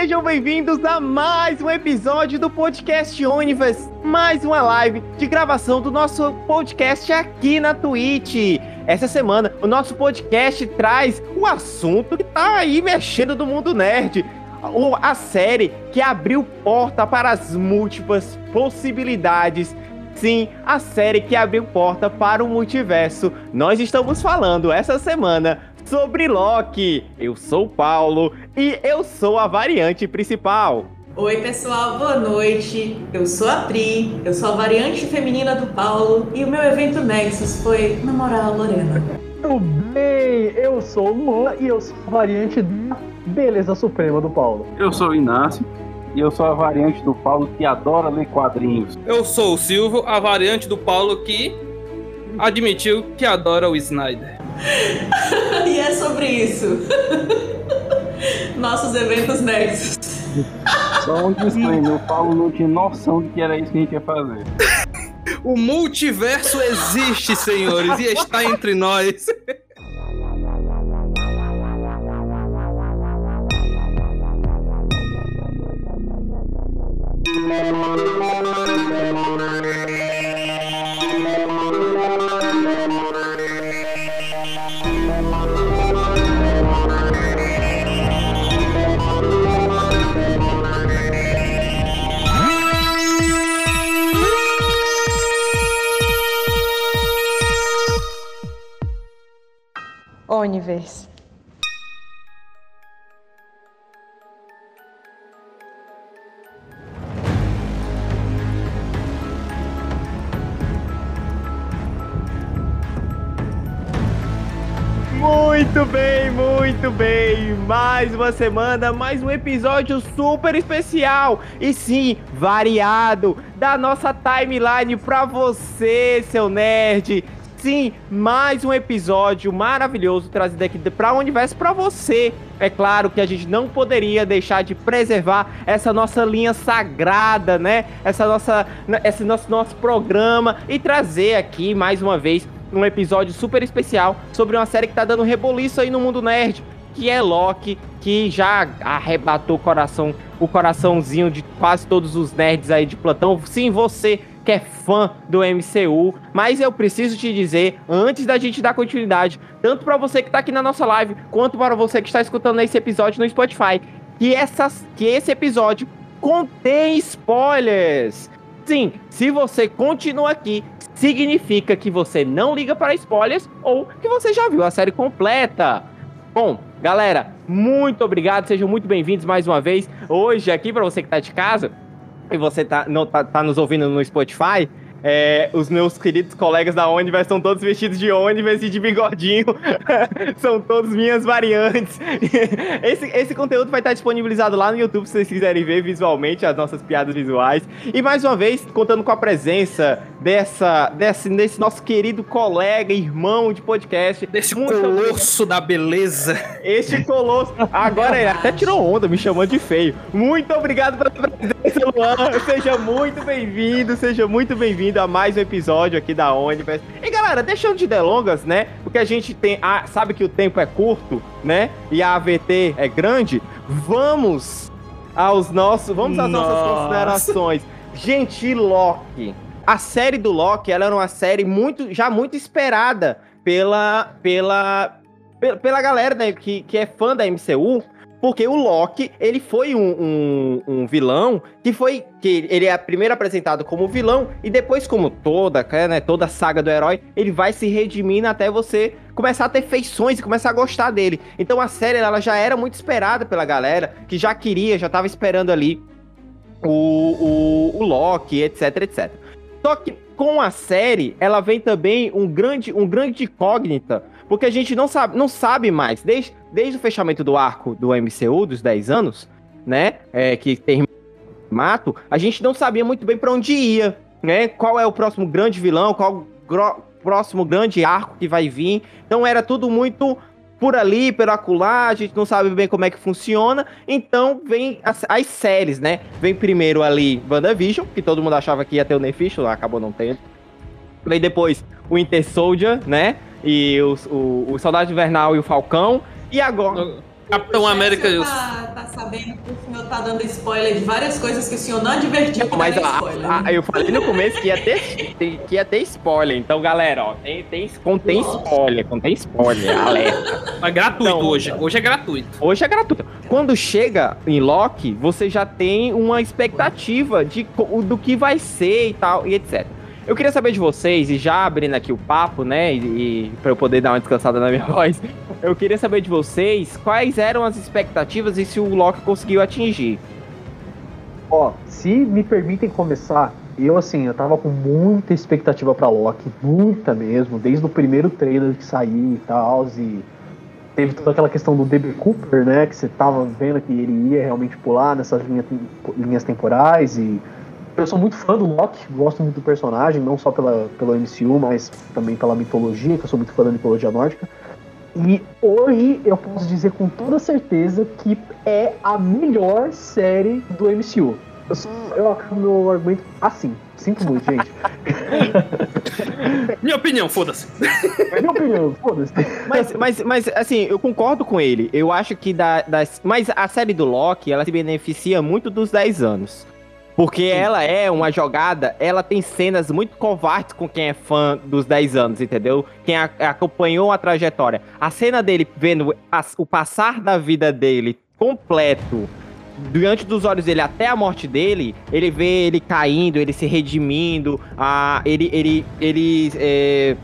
Sejam bem-vindos a mais um episódio do Podcast Universe, mais uma live de gravação do nosso podcast aqui na Twitch. Essa semana, o nosso podcast traz o assunto que tá aí mexendo do mundo nerd. A série que abriu porta para as múltiplas possibilidades Sim, a série que abriu porta para o multiverso. Nós estamos falando essa semana sobre Loki. Eu sou o Paulo e eu sou a variante principal. Oi, pessoal, boa noite. Eu sou a Pri, eu sou a variante feminina do Paulo e o meu evento Nexus foi namorar a Lorena. Tudo bem, eu sou o Luan e eu sou a variante da beleza suprema do Paulo. Eu sou o Inácio e eu sou a variante do Paulo que adora ler quadrinhos. Eu sou o Silvio, a variante do Paulo que admitiu que adora o Snyder. e é sobre isso. Nossos eventos Nexus. Só um disclaimer, o Paulo não tinha noção de que era isso que a gente ia fazer. O multiverso existe, senhores, e está entre nós. Universe. Muito bem, muito bem. Mais uma semana, mais um episódio super especial e sim, variado da nossa timeline para você, seu nerd. Sim, mais um episódio maravilhoso trazido aqui para o universo para você. É claro que a gente não poderia deixar de preservar essa nossa linha sagrada, né? Essa nossa, esse nosso, nosso programa e trazer aqui mais uma vez um episódio super especial sobre uma série que tá dando reboliço aí no mundo nerd, que é Loki, que já arrebatou o coração, o coraçãozinho de quase todos os nerds aí de Platão. Sim, você que é fã do MCU, mas eu preciso te dizer, antes da gente dar continuidade, tanto para você que tá aqui na nossa live, quanto para você que está escutando esse episódio no Spotify, que, essas, que esse episódio contém spoilers. Sim, se você continua aqui, significa que você não liga para spoilers ou que você já viu a série completa. Bom, galera, muito obrigado, sejam muito bem-vindos mais uma vez. Hoje aqui para você que está de casa e você tá, não, tá, tá nos ouvindo no Spotify, é, os meus queridos colegas da Oniverse estão todos vestidos de Oniverse e de bigodinho. São todos minhas variantes. esse, esse conteúdo vai estar disponibilizado lá no YouTube se vocês quiserem ver visualmente as nossas piadas visuais. E mais uma vez, contando com a presença dessa, desse, desse nosso querido colega, irmão de podcast. Desse colosso da beleza. Este colosso. Agora ele até tirou onda, me chamando de feio. Muito obrigado pela presença, Luan. Seja muito bem-vindo, seja muito bem-vindo bem-vindo a mais um episódio aqui da Onivers. E galera, deixando de delongas, né? Porque a gente tem, a, sabe que o tempo é curto, né? E a AVT é grande. Vamos aos nossos, vamos às Nossa. nossas considerações. Gente, Loki. A série do Loki, ela era uma série muito, já muito esperada pela, pela, pela, galera né, que, que é fã da MCU porque o Loki, ele foi um, um, um, vilão que foi. que Ele é primeiro apresentado como vilão, e depois, como toda, né, toda saga do herói, ele vai se redimindo até você começar a ter feições e começar a gostar dele. Então a série ela já era muito esperada pela galera, que já queria, já tava esperando ali o, o, o Loki, etc, etc. Só que com a série, ela vem também um grande, um grande incógnita porque a gente não sabe, não sabe mais, desde, desde o fechamento do arco do MCU, dos 10 anos, né? É, que tem mato, a gente não sabia muito bem para onde ia, né? Qual é o próximo grande vilão, qual o próximo grande arco que vai vir. Então era tudo muito por ali, pelo acolá, a gente não sabe bem como é que funciona. Então vem as, as séries, né? Vem primeiro ali WandaVision, que todo mundo achava que ia ter o Nefisto, acabou não tendo. Vem depois o Inter Soldier, né? e os, o, o Soldado Invernal e o Falcão. E agora. Capitão América. O senhor tá, tá sabendo que o senhor tá dando spoiler de várias coisas que o senhor não advertiu Mas a- a- eu falei no começo que ia ter, que ia ter spoiler. Então, galera, ó, tem, tem, contém spoiler, contém spoiler, alerta. É gratuito Então, hoje. Hoje é gratuito. Hoje é gratuito. Quando chega em Loki, você já tem uma expectativa de, do que vai ser e tal, e etc. Eu queria saber de vocês, e já abrindo aqui o papo, né, e, e pra eu poder dar uma descansada na minha voz, eu queria saber de vocês quais eram as expectativas e se o Loki conseguiu atingir. Ó, se me permitem começar, eu assim, eu tava com muita expectativa pra Loki, muita mesmo, desde o primeiro trailer que saiu e tal, e teve toda aquela questão do DB Cooper, né, que você tava vendo que ele ia realmente pular nessas linha, linhas temporais e eu sou muito fã do Loki, gosto muito do personagem, não só pela, pelo MCU, mas também pela mitologia, que eu sou muito fã da mitologia nórdica. E hoje eu posso dizer com toda certeza que é a melhor série do MCU. Eu, eu acabo meu argumento assim. Sinto muito, gente. Minha opinião, foda-se. É minha opinião, foda-se. Mas, mas, mas, assim, eu concordo com ele. Eu acho que da, das. Mas a série do Loki, ela se beneficia muito dos 10 anos. Porque ela é uma jogada, ela tem cenas muito covardes com quem é fã dos 10 anos, entendeu? Quem a- acompanhou a trajetória. A cena dele vendo o passar da vida dele completo, diante dos olhos dele até a morte dele, ele vê ele caindo, ele se redimindo, a, ele, ele, ele é,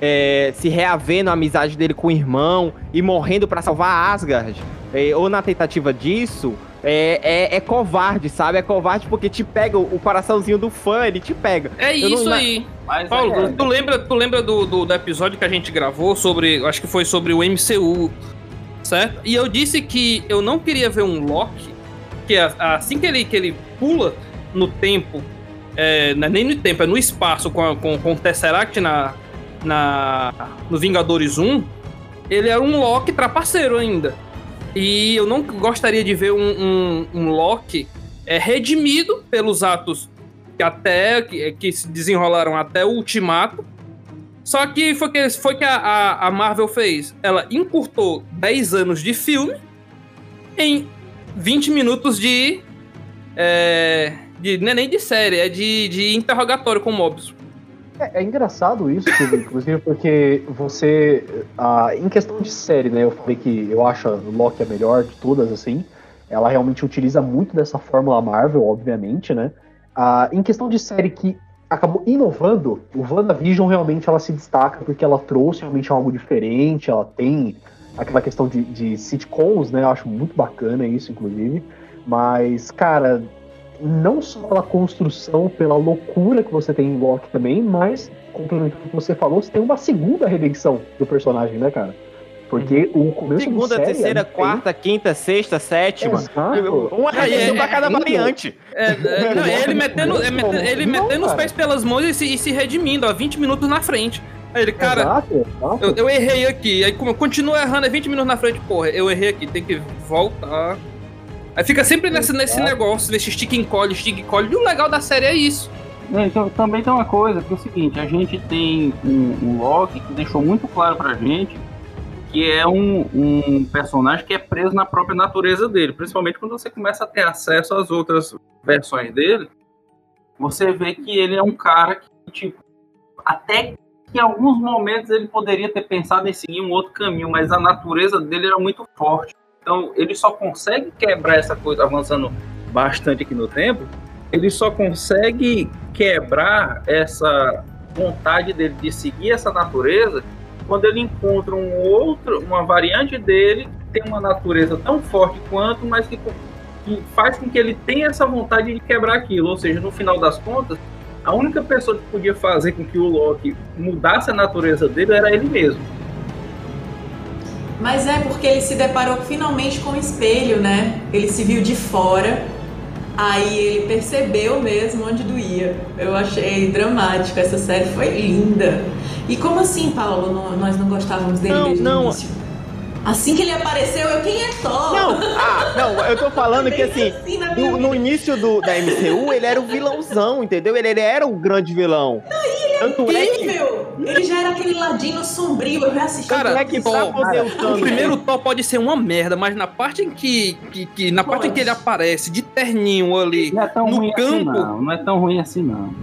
é, se reavendo a amizade dele com o irmão e morrendo pra salvar Asgard, é, ou na tentativa disso, é, é, é covarde, sabe? É covarde porque te pega o, o coraçãozinho do fã, ele te pega. É Eu não- isso aí. Mas Paulo, é, tu lembra, tu lembra do, do, do episódio que a gente gravou sobre. Acho que foi sobre o MCU, certo? E eu disse que eu não queria ver um Loki, que assim que ele, que ele pula no tempo, é, não é nem no tempo, é no espaço com, a- com, com o Tesseract na, na, no Vingadores 1, ele era um Loki trapaceiro ainda. E eu não gostaria de ver um, um, um Loki é, redimido pelos atos que até que, que se desenrolaram até o Ultimato. Só que foi que, foi que a, a, a Marvel fez. Ela encurtou 10 anos de filme em 20 minutos de. É, de não é nem de série, é de, de interrogatório com Mobius. É, é engraçado isso, inclusive, porque você. ah, em questão de série, né? Eu falei que eu acho Loki a melhor de todas, assim. Ela realmente utiliza muito dessa fórmula Marvel, obviamente, né? Ah, em questão de série que acabou inovando, o WandaVision realmente ela se destaca porque ela trouxe realmente algo diferente, ela tem aquela questão de, de sitcoms, né? Eu acho muito bacana isso, inclusive. Mas, cara, não só pela construção, pela loucura que você tem em Loki também, mas, complementando o que você falou, você tem uma segunda redenção do personagem, né, cara? Porque o começo Segunda, série terceira, é quarta, quinta, sexta, sétima. Exato. Uma É, redenção é, pra cada é, variante. É, é, não, ele metendo, é ele Não, metendo os pés pelas mãos e se, e se redimindo, ó, 20 minutos na frente. Aí ele, cara, Exato, exato. Eu, eu errei aqui. Aí continuo errando, é 20 minutos na frente, porra, eu errei aqui, tem que voltar. Aí fica sempre nesse, nesse negócio, nesse stick and collie, stick and collie. E o legal da série é isso. né, então, também tem uma coisa que é o seguinte, a gente tem um, um Loki que deixou muito claro pra gente que é um, um personagem que é preso na própria natureza dele, principalmente quando você começa a ter acesso às outras versões dele, você vê que ele é um cara que, tipo, até que em alguns momentos ele poderia ter pensado em seguir um outro caminho, mas a natureza dele era muito forte. Então ele só consegue quebrar essa coisa, avançando bastante aqui no tempo, ele só consegue quebrar essa vontade dele de seguir essa natureza quando ele encontra um outro, uma variante dele que tem uma natureza tão forte quanto, mas que, que faz com que ele tenha essa vontade de quebrar aquilo. Ou seja, no final das contas, a única pessoa que podia fazer com que o Loki mudasse a natureza dele era ele mesmo. Mas é porque ele se deparou finalmente com o espelho, né? Ele se viu de fora, aí ele percebeu mesmo onde doía. Eu achei dramático, essa série foi linda. E como assim, Paulo, nós não gostávamos dele Não, desde não. o início? Assim que ele apareceu, eu quem é Thor? Não, ah, não, eu tô falando que assim, Assim, na no, início do, da MCU, ele era o vilãozão, entendeu? Ele, ele era o grande vilão. Tanto é que. Incrível! Ele já era aquele ladinho sombrio, eu reassisti. Cara, Como é que Thor, poder o O Thanos... primeiro Thor pode ser uma merda, mas na parte em que, que, que- na parte em que ele aparece de terninho ali, Não é tão No ruim assim, campo. não. Não é tão ruim assim, não.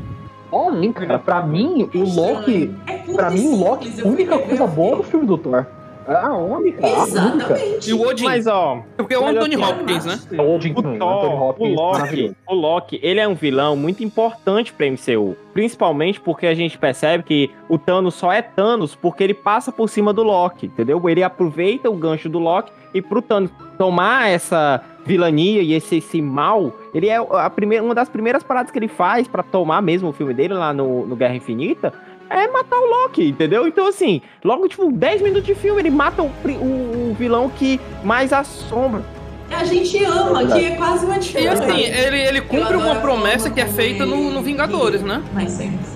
Olha, cara, pra mim, o Loki. É Pra mim, o Loki, a única coisa o boa do filme do Thor. É a única. Exatamente. e o Odin, Mas, ó, porque é o Anthony Hopkins, né? O Odin O Thor, Anthony o Hopkins, Loki, maravilhoso. o Loki, ele é um vilão muito importante pra MCU. Principalmente porque a gente percebe que o Thanos só é Thanos porque ele passa por cima do Loki, entendeu? Ele aproveita o gancho do Loki e pro Thanos tomar essa vilania e esse, esse mal, ele é a primeira, uma das primeiras paradas que ele faz pra tomar mesmo o filme dele lá no, no Guerra Infinita é matar o Loki, entendeu? Então, assim, logo, tipo, 10 minutos de filme, ele mata o, o- o vilão que mais assombra. A gente ama, que é quase uma E diferença. assim, ele, ele cumpre uma promessa que é feita no, no Vingadores, né? Mais simples.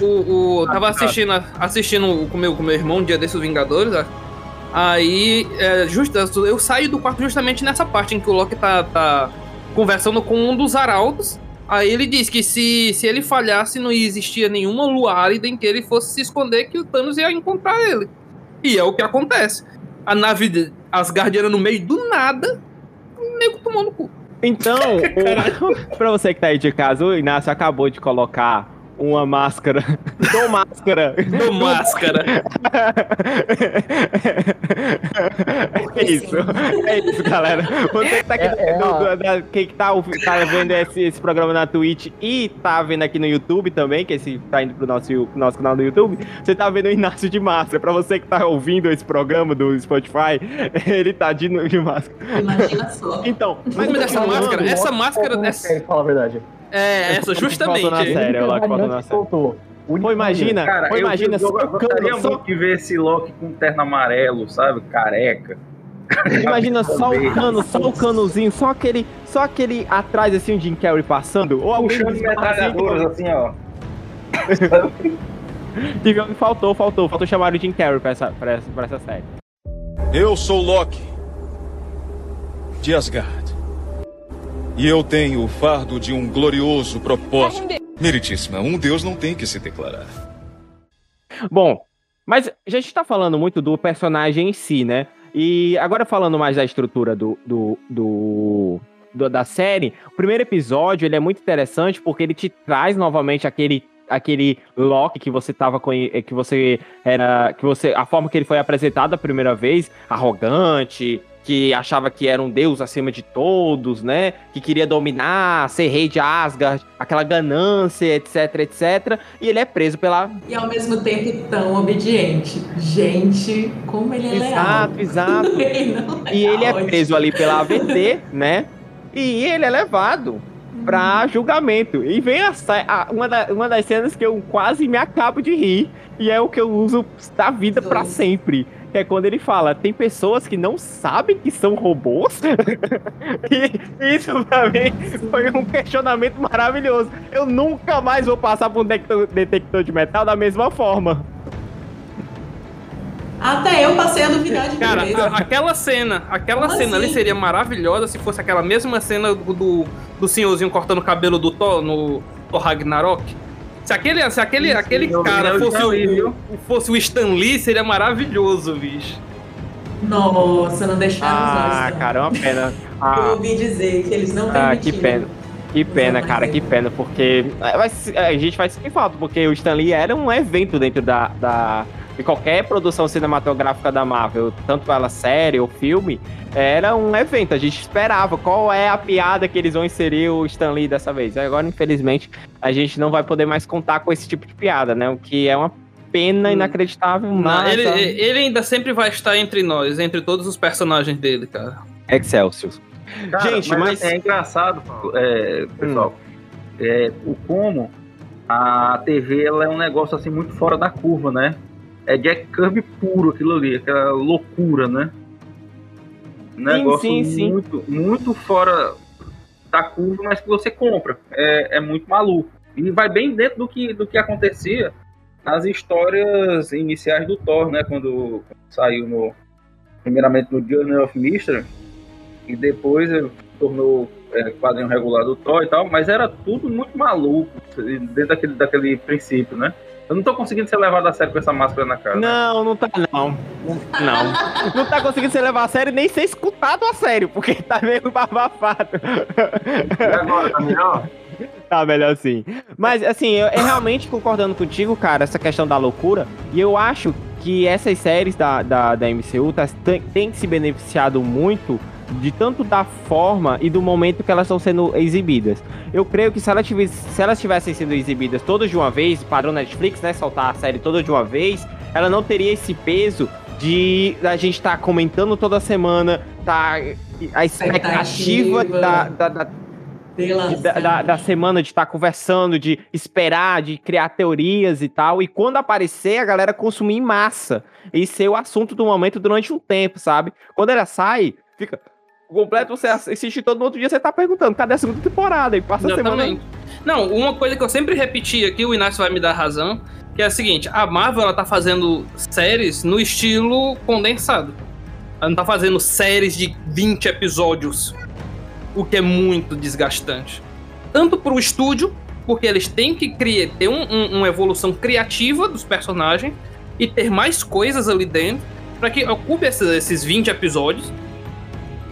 O, o- tava assistindo, assistindo com meu, com meu irmão um dia desses Vingadores, ó. aí é, justo, eu saio do quarto justamente nessa parte em que o Loki tá, tá conversando com um dos arautos. Aí ele diz que se, se ele falhasse, não existia nenhuma lua árida em que ele fosse se esconder, que o Thanos ia encontrar ele. E é o que acontece. A nave de- asgardiana no meio do nada, o nego tomou no cu. Então, o, pra você que tá aí de casa, o Inácio acabou de colocar uma máscara. Do máscara. Do máscara. É isso. É isso, galera. Você que tá aqui É, é do- do- quem que tá, tá vendo esse, esse programa na Twitch e tá vendo aqui no YouTube também, que esse tá indo pro nosso, nosso canal no YouTube, você tá vendo o Inácio de máscara. Pra você que tá ouvindo esse programa do Spotify, ele tá de, de máscara. Imagina só. Então, Mas, mas essa máscara, essa máscara série, Fala a verdade. É, essa, justamente. Faltou na série, é o Loki faltou na série. Pô, imagina, Cara, pô, eu, imagina eu, eu, só o gostaria cano, só muito de ver esse Loki com terno amarelo, sabe? Careca. Imagina só o cano, só o canozinho, só aquele, só aquele atrás assim, o Jim Carrey passando, ou alguém Puxando metralhadoras assim, ó. Tive- Faltou, faltou, faltou chamar o Jim Carrey pra essa, pra essa, pra essa série. Eu sou Loki de Asgard. E eu tenho o fardo de um glorioso propósito. Meritíssima, um deus não tem que se declarar. Bom, mas a gente tá falando muito do personagem em si, né? E agora falando mais da estrutura do, do, do- do- da série, o primeiro episódio ele é muito interessante porque ele te traz novamente aquele aquele Loki que você tava conhe- que você era que você a forma que ele foi apresentado a primeira vez, arrogante, que achava que era um deus acima de todos, né? Que queria dominar, ser rei de Asgard, aquela ganância, etc, etc. E ele é preso pela E ao mesmo tempo tão obediente. Gente, como ele é leal. Exato, exato. Não E ele é preso ali pela AVT, né? E ele é levado pra julgamento. E vem a, a- uma, da- uma das cenas que eu quase me acabo de rir. E é o que eu uso da vida pra Dois. sempre. Que é quando ele fala, tem pessoas que não sabem que são robôs. e isso pra mim foi um questionamento maravilhoso. Eu nunca mais vou passar por um detector, de metal da mesma forma. Até eu passei a duvidar de Cara, mim a- mesmo. aquela cena, aquela Como cena ali assim? seria maravilhosa se fosse aquela mesma cena do, do, do senhorzinho cortando o cabelo do Thor no Thor Ragnarok. Se aquele, se aquele, Isso, aquele eu cara eu fosse o, viu? fosse o Stan Lee, seria maravilhoso, bicho. Nossa, não deixaram os Ah, olhos. cara, é uma pena. Eu Ah, ouvi dizer que eles não Ah, que permitiram. pena. Que pena, cara, que pena, porque é, se- a gente vai sentir falta, porque o Stan Lee era um evento dentro da, da de qualquer produção cinematográfica da Marvel, tanto ela série ou filme, era um evento. A gente esperava qual é a piada que eles vão inserir o Stan Lee dessa vez. Agora, infelizmente, a gente não vai poder mais contar com esse tipo de piada, né? O que é uma pena inacreditável, Não, mas ele, ele ainda sempre vai estar entre nós, entre todos os personagens dele, cara. Excelsior. Cara, Gente, mas- É engraçado, é, pessoal, é, o como a TV ela é um negócio assim muito fora da curva, né? É Jack Kirby puro aquilo ali, aquela loucura, né? Um negócio sim, sim. muito, muito fora da curva, mas que você compra. É, é muito maluco. E vai bem dentro do que, do que acontecia nas histórias iniciais do Thor, né? Quando saiu no. Primeiramente no Journey of Mystery, e depois tornou é, quadrinho regular do Thor e tal, mas era tudo muito maluco dentro daquele, daquele princípio, né? Eu não tô conseguindo ser levado a sério com essa máscara na cara. Não, não tá não. Não. Não tá conseguindo ser levado a sério nem ser escutado a sério, porque tá meio babafado. E agora, tá melhor? Tá melhor sim. Mas, assim, eu, eu realmente concordando contigo, cara, essa questão da loucura. E eu acho que essas séries da, da, da MCU tá, tem, tem se beneficiado muito de tanto da forma e do momento que elas estão sendo exibidas. Eu creio que se, ela tivesse, se elas tivessem sido exibidas todas de uma vez, padrão Netflix, né, soltar a série toda de uma vez, ela não teria esse peso de a gente estar tá comentando toda semana, tá a expectativa da, da, da de, da, da, semana de estar tá conversando, de esperar, de criar teorias e tal. E quando aparecer, a galera consumir em massa. E ser o assunto do momento durante um tempo, sabe? Quando ela sai, fica completo, você assiste todo outro dia, você tá perguntando, cadê a segunda temporada? E passa Exatamente. a semana. Não, uma coisa que eu sempre repeti aqui, o Inácio vai me dar razão, que é a seguinte, a Marvel, ela tá fazendo séries no estilo condensado. Ela não tá fazendo séries de 20 episódios, o que é muito desgastante. Tanto pro estúdio, porque eles têm que criar, ter um, um, uma evolução criativa dos personagens e ter mais coisas ali dentro, para que ocupe esses, esses 20 episódios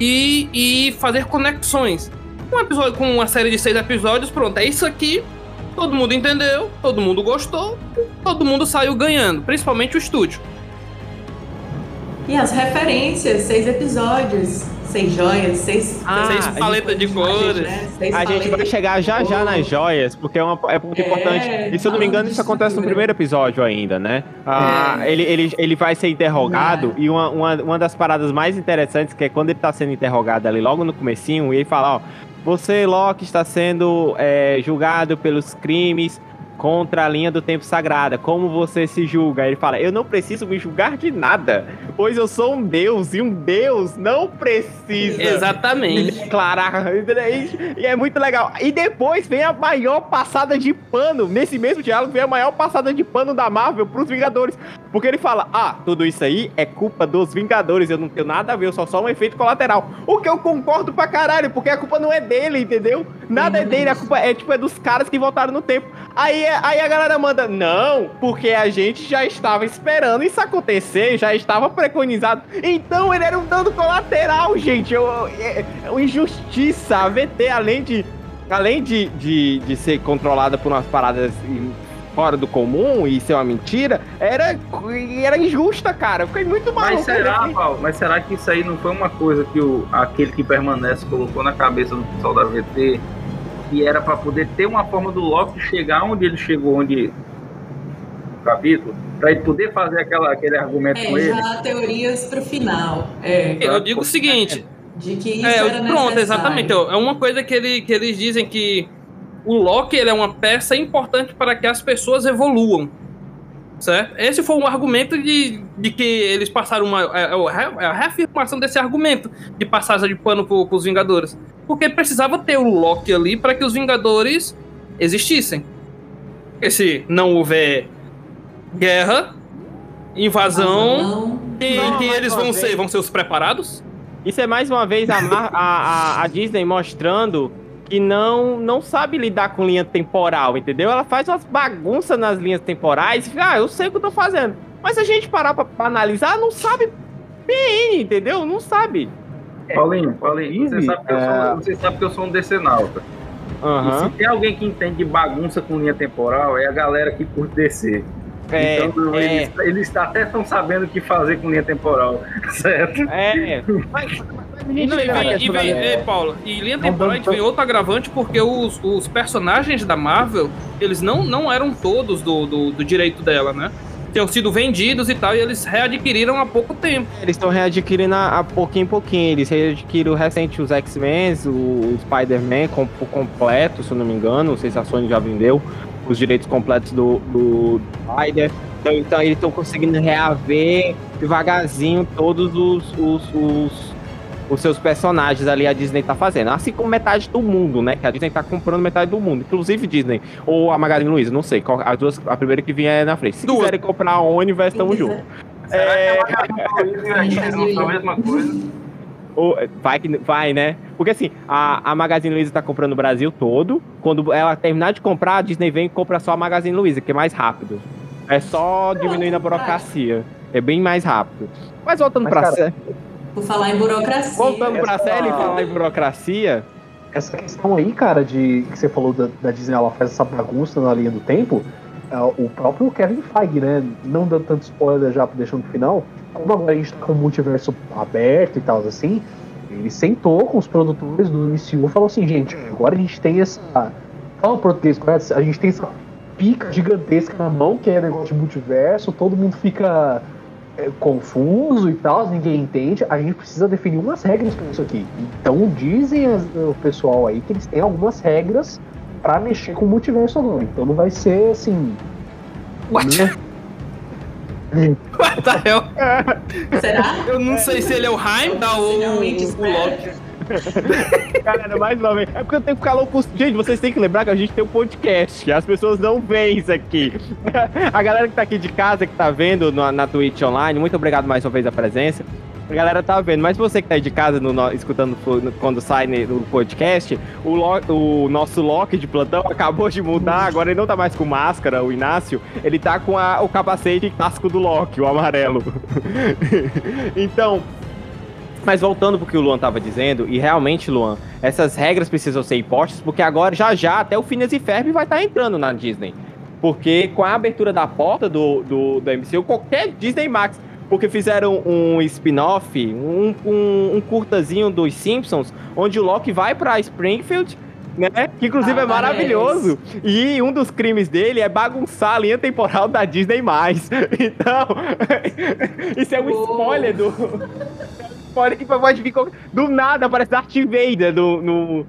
e, e fazer conexões. Um episódio com uma série de seis episódios, pronto, é isso aqui. Todo mundo entendeu, todo mundo gostou, todo mundo saiu ganhando, principalmente o estúdio. E as referências, seis episódios seis joias, seis, ah, seis paletas de cores. Né? A gente vai chegar já já nas joias, porque é, uma, é muito é, importante. E se eu não me engano, isso acontece no primeiro episódio ainda, né? Ah, é. ele, ele, ele vai ser interrogado e uma, uma, uma das paradas mais interessantes que é quando ele tá sendo interrogado ali logo no comecinho, e ele fala, ó, você, Loki, está sendo é, julgado pelos crimes contra a linha do tempo sagrada. Como você se julga? Ele fala: Eu não preciso me julgar de nada, pois eu sou um deus e um deus não precisa. Exatamente. Declarar. E é muito legal. E depois vem a maior passada de pano. Nesse mesmo diálogo vem a maior passada de pano da Marvel pros Vingadores. Porque ele fala: Ah, tudo isso aí é culpa dos Vingadores. Eu não tenho nada a ver, eu sou só um efeito colateral. O que eu concordo pra caralho, porque a culpa não é dele, entendeu? Nada é dele, a culpa é tipo é dos caras que voltaram no tempo. Aí aí a galera manda, não, porque a gente já estava esperando isso acontecer, já estava preconizado. Então ele era um dano colateral, gente. Eu, eu, é, eu, é injustiça. A VT, além de. Além de, de, de ser controlada por umas paradas fora do comum e ser uma mentira, era, era injusta, cara. Eu fiquei muito maluco. Mas será, Paulo, mas será que isso aí não foi uma coisa que o, aquele que permanece colocou na cabeça do pessoal da VT que era para poder ter uma forma do Loki chegar onde ele chegou, onde o capítulo, para ele poder fazer aquela, aquele argumento é, com ele. Já teorias para o final. É. Eu digo o seguinte. De que isso é, era pronto, exatamente. É uma coisa que, ele, que eles dizem que o Loki ele é uma peça importante para que as pessoas evoluam. Certo? Esse foi um argumento de, de que eles passaram uma. É, é, é a reafirmação desse argumento de passagem de pano para os Vingadores. Porque precisava ter o Loki ali para que os Vingadores existissem. Porque se não houver guerra, invasão, quem, quem eles vão ser? Vão ser os preparados? Isso é mais uma vez a, a, a, a Disney mostrando que não não sabe lidar com linha temporal, entendeu? Ela faz umas bagunças nas linhas temporais e fica, ah, eu sei o que eu tô fazendo. Mas se a gente parar pra, pra analisar, não sabe bem, entendeu? Não sabe. Paulinho, Paulinho, você, sabe que eu sou, é. você sabe que eu sou um decenalta. Uhum. E se tem alguém que entende de bagunça com linha temporal, é a galera que curte descer. É, então, é. Eles, eles até estão sabendo o que fazer com linha temporal, certo? É, mas, não, e vem, e vem, é, Paulo, e linha temporal a gente vem outro agravante porque os, os personagens da Marvel, eles não, não eram todos do, do, do direito dela, né? tinham sido vendidos e tal, e eles readquiriram há pouco tempo. Eles estão readquirindo a, pouquinho em pouquinho. Eles readquiriram recente os X-Men, o, o Spider-Man com, completo, se eu não me engano. Não sei se a Sony já vendeu os direitos completos do, do Spider. Então, então eles estão conseguindo reaver devagarzinho todos os, os, os, os, seus personagens ali a Disney tá fazendo. Assim como metade do mundo, né? Que a Disney tá comprando metade do mundo. Inclusive Disney ou a Magazine Luiza, não sei. Qual, as duas, a primeira que vinha é na frente. Se Duas. quiserem comprar a Universe, tamo junto. É... é a mesma coisa? vai, vai, né? Porque assim, a, a Magazine Luiza tá comprando o Brasil todo. Quando ela terminar de comprar, a Disney vem e compra só a Magazine Luiza, que é mais rápido. É só diminuindo a burocracia. É bem mais rápido. Mas voltando Mas, pra cara, série. Por falar em burocracia. Voltando pra essa- série e falar em burocracia. Essa questão aí, cara, de que você falou da, da Disney, ela faz essa bagunça na linha do tempo. é, o próprio Kevin Feige, né? Não dando tanto spoiler já deixando pro final. Como agora a gente tá com o multiverso aberto e tal, assim, ele sentou com os produtores do MCU e falou assim, gente, agora a gente tem essa. Fala português, correto? A gente tem essa pica gigantesca na mão, que é negócio de multiverso, todo mundo fica é, confuso e tal, ninguém entende. A gente precisa definir umas regras para isso aqui. Então dizem as- o pessoal aí que eles têm algumas regras pra mexer com o multiverso agora. Então não vai ser assim. What? né? What the hell? Será? Eu não sei se ele é o Heimdall ou o, o. Loki. Cara, mais uma vez. É porque eu tenho que ficar louco. Gente, vocês têm que lembrar que a gente tem um podcast. As pessoas não veem isso aqui. A galera que tá aqui de casa, que tá vendo na, na Twitch online, muito obrigado mais uma vez a presença. A galera tá vendo, mas você que tá aí de casa no, no- escutando no- quando sai no podcast, o, Lo- o nosso Loki de plantão acabou de mudar, agora ele não tá mais com máscara, o Inácio, ele tá com a- o capacete clássico do Loki, o amarelo. então, mas voltando pro que o Luan tava dizendo, e realmente, Luan, essas regras precisam ser impostas, porque agora, já já, até o Phineas e Ferb vai estar entrando na Disney. Porque com a abertura da porta do, do, do MCU, qualquer Disney Max, porque fizeram um spin-off, um, um, um curtazinho dos Simpsons, onde o Loki vai pra Springfield, né? Que inclusive Ah, é maravilhoso. E um dos crimes dele é bagunçar a linha temporal da Disney+. Então, isso é um Uou. spoiler do... Spoiler que pode vir qualquer- do nada, aparece Darth Vader do, no,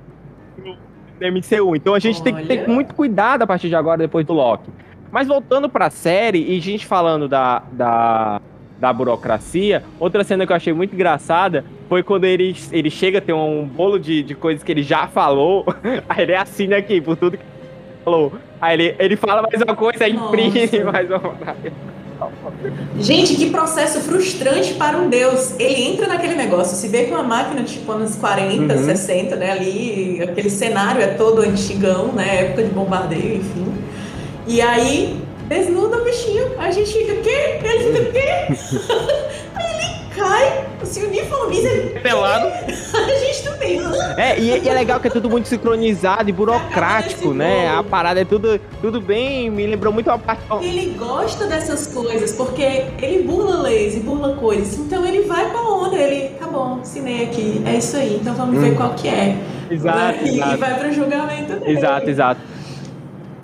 no MCU. Então a gente tem que ter Olha. muito cuidado a partir de agora, depois do Loki. Mas voltando pra série, e gente falando da, da, da burocracia, outra cena que eu achei muito engraçada foi quando ele, ele chega, tem um bolo de, de coisas que ele já falou, aí ele assina aqui por tudo que ele falou. Aí ele, ele fala mais uma coisa, aí imprime mais uma. Gente, que processo frustrante para um deus. Ele entra naquele negócio, se vê com uma máquina tipo anos 40, Uhum. 60, né? Ali, aquele cenário é todo antigão, né? Época de bombardeio, enfim. E aí, desnuda o bichinho. A gente fica, o quê? Ele fica, o quê? cai, se uniformiza. ele- Pelado. A gente também. É, e, e é legal que é tudo muito sincronizado e burocrático, né? A parada é tudo, tudo bem, me lembrou muito a parte. Ele gosta dessas coisas, porque ele burla leis e burla coisas. Então ele vai com a onda, ele, tá bom, assinei aqui, é isso aí, então vamos ver qual que é. Exato, Né? E, e exato. vai pro julgamento dele. Exato, exato.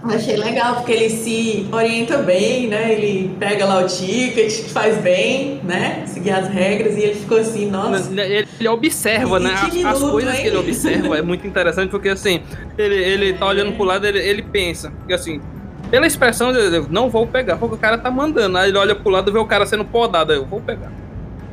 Achei legal, porque ele se orienta bem, né? Ele pega lá o ticket, faz bem, né? Seguir as regras, e ele ficou assim, nossa. Ele, ele observa, né? As, as minuto, coisas hein? que ele observa é muito interessante, porque assim, ele, ele tá olhando pro lado, ele, ele pensa, que assim, pela expressão dele, eu não vou pegar, porque o cara tá mandando. Aí ele olha pro lado e vê o cara sendo podado, aí eu vou pegar.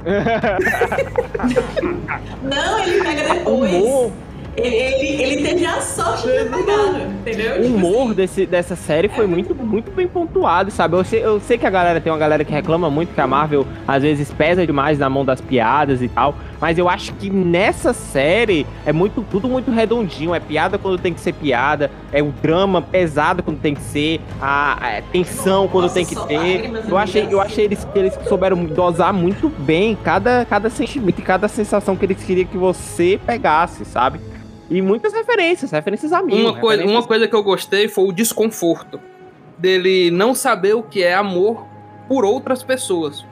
Não, ele pega depois. humor, Ele, ele, ele teve a sorte de pegado, entendeu? o Tipo humor assim, desse, dessa série foi muito, muito bem pontuado, sabe? Eu sei, eu sei que a galera tem uma galera que reclama muito que a Marvel às vezes pesa demais na mão das piadas e tal, mas eu acho que nessa série é muito tudo muito redondinho, é piada quando tem que ser piada, é o drama pesado quando tem que ser, a, a tensão quando Nossa, tem que ter. Eu achei, eu achei eles que eles souberam dosar muito bem cada, cada sentimento e cada sensação que eles queriam que você pegasse, sabe? E muitas referências, referências a mim. Uma coisa, uma coisa que eu gostei foi o desconforto dele não saber o que é amor por outras pessoas.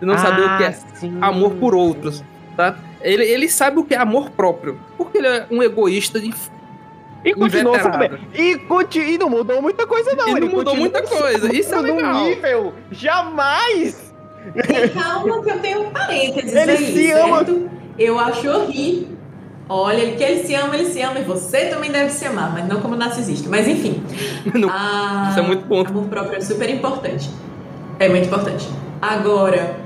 De não saber o que é amor por outros, tá? Ele, ele sabe o que é amor próprio, porque ele é um egoísta de E continua inveterado. sabendo. E, conti- e não mudou muita coisa, não. E não Ele mudou muita coisa, isso é legal. nível jamais. Tem calma que eu tenho um parênteses Ele aí, se ama. certo? Eu acho horrível. Olha, ele que ele se ama, ele se ama, e você também deve se amar, mas não como narcisista. Mas enfim. Não, a- isso é muito bom. Amor próprio é super importante. É muito importante. Agora,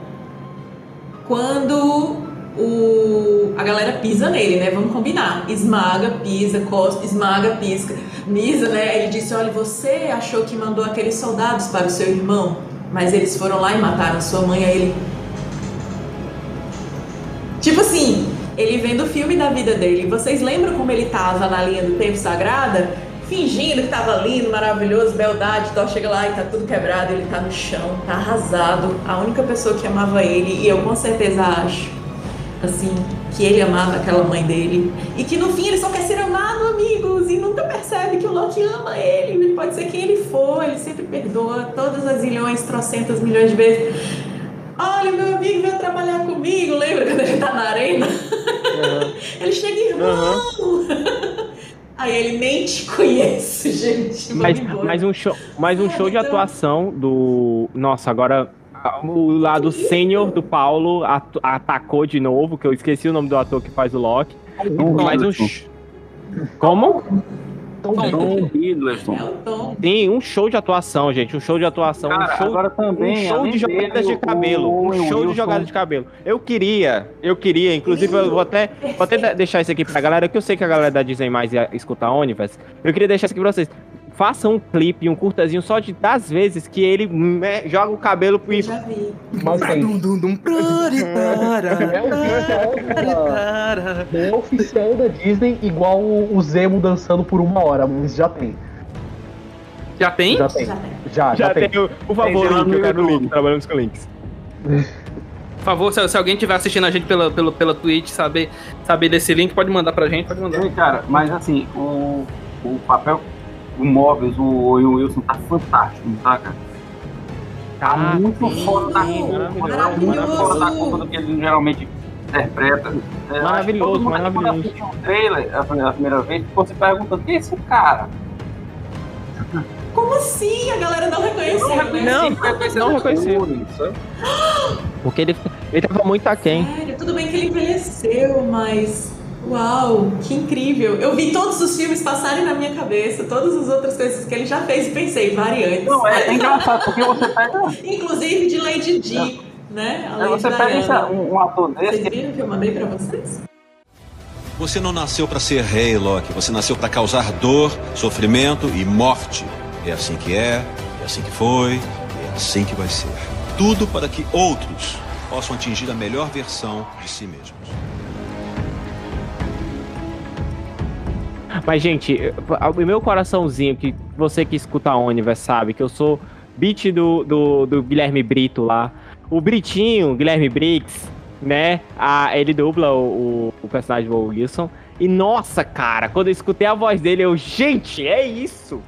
quando o, a galera pisa nele, né? Vamos combinar. Esmaga, pisa, cospe, esmaga, pisca. Misa, né? Ele disse: olha, você achou que mandou aqueles soldados para o seu irmão, mas eles foram lá e mataram sua mãe. Aí ele. Ele vendo o filme da vida dele. Vocês lembram como ele tava na linha do tempo sagrada? fingindo que tava lindo, maravilhoso, beldade, Thor chega lá e tá tudo quebrado, ele tá no chão, tá arrasado. A única pessoa que amava ele, e eu com certeza acho, assim, que ele amava aquela mãe dele. E que no fim ele só quer ser amado, amigos, e nunca percebe que o Loki ama ele. Ele pode ser quem ele for, ele sempre perdoa todas as milhões, trocentas milhões de vezes. Olha, meu amigo veio trabalhar comigo, lembra quando ele tá na arena? Uhum. ele chega, irmão! Uhum. Aí ele nem te conhece, gente. Mas, mais um show, mais um show de então. atuação do. Nossa, agora o lado sênior do Paulo at atacou de novo, que eu esqueci o nome do ator que faz o Loki. Mais um. Como? Tom, Tom Hiddleston. Sim, um show de atuação, gente. Um show de atuação. Cara, um show, agora também, um show de jogadas de cabelo. O, um show de jogadas de cabelo. Eu queria, eu queria, inclusive, eu vou até, vou até deixar isso aqui pra galera, que eu sei que a galera da Disney mais ia escutar Onivers. Eu queria deixar isso aqui pra vocês faça um clipe, um curtazinho só de das vezes que ele me, joga o cabelo pro. Eu já vi. é o oficial da Disney igual o Zemo dançando por uma hora, mas já tem. Já tem? Já tem. Já, já, já, tem. tem. Por favor, tem, link, eu quero link. Trabalhamos com links. Por favor, se, se, alguém estiver assistindo a gente pela, pela, pela Twitch, saber, saber desse link, pode mandar pra gente, pode mandar. Cara, mas assim, o, o papel o Móveis, o Owen Wilson tá fantástico, tá, cara? Tá ah, muito sim, fora da curva, tá muito fora da curva do que ele geralmente interpreta. É, maravilhoso, mundo, maravilhoso. Quando o trailer a primeira, a primeira vez, ficou se perguntando, quem é esse cara? Como assim? A galera não reconheceu, não, né? Não, não reconheceu. Porque ele, ele tava muito aquém. Sério, tudo bem que ele envelheceu, mas Uau, que incrível! Eu vi todos os filmes passarem na minha cabeça, todas as outras coisas que ele já fez e pensei, variantes. Não, é, é engraçado, porque você pega. Inclusive de Lady Di, né? A você pega esse, um, um ator desse. Vocês viram que eu mandei pra vocês? Você não nasceu para ser rei, Loki. Você nasceu para causar dor, sofrimento e morte. É assim que é, é assim que foi, é assim que vai ser. Tudo para que outros possam atingir a melhor versão de si mesmos. Mas, gente, o meu coraçãozinho, que você que escuta a Universe sabe, que eu sou beat do, do, do Guilherme Brito lá. O Britinho, Guilherme Briggs, né? A, ele dubla o, o, personagem do Wilson. E nossa, cara, quando eu escutei a voz dele, eu, gente, é isso!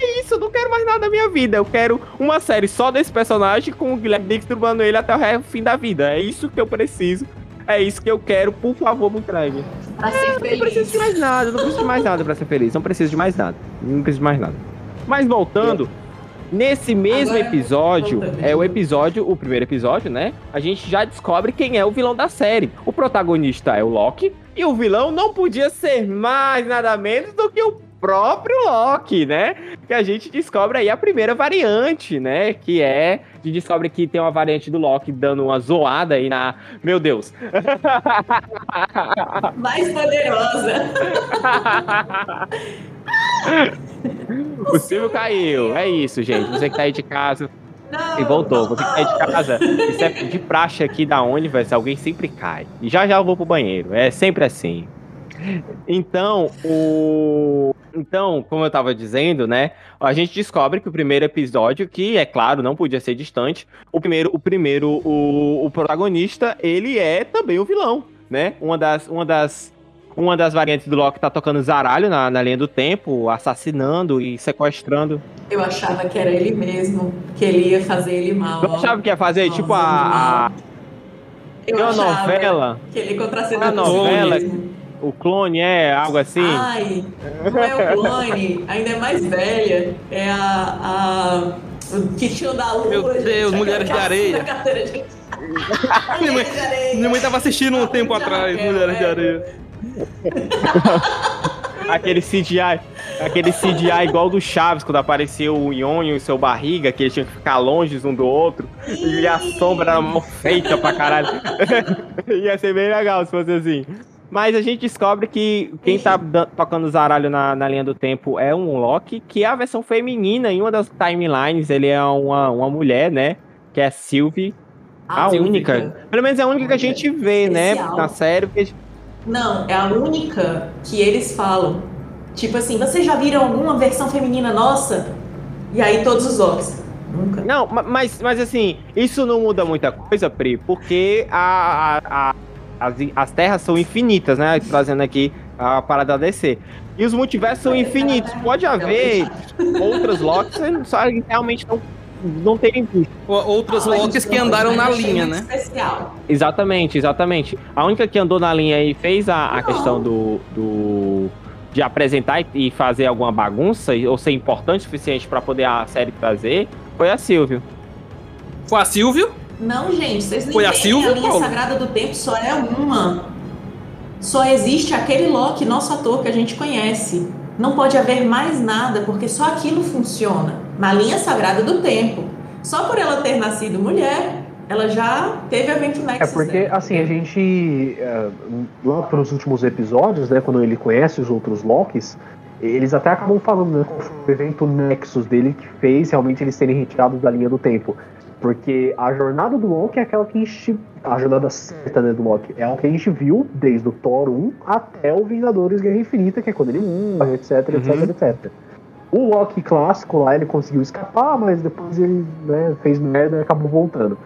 É isso, eu não quero mais nada da minha vida. Eu quero uma série só desse personagem com o Guilherme Briggs dublando ele até o fim da vida. É isso que eu preciso é isso que eu quero, por favor, me entregue. Pra ser é, feliz. Não preciso de mais nada, não preciso de mais nada pra ser feliz. Não preciso de mais nada. Não preciso de mais nada. Mas voltando, nesse mesmo Agora, episódio, é o episódio, o primeiro episódio, né? A gente já descobre quem é o vilão da série. O protagonista é o Loki. E o vilão não podia ser mais nada menos do que o próprio Loki, né? Que a gente descobre aí a primeira variante, né? Que é. A gente descobre que tem uma variante do Loki dando uma zoada aí na. Meu Deus! Mais poderosa! o Silvio caiu. É isso, gente. Você que tá aí de casa. Não, e voltou. Você que tá aí de casa. Isso é de praxe aqui da Universe. Alguém sempre cai. E já já eu vou pro banheiro. É sempre assim. Então, o. Então, como eu estava dizendo, né, a gente descobre que o primeiro episódio, que é claro, não podia ser distante, o primeiro, o primeiro, o, o protagonista, ele é também o vilão, né? Uma das, uma das, uma das variantes do Loki tá tocando zaralho na, na linha do tempo, assassinando e sequestrando. Eu achava que era ele mesmo, que ele ia fazer ele mal. Eu achava que ia fazer, tipo, a. a... Eu uma novela. Que ele contracenou uma novela. Mesmo o clone é algo assim? Ai, não é o clone, ainda é mais velha. É a. a o que tinha da lua. Meu Deus, Mulheres de Areia. De... minha, mãe, minha mãe tava assistindo um tempo atrás, Mulheres de Areia. aquele CGI, aquele CGI igual do Chaves, quando apareceu o Nhonho e o seu barriga, que eles tinham que ficar longe um do outro, e a sombra era feita pra caralho. Ia ser bem legal se fosse assim. Mas a gente descobre que quem tá tocando zaralho na, na linha do tempo é um Loki, que é a versão feminina. Em uma das timelines, ele é uma, uma mulher, né? Que é a Sylvie. A, a única. Pelo menos é a única que a gente vê, né? Na série. Porque... Não, é a única que eles falam. Tipo assim, vocês já viram alguma versão feminina nossa? E aí todos os Locks. Nunca. Não, mas, mas assim, isso não muda muita coisa, Pri, porque a, a, a as, as terras são infinitas, né? Trazendo aqui a parada da DC. E os multiversos são infinitos. Pode haver outras Locks, só realmente não não terem visto. Outras ah, Locks que andaram na linha, né? Especial. Exatamente, exatamente. A única que andou na linha e fez a, a questão do, do de apresentar e fazer alguma bagunça ou ser importante o suficiente para poder a série trazer foi a Silvio. Foi a Silvio? Não, gente, vocês não Foi a Silvio, A linha Paulo? sagrada do tempo só é uma. Só existe aquele Loki, nosso ator que a gente conhece. Não pode haver mais nada, porque só aquilo funciona. Na linha sagrada do tempo. Só por ela ter nascido mulher, ela já teve evento Nexus. É porque, assim, a gente. É, lá para os últimos episódios, né, quando ele conhece os outros Locks, eles até acabam falando, né, o evento Nexus dele que fez realmente eles serem retirados da linha do tempo. Porque a jornada do Loki é aquela que a gente. A jornada certa né, do Loki é a que a gente viu desde o Thor 1 até o Vingadores Guerra Infinita, que é quando ele morre, etc, uhum. etc, etc. O Loki clássico lá, ele conseguiu escapar, mas depois ele né, fez merda e acabou voltando.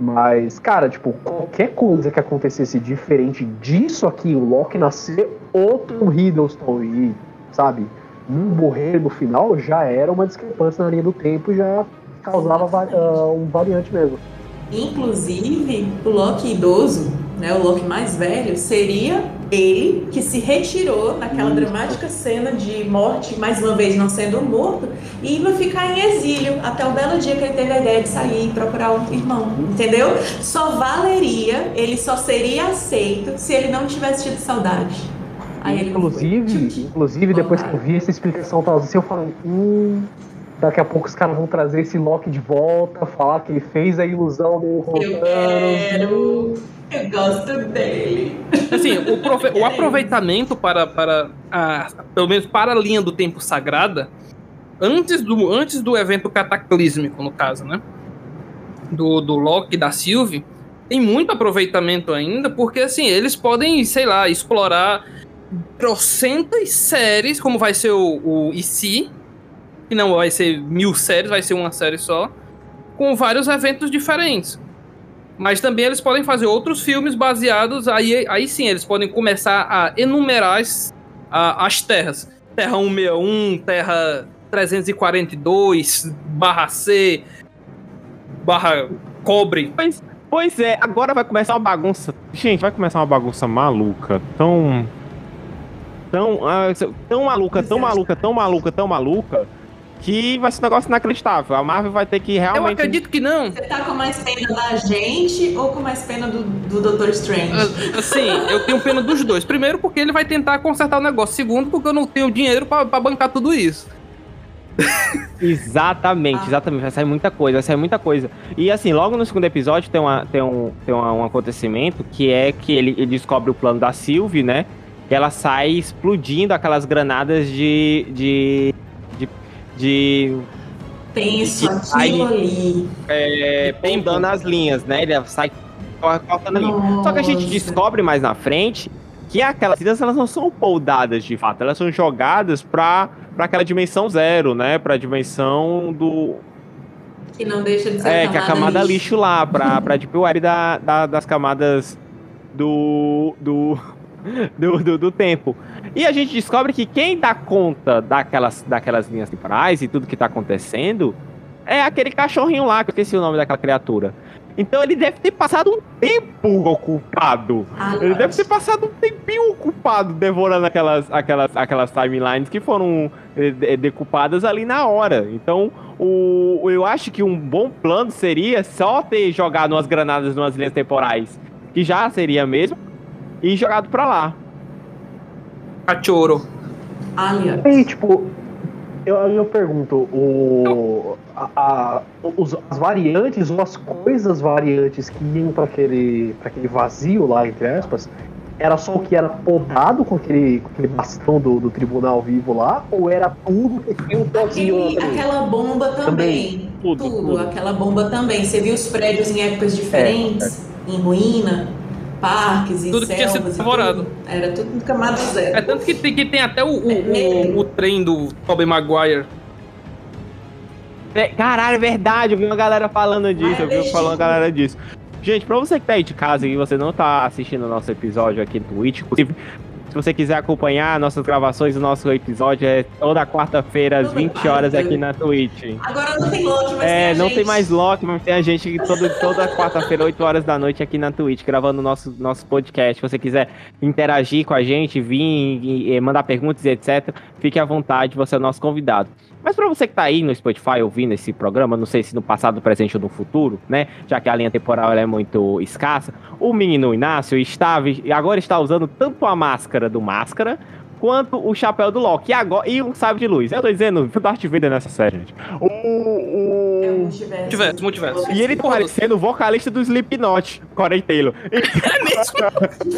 Mas, cara, tipo, qualquer coisa que acontecesse diferente disso aqui, o Loki nascer outro Hiddleston e, sabe, não morrer no final, já era uma discrepância na linha do tempo já causava uh, um variante mesmo. Inclusive, o Loki idoso, né, o Loki mais velho, seria ele que se retirou naquela Isso. dramática cena de morte, mais uma vez não sendo morto, e ia ficar em exílio até o belo dia que ele teve a ideia de sair e procurar um irmão, entendeu? Só valeria, ele só seria aceito se ele não tivesse tido saudade. Aí inclusive, inclusive depois que eu vi essa explicação, assim, eu falei, hum, Daqui a pouco os caras vão trazer esse Loki de volta, falar que ele fez a ilusão do Eu quero. Eu gosto dele. Assim, o, o aproveitamento para, para a, pelo menos para a linha do tempo sagrada, antes do, antes do evento cataclísmico, no caso, né? Do, do Loki e da Sylvie, tem muito aproveitamento ainda, porque assim, eles podem, sei lá, explorar trocentas séries, como vai ser o, o IC, que não vai ser mil séries, vai ser uma série só, com vários eventos diferentes. Mas também eles podem fazer outros filmes baseados, aí, aí sim, eles podem começar a enumerar as, a, as terras. Terra 161, Terra 342, barra C, barra cobre. Pois, pois é, agora vai começar uma bagunça. Gente, vai começar uma bagunça maluca. Tão. Tão, uh, tão maluca, tão maluca, tão maluca, tão maluca que vai ser um negócio inacreditável. A Marvel vai ter que realmente. Eu acredito que não. Você tá com mais pena da gente ou com mais pena do, do Doutor Strange? Assim, eu tenho pena dos dois. Primeiro, porque ele vai tentar consertar o negócio. Segundo, porque eu não tenho dinheiro para bancar tudo isso. exatamente, ah. exatamente. Vai sair muita coisa, vai sair muita coisa. E assim, logo no segundo episódio tem, uma, tem, um, tem uma, um acontecimento que é que ele, ele descobre o plano da Sylvie, né? Que ela sai explodindo aquelas granadas de, de de. Isso aquilo ali. É, pendando as linhas, né? Ele sai cortando a linha. Só que a gente descobre mais na frente que aquelas linhas elas não são poldadas de fato, elas são jogadas para aquela dimensão zero, né? Pra dimensão do. Que não deixa de ser É, que a camada lixo, lixo lá, pra, pra Deep da, da, das camadas do. do do, do, do, tempo. E a gente descobre que quem dá conta daquelas, daquelas linhas temporais e tudo que tá acontecendo é aquele cachorrinho lá, que eu esqueci o nome daquela criatura. Então ele deve ter passado um tempo ocupado. Ah, ele deve ter passado um tempinho ocupado devorando aquelas, aquelas, aquelas timelines que foram eh, decupadas ali na hora. Então, o, eu acho que um bom plano seria só ter jogado umas granadas nas linhas temporais, que já seria mesmo, e jogado pra lá. Cachorro. Aliás. E tipo, eu, eu pergunto, o, a, a, os, as variantes ou as coisas variantes que iam para aquele, pra aquele vazio lá, entre aspas, era só o que era podado com aquele, com aquele bastão do, do tribunal vivo lá, ou era tudo que tinha um Aquele, Aquela bomba também. também. Tudo, tudo, tudo, aquela bomba também. Você viu os prédios em épocas diferentes, é, é. em ruína. Parques e Tudo que tinha sido devorado. tudo. Era tudo camada zero. É tanto que tem, que tem até o, o, É. o, o trem do Tobey Maguire. É, Caralho, é verdade, eu vi uma galera falando disso, eu vi legítimo. falando uma galera disso. Gente, pra você que tá aí de casa e você não tá assistindo o nosso episódio aqui no Twitch, inclusive, se você quiser acompanhar nossas gravações, o nosso episódio é toda quarta-feira às Toda 20 horas aqui na Twitch. Agora não tem Loki, mas É, tem a não gente. tem mais Loki, mas tem a gente todo, toda quarta-feira, 8 horas da noite, aqui na Twitch, gravando o nosso, nosso podcast. Se você quiser interagir com a gente, vir e, e mandar perguntas e etc., fique à vontade, você é o nosso convidado. Mas pra você que tá aí no Spotify ouvindo esse programa, não sei se no passado, presente ou no futuro, né? Já que a linha temporal é muito escassa, o menino Inácio estava e agora está usando tanto a máscara do Máscara quanto o chapéu do Loki e, agora, e um sabre de luz. Eu tô dizendo, o Darth Vader nessa série, gente. O, o, É o multiverso. Multiverso, multiverso. e ele tá parecendo o vocalista do Slipknot, Corey Taylor. De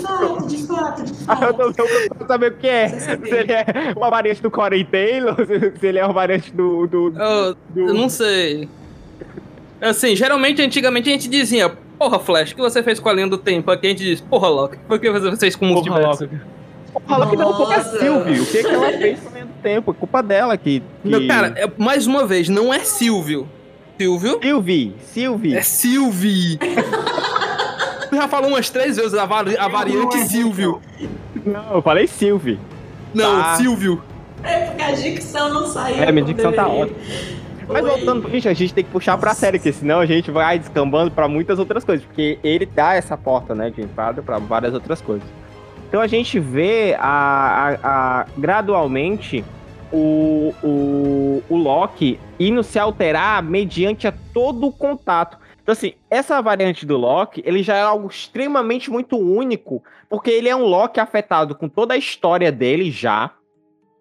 fato, de fato, de Ah, eu fato. tô louco pra saber o que é. Se ele é uma variante do Corey Taylor, se ele é uma variante do. do, Eu, do- eu não sei. Assim, geralmente, antigamente a gente dizia, porra, Flash, o que você fez com a linha do tempo? Aqui a gente diz, porra, Loki, o que você fez com o Porra, multiverso? Fala que não, porque é Nossa. Sylvie. O que, que ela fez com o tempo? É culpa dela que. que... Não, cara, é- mais uma vez, não é Silvio. Silvio? Sylvie, Sylvie. É Sylvie. Tu já falou umas três vezes a, vari- a variante Silvio. Não, eu falei Sylvie. Não, Tá. Silvio. É porque a dicção não saiu. É, minha dicção tá ótima. Mas Oi. voltando, gente, a gente tem que puxar pra série, porque senão a gente vai descambando pra muitas outras coisas, porque ele dá essa porta, né, de entrada pra várias outras coisas. Então a gente vê a, a- a- gradualmente o, o, o Loki indo se alterar mediante a todo o contato. Então, assim, essa variante do Loki, ele já é algo extremamente muito único, porque ele é um Loki afetado com toda a história dele já,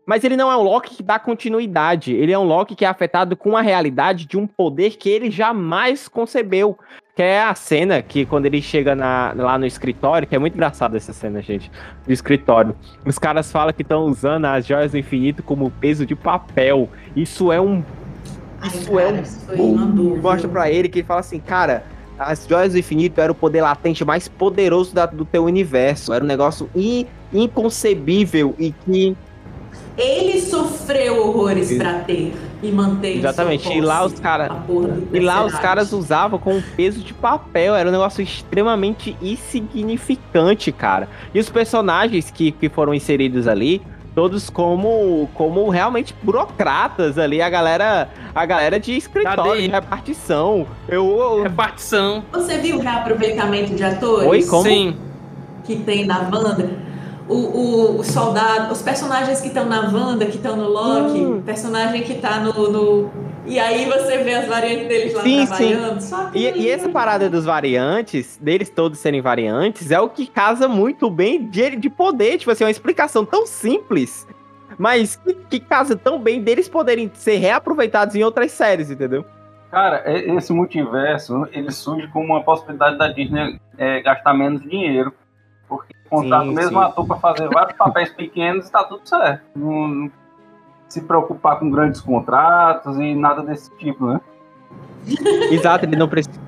mas ele não é um Loki que dá continuidade. Ele é um Loki que é afetado com a realidade de um poder que ele jamais concebeu. Que é a cena que quando ele chega na- lá no escritório, que é muito engraçada essa cena, gente, do escritório. Os caras falam que estão usando as joias do infinito como peso de papel. Isso é um. Ai, Isso cara, é um. isso. Mostra pra ele que ele fala assim, cara. As joias do infinito era o poder latente mais poderoso da- do teu universo. Era um negócio in- inconcebível e que Ele sofreu horrores pra ter e manter Exatamente, sua e lá posse os cara- a porra do E lá os caras usavam com peso de papel, era um negócio extremamente insignificante, cara. E os personagens que, que foram inseridos ali, todos como como realmente burocratas ali, a galera a galera de escritório, Cadê? de repartição. Eu, eu- Repartição. Você viu o reaproveitamento de atores Oi, como? Sim. que tem na Wanda? O, o, o soldado, os personagens que estão na Wanda, que estão no Loki, Hum. personagem que tá no, no- E aí você vê as variantes deles lá Sim, trabalhando. Só que E, e essa parada dos variantes, deles todos serem variantes, é o que casa muito bem de, de poder. Tipo assim, uma explicação tão simples, mas que, que casa tão bem deles poderem ser reaproveitados em outras séries, entendeu? Cara, esse multiverso, ele surge como uma possibilidade da Disney é, gastar menos dinheiro. Porque contrata Sim, o mesmo sim. ator para fazer vários papéis pequenos e tá tudo certo. Não, não se preocupar com grandes contratos e nada desse tipo, né? Exato, ele não precisa.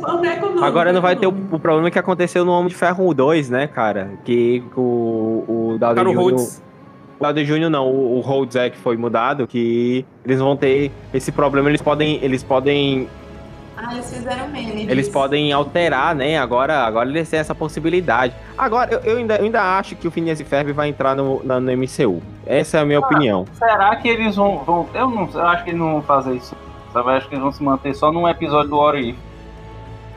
forma é. Agora não vai ter o, o problema que aconteceu no Homem de Ferro 2, né, cara? Que o, o Downey Cara, o Jr. Rhodes. O Downey Jr. não, o, o Rhodes é que foi mudado, que eles vão ter esse problema, eles podem, eles podem, Ah, eles fizeram meme. eles podem alterar, né? Agora, agora eles têm essa possibilidade. Agora, eu, eu ainda, eu ainda acho que o Phineas e Ferb vai entrar no, na- no MCU. Essa é a minha opinião. Será que eles vão. vão eu não eu acho que eles não vão fazer isso. Sabe? Eu acho que eles vão se manter só num episódio do What If.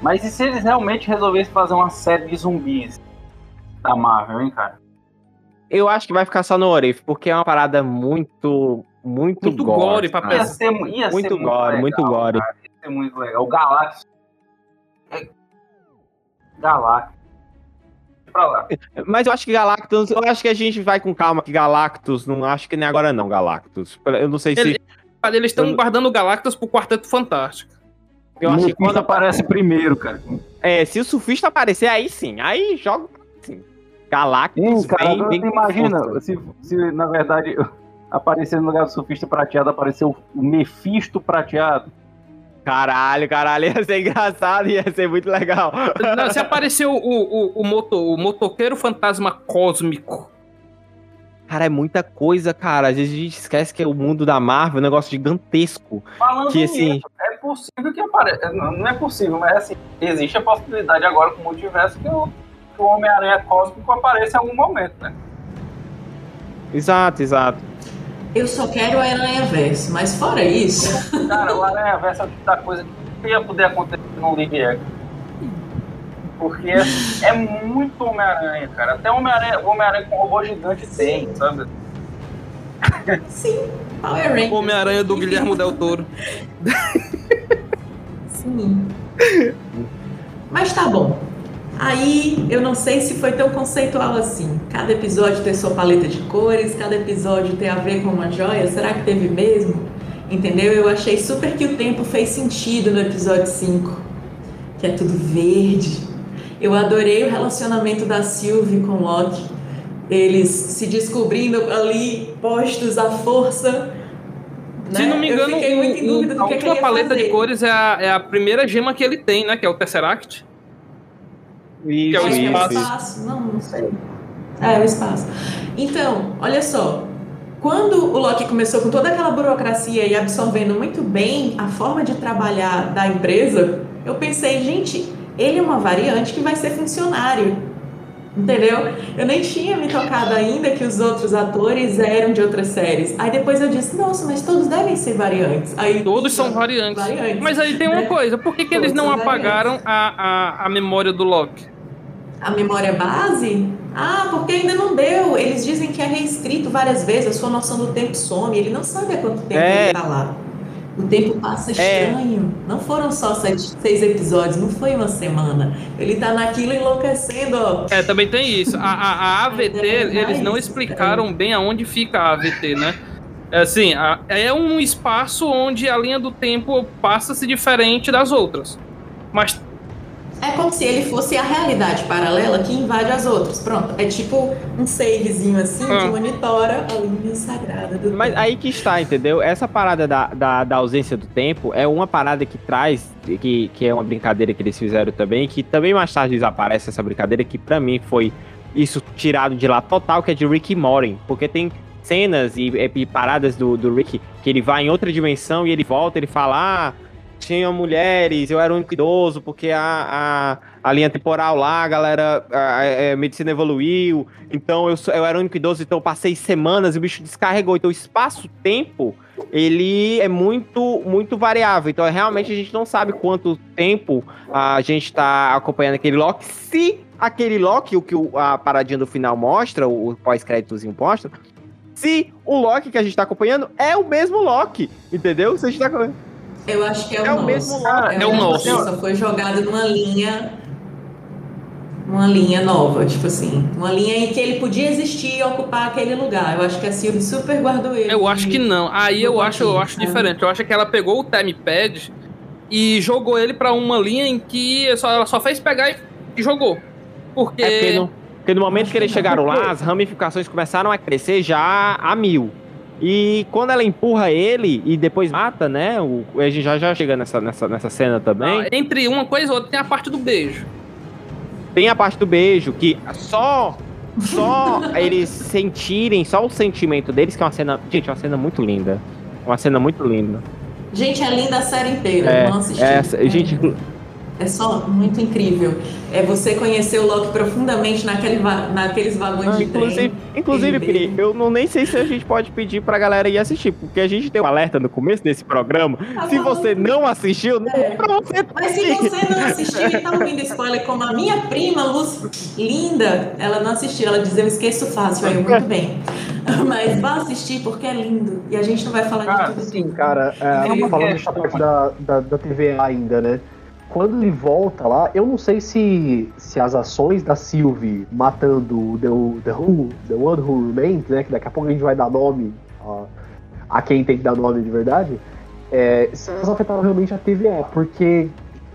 Mas e se eles realmente resolvessem fazer uma série de zumbis da Marvel, hein, cara? Eu acho que vai ficar só no Orif, porque é uma parada muito, muito, Muito gore pra cara. Ia ser, ia Muito ser gore, legal, muito gore. cara. Ia ser muito legal. O Galactus. É... Galactus. Pra lá. Mas eu acho que Galactus, eu acho que a gente vai com calma que Galactus, não acho que nem agora não, Galactus. Eu não sei se Ele- Eles estão Eu- guardando o Galactus pro Quarteto Fantástico. eu acho que quando aparece primeiro, cara. é, se o surfista aparecer aí sim, aí joga assim. Galactus Sim, cara, imagina se, se na verdade aparecer no lugar do surfista prateado apareceu o Mephisto prateado. Caralho, caralho, ia ser engraçado, ia ser muito legal. Não, se apareceu o, o, o, moto, o motoqueiro fantasma cósmico. Cara, é muita coisa, cara. Às vezes a gente esquece que é o mundo da Marvel é um negócio gigantesco. Falando que, assim... Nisso, é possível que apareça. Não é possível, mas assim, existe a possibilidade agora com o multiverso que o, que o Homem-Aranha cósmico apareça em algum momento, né? Exato, exato. Eu só quero o Aranha Verso, mas fora isso. Cara, o Aranha Verso é tipo da coisa que ia poder acontecer no League Echo. Porque é muito Homem-Aranha, cara. Até Homem-Aranha, Homem-Aranha com robô gigante tem, sabe? Sim, Power Rangers. Homem-Aranha do Guilherme Del Toro. Sim. Mas tá bom. Aí eu não sei se foi tão conceitual assim. Cada episódio ter sua paleta de cores, cada episódio ter a ver com uma joia. Será que teve mesmo? Entendeu? Eu achei super que o tempo fez sentido no episódio 5. Que é tudo verde. Eu adorei o relacionamento da Sylvie com Loki. Eles se descobrindo ali, postos à força. Se né? não me engano, eu fiquei muito em dúvida do a que, que última paleta fazer. de cores é a, é a primeira gema que ele tem, né? Que é o Tesseract. Isso, é o Acho que é o espaço. espaço. Não, não sei. É, o espaço. Então, olha só. Quando o Loki começou com toda aquela burocracia e absorvendo muito bem a forma de trabalhar da empresa, eu pensei, gente, ele é uma variante que vai ser funcionário. Entendeu? Eu nem tinha me tocado ainda que os outros atores eram de outras séries. Aí depois eu disse, nossa, mas todos devem ser variantes. Aí, Todos são variantes. variantes. Mas aí tem uma né? coisa, por que, que eles não apagaram a, a, a memória do Loki? A memória base? Ah, porque ainda não deu. Eles dizem que é reescrito várias vezes, a sua noção do tempo some. Ele não sabe há quanto tempo É. ele tá lá. O tempo passa estranho. Não foram só sete, seis episódios, não foi uma semana. Ele tá naquilo enlouquecendo, ó. É, também tem isso. A, a, a AVT, É, eles não explicaram bem aonde fica a AVT, né? É Assim, a- é um espaço onde a linha do tempo passa-se diferente das outras. Mas É como se ele fosse a realidade paralela que invade as outras. Pronto. É tipo um savezinho assim Ah. que monitora a linha sagrada do Mas tempo. aí que está, entendeu? Essa parada da, da, da ausência do tempo é uma parada que traz, que, que é uma brincadeira que eles fizeram também, que também mais tarde desaparece essa brincadeira, que pra mim foi isso tirado de lá total, que é de Rick Morty. Porque tem cenas e, e paradas do, do Rick que ele vai em outra dimensão e ele volta, ele fala, ah, tinham mulheres, eu era o único idoso, porque a, a, a linha temporal lá, a galera, a, a- a medicina evoluiu, então eu, eu era o único idoso, então eu passei semanas e o bicho descarregou. Então o espaço-tempo, ele é muito, muito variável. Então realmente a gente não sabe quanto tempo a gente tá acompanhando aquele Loki. Se aquele Loki, o que a paradinha do final mostra, o, pós-créditozinho mostra, se o Loki que a gente tá acompanhando é o mesmo Loki, entendeu? Se a gente tá acompanhando. Eu acho que é o, É o nosso. mesmo lá, é o nosso. Só foi jogado numa linha. Uma linha nova, tipo assim. Uma linha em que ele podia existir e ocupar aquele lugar. Eu acho que a Sylvie super guardou ele. eu acho que não. Aí eu acho, eu acho diferente. Eu acho que ela pegou o timepad e jogou ele pra uma linha em que só, ela só fez pegar e, jogou. Porque. É porque no, porque no momento que eles chegaram lá, as ramificações começaram a crescer já a mil. E quando ela empurra ele e depois mata, né? O, a gente já, já chega nessa, nessa, nessa cena também. Ah, entre uma coisa e outra tem a parte do beijo. Tem a parte do beijo que só só eles sentirem, só o sentimento deles, que é uma cena. Gente, é uma cena muito linda. Uma cena muito linda. Gente, é linda a série inteira. É, não assisti. é, gente, É só muito incrível. É você conhecer o Loki profundamente naquele va- naqueles vagões Ah, de inclusive, trem. inclusive Pri, eu não nem sei se a gente pode pedir pra galera ir assistir, porque a gente deu um alerta no começo desse programa. Tá se você não assistiu, não é pra você Mas se você não assistiu e tá ouvindo spoiler como a minha prima, Luz Linda, ela não assistiu. Ela diz, eu esqueço fácil, aí eu muito bem. Mas vá assistir porque é lindo. E a gente não vai falar Cara, de tudo. Sim, cara, é, Incrível. falando da, da, da TVA ainda, né? Quando ele volta lá, eu não sei se, se as ações da Sylvie matando o The, the, who, the One Who Remains, né? Que daqui a pouco a gente vai dar nome a, a quem tem que dar nome de verdade, é, se elas afetaram realmente a TVA, porque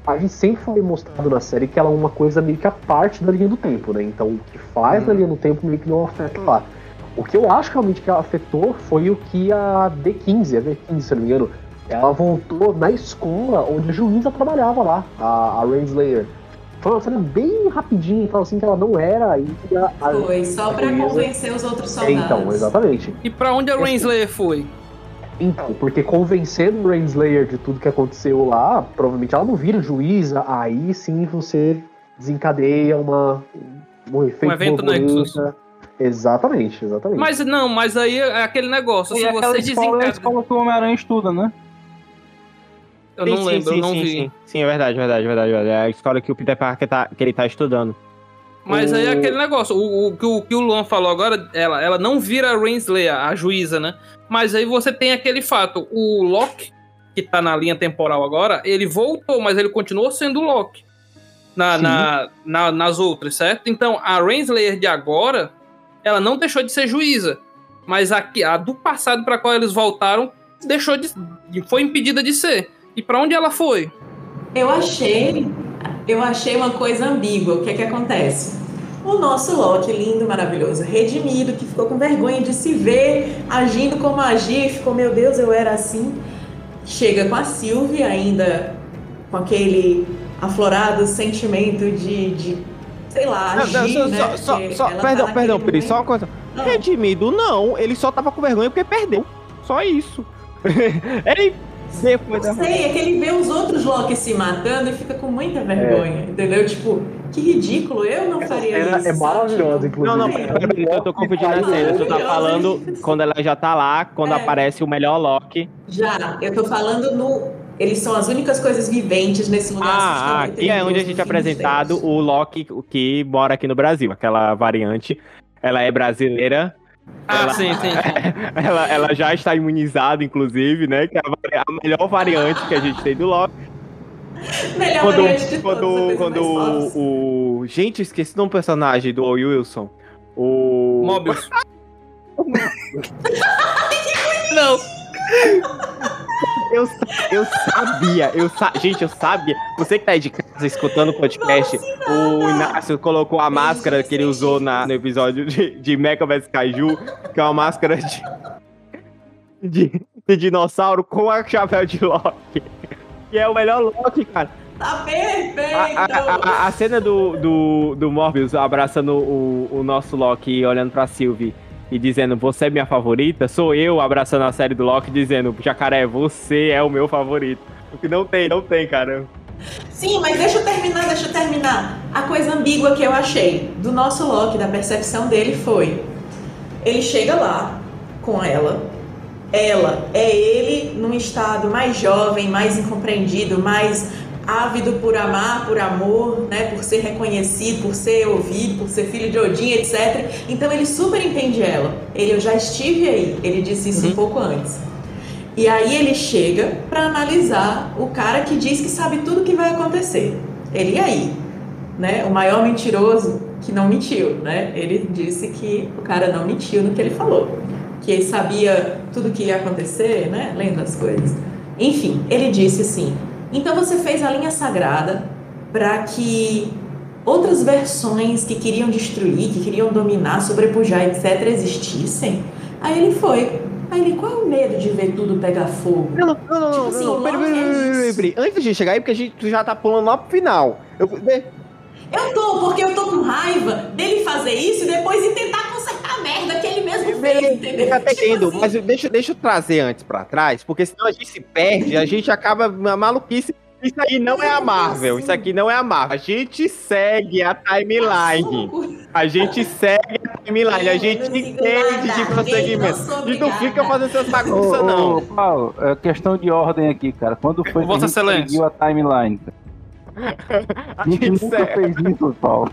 a gente sempre foi mostrado na série que ela é uma coisa meio que a parte da linha do tempo, né? Então o que faz na linha do tempo meio que não afeta lá. O que eu acho realmente que ela afetou foi o que a D15, a D15, se eu não me engano, ela voltou na escola onde a juíza trabalhava lá, a, a Renslayer. Foi uma cena bem rapidinha, falou assim que ela não era a. Foi, só pra juíza. convencer os outros soldados. Então, exatamente. E pra onde a Renslayer foi? Então, porque convencendo o Renslayer de tudo que aconteceu lá, provavelmente ela não vira juíza, aí sim você desencadeia uma, um efeito um evento Nexus. Exatamente, exatamente. Mas não, mas aí é aquele negócio, e se você desencadena... É a escola que o Homem-Aranha estuda, né? Eu não sim, lembro, sim, eu não sim, vi. Sim, sim, é verdade, verdade, verdade, verdade. É a escola que o Peter Parker tá, que ele tá estudando. Mas o... aí é aquele negócio, o, o, o, que o Luan falou agora, ela, ela não vira a Renslayer, a juíza, né? Mas aí você tem aquele fato, o Loki, que tá na linha temporal agora, ele voltou, mas ele continuou sendo o Loki. Na, na, na, nas outras, certo? Então, a Renslayer de agora, ela não deixou de ser juíza. Mas a, a do passado para qual eles voltaram, deixou de. foi impedida de ser. E para onde ela foi? Eu achei, eu achei uma coisa ambígua. O que é que acontece? O nosso Loki, lindo, maravilhoso, redimido, que ficou com vergonha de se ver agindo como agir, ficou, meu Deus, eu era assim. Chega com a Sylvie ainda com aquele aflorado sentimento de, de sei lá, agir, não, não, né? Só, só, perdão, tá perdão, Pri, só uma coisa. Não. Redimido, não, ele só tava com vergonha porque perdeu. Só isso. ele depois não sei, é que ele vê os outros Loki se matando e fica com muita vergonha, é. entendeu? Tipo, que ridículo, eu não faria isso. É maravilhosa, inclusive. Não, não, eu tô confundindo a cena. Tu tá falando quando ela já tá lá, quando é. aparece o melhor Loki. Já, eu tô falando no. Eles são as únicas coisas viventes nesse lugar. Ah, aqui é onde a gente é apresentado o Loki que mora aqui no Brasil, aquela variante. Ela é brasileira, ah, ela, sim, sim. Ela, ela já está imunizada, inclusive, né? Que é a melhor variante que a gente tem do Loki. Melhor quando, variante de quando, todos, quando o, o. Gente, esqueci de um personagem do Wilson. O. Mobius. Não. Eu, eu sabia, eu sa... gente, eu sabia. Você que tá aí de casa escutando o podcast, o Inácio colocou a máscara que ele usou na, no episódio de, de Mecha vs Kaiju, que é uma máscara de, de, de dinossauro com a chapéu de Loki. Que é o melhor Loki, cara. Tá perfeito! A, a, a, a cena do, do, do Morbius abraçando o, o nosso Loki e olhando pra Sylvie e dizendo você é minha favorita, sou eu abraçando a série do Loki dizendo Jacaré, você é o meu favorito. O que não tem, não tem, cara. Sim, mas deixa eu terminar, deixa eu terminar. A coisa ambígua que eu achei do nosso Loki, da percepção dele, foi: ele chega lá com ela, ela é ele num estado mais jovem, mais incompreendido, mais ávido por amar, por amor, né, por ser reconhecido, por ser ouvido, por ser filho de Odin, etc. Então ele super entende ela. Ele, eu já estive aí. Ele disse isso uhum. um pouco antes. E aí ele chega para analisar o cara que diz que sabe tudo o que vai acontecer. Ele e aí, né? O maior mentiroso que não mentiu, né? Ele disse que o cara não mentiu no que ele falou, que ele sabia tudo o que ia acontecer, né? Lendo as coisas. Enfim, ele disse assim: então você fez a linha sagrada para que outras versões que queriam destruir, que queriam dominar, sobrepujar, etc., existissem. Aí ele foi. Aí ele, qual é o medo de ver tudo pegar fogo? Não, não, não, tipo assim, não, peraí, peraí, peraí, Antes de chegar aí, porque a gente já tá pulando lá pro final. Eu, eu tô, porque eu tô com raiva dele fazer isso e depois ir tentar consertar a merda que ele mesmo fez, entendeu? Tá tipo assim. mas deixa, deixa eu trazer antes pra trás, porque senão a gente se perde, a gente acaba maluquice. Isso aí não é a Marvel, isso aqui não é a Marvel. A gente segue a timeline. A gente segue a timeline, a gente entende de prosseguimento. E não fica fazendo essas bagunças, não. Ô, Paulo, é questão de ordem aqui, cara. Quando foi Vossa que a gente seguiu a timeline? A gente nunca fez isso, Paulo.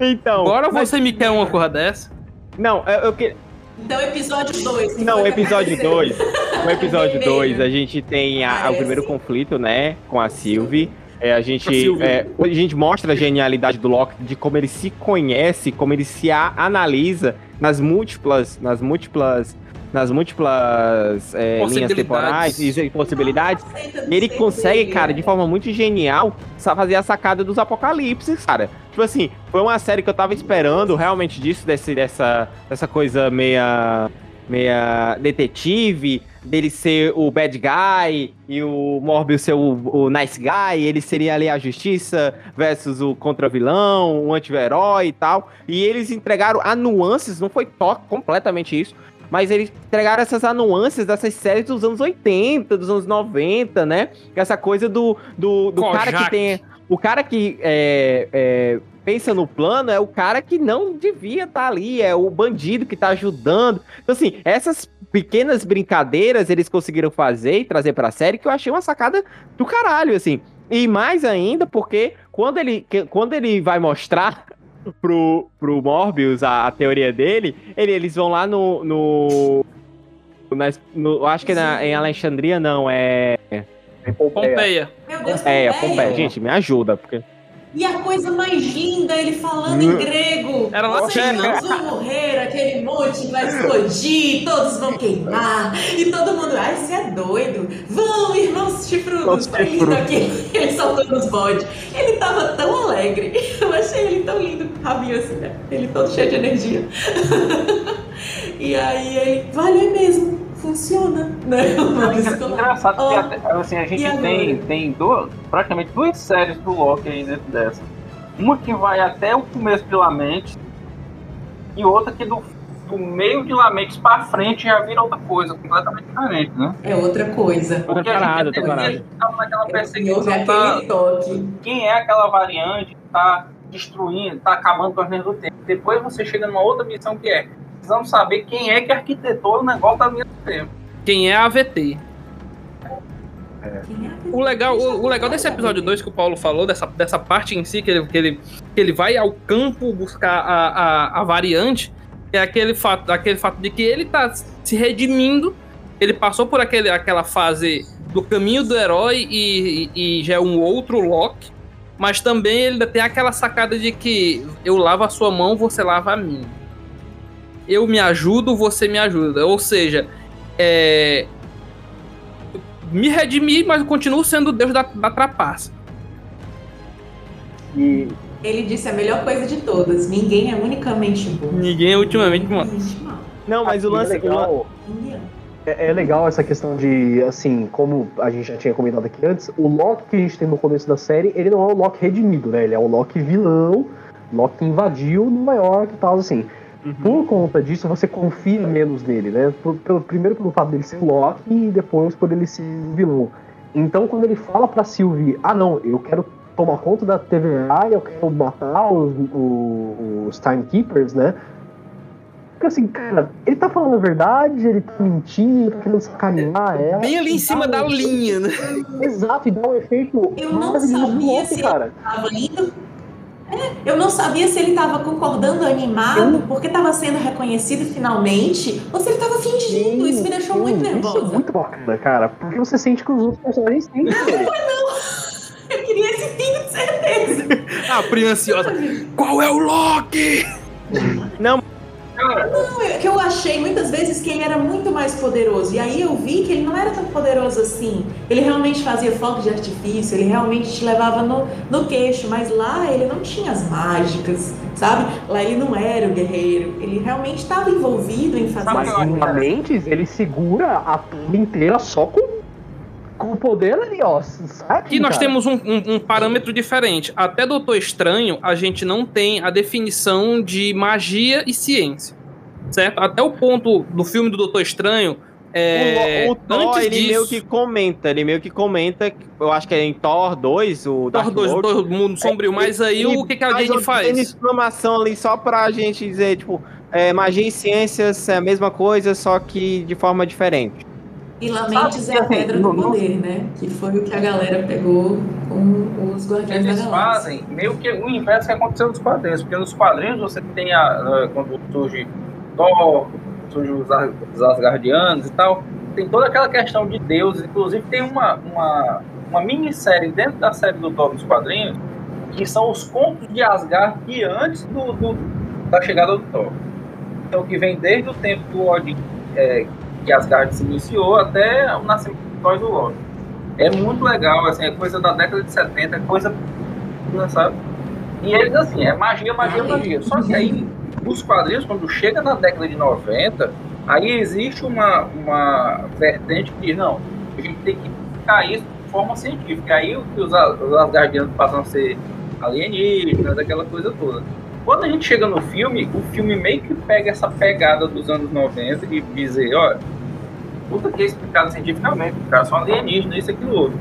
Então. Agora mas... você me quer uma coisa dessa? Não, eu, eu que. Então, episódio 2. Não, episódio 2. No episódio 2, a gente tem a, o primeiro conflito, né? Com a Sylvie. É, a, gente, é, a gente mostra a genialidade do Loki de como ele se conhece, como ele se analisa nas múltiplas, nas múltiplas nas múltiplas é, linhas temporais e possibilidades, ele consegue, cara, de forma muito genial, fazer a sacada dos apocalipses, cara. Tipo assim, foi uma série que eu tava esperando realmente disso, desse, dessa, dessa coisa meia, meia detetive, dele ser o bad guy e o Morbius ser o, o nice guy, ele seria ali a justiça versus o contra-vilão, o anti-herói e tal. E eles entregaram a nuances, não foi toque completamente isso, mas eles entregaram essas nuances dessas séries dos anos 80, dos anos 90, né? Essa coisa do, do, do cara que tem. O cara que é, é, pensa no plano é o cara que não devia estar tá ali, é o bandido que está ajudando. Então, assim, essas pequenas brincadeiras eles conseguiram fazer e trazer para a série que eu achei uma sacada do caralho, assim. E mais ainda porque quando ele, quando ele vai mostrar pro, pro Morbius a, a teoria dele, ele, eles vão lá no. no, no, no acho que é na, em Alexandria não, é. Pompeia. Pompeia. Meu Deus, Pompeia, Pompeia. Gente, me ajuda, porque. E a coisa mais linda, ele falando em grego. Era lá Vocês não vão morrer, aquele monte vai explodir, todos vão queimar. E todo mundo, ai, você é doido. Vão, irmãos chifrudos, tá lindo aqui. Ele soltando os bodes. Ele tava tão alegre. Eu achei ele tão lindo, rabinho assim, né? Ele todo cheio de energia. e aí ele, vale mesmo funciona, né? Mas, é engraçado que até, assim, a gente tem, tem duas, praticamente duas séries do Loki aí dentro dessa. Uma que vai até o começo de Lamente e outra que do, do meio de Lamentos pra frente já vira outra coisa, completamente diferente, né? É outra coisa. Porque a gente, parada, a gente tava naquela perseguição tá, quem é aquela variante que tá destruindo, tá acabando com as linhas do tempo. Depois você chega numa outra missão que é precisamos saber quem é que arquitetou o negócio da linha do tempo. Quem é a AVT. É. O legal, o, o, legal desse episódio 2 que o Paulo falou, dessa, dessa parte em si, que ele, que, ele, que ele vai ao campo buscar a, a, a variante, é aquele fato, aquele fato de que ele tá se redimindo, ele passou por aquele, aquela fase do caminho do herói e, e, e já é um outro Loki, mas também ele tem aquela sacada de que eu lavo a sua mão, você lava a minha eu me ajudo, você me ajuda. Ou seja, é, me redimi, mas eu continuo sendo o Deus da, da trapaça. E... Ele disse a melhor coisa de todas: ninguém é unicamente bom. Ninguém é ultimamente bom. Não, mas o lance. É legal, é, é, legal essa questão de, assim, como a gente já tinha comentado aqui antes, o Loki que a gente tem no começo da série, ele não é o Loki redimido, né? Ele é o Loki vilão, Loki que invadiu Nova York e tal, assim. Uhum. Por conta disso, você confia menos nele, né? Por, pelo, primeiro pelo fato dele ser Loki e depois por ele ser vilão. Então, quando ele fala pra Sylvie, ah não, eu quero tomar conta da TVA, eu quero matar os, os, Timekeepers, né? Porque assim, cara, ele tá falando a verdade, ele tá mentindo, tá querendo sacanear ela. Bem ali em cima da linha, né? Exato, e dá um efeito eu não sabia se cara. Tava indo eu não sabia se ele estava concordando animado, porque estava sendo reconhecido finalmente, ou se ele estava fingindo. Sim, isso me deixou sim, muito nervosa. Isso é muito bacana, cara, porque você sente que os outros personagens sentem. Não, não. Eu queria esse pingo de certeza. A prima ansiosa. Qual é o Loki? Não, não, é que eu achei muitas vezes que ele era muito mais poderoso. E aí eu vi que ele não era tão poderoso assim. Ele realmente fazia fogo de artifício, ele realmente te levava no, no queixo. Mas lá ele não tinha as mágicas, sabe? Lá ele não era o guerreiro. Ele realmente estava envolvido em fazer Mas em Mentes, ele segura a turma inteira só com com o poder ali, ó. Sabe, Aqui nós temos um, um, um, parâmetro diferente. Até Doutor Estranho, a gente não tem a definição de magia e ciência. Certo? Até o ponto do filme do Doutor Estranho. É, o, o Thor, ele disso, meio que comenta, ele meio que comenta, eu acho que é em Thor 2, o Thor 2, o Mundo Sombrio, é, mas aí o que, que a gente faz? Tem exclamação ali só pra gente dizer, tipo, é, magia e ciências é a mesma coisa, só que de forma diferente. E Lamentes é a assim, pedra do poder, né? Que foi o que a galera pegou com os Guardiões Eles da Galáxia. fazem meio que o inverso que aconteceu nos quadrinhos, porque nos quadrinhos você tem a, quando surge Thor, surge os, os Asgardianos e tal, tem toda aquela questão de deuses, inclusive tem uma, uma, uma minissérie dentro da série do Thor nos quadrinhos, que são os contos de Asgard de antes do, do, da chegada do Thor. Então que vem desde o tempo do Odin é, que Asgard se iniciou até o nascimento do Loki. É muito legal, assim, é coisa da década de 70, é coisa, sabe? E eles, assim, é magia, magia, magia. Só que aí, os quadrinhos, quando chega na década de 90, Aí existe uma, uma vertente que diz, não, a gente tem que explicar isso de forma científica. Aí os, os Asgardianos passam a ser alienígenas, aquela coisa toda. Quando a gente chega no filme, o filme meio que pega essa pegada dos anos 90 e dizer, olha, tudo que é explicado cientificamente, os caras são alienígenas, isso, aquilo, outro.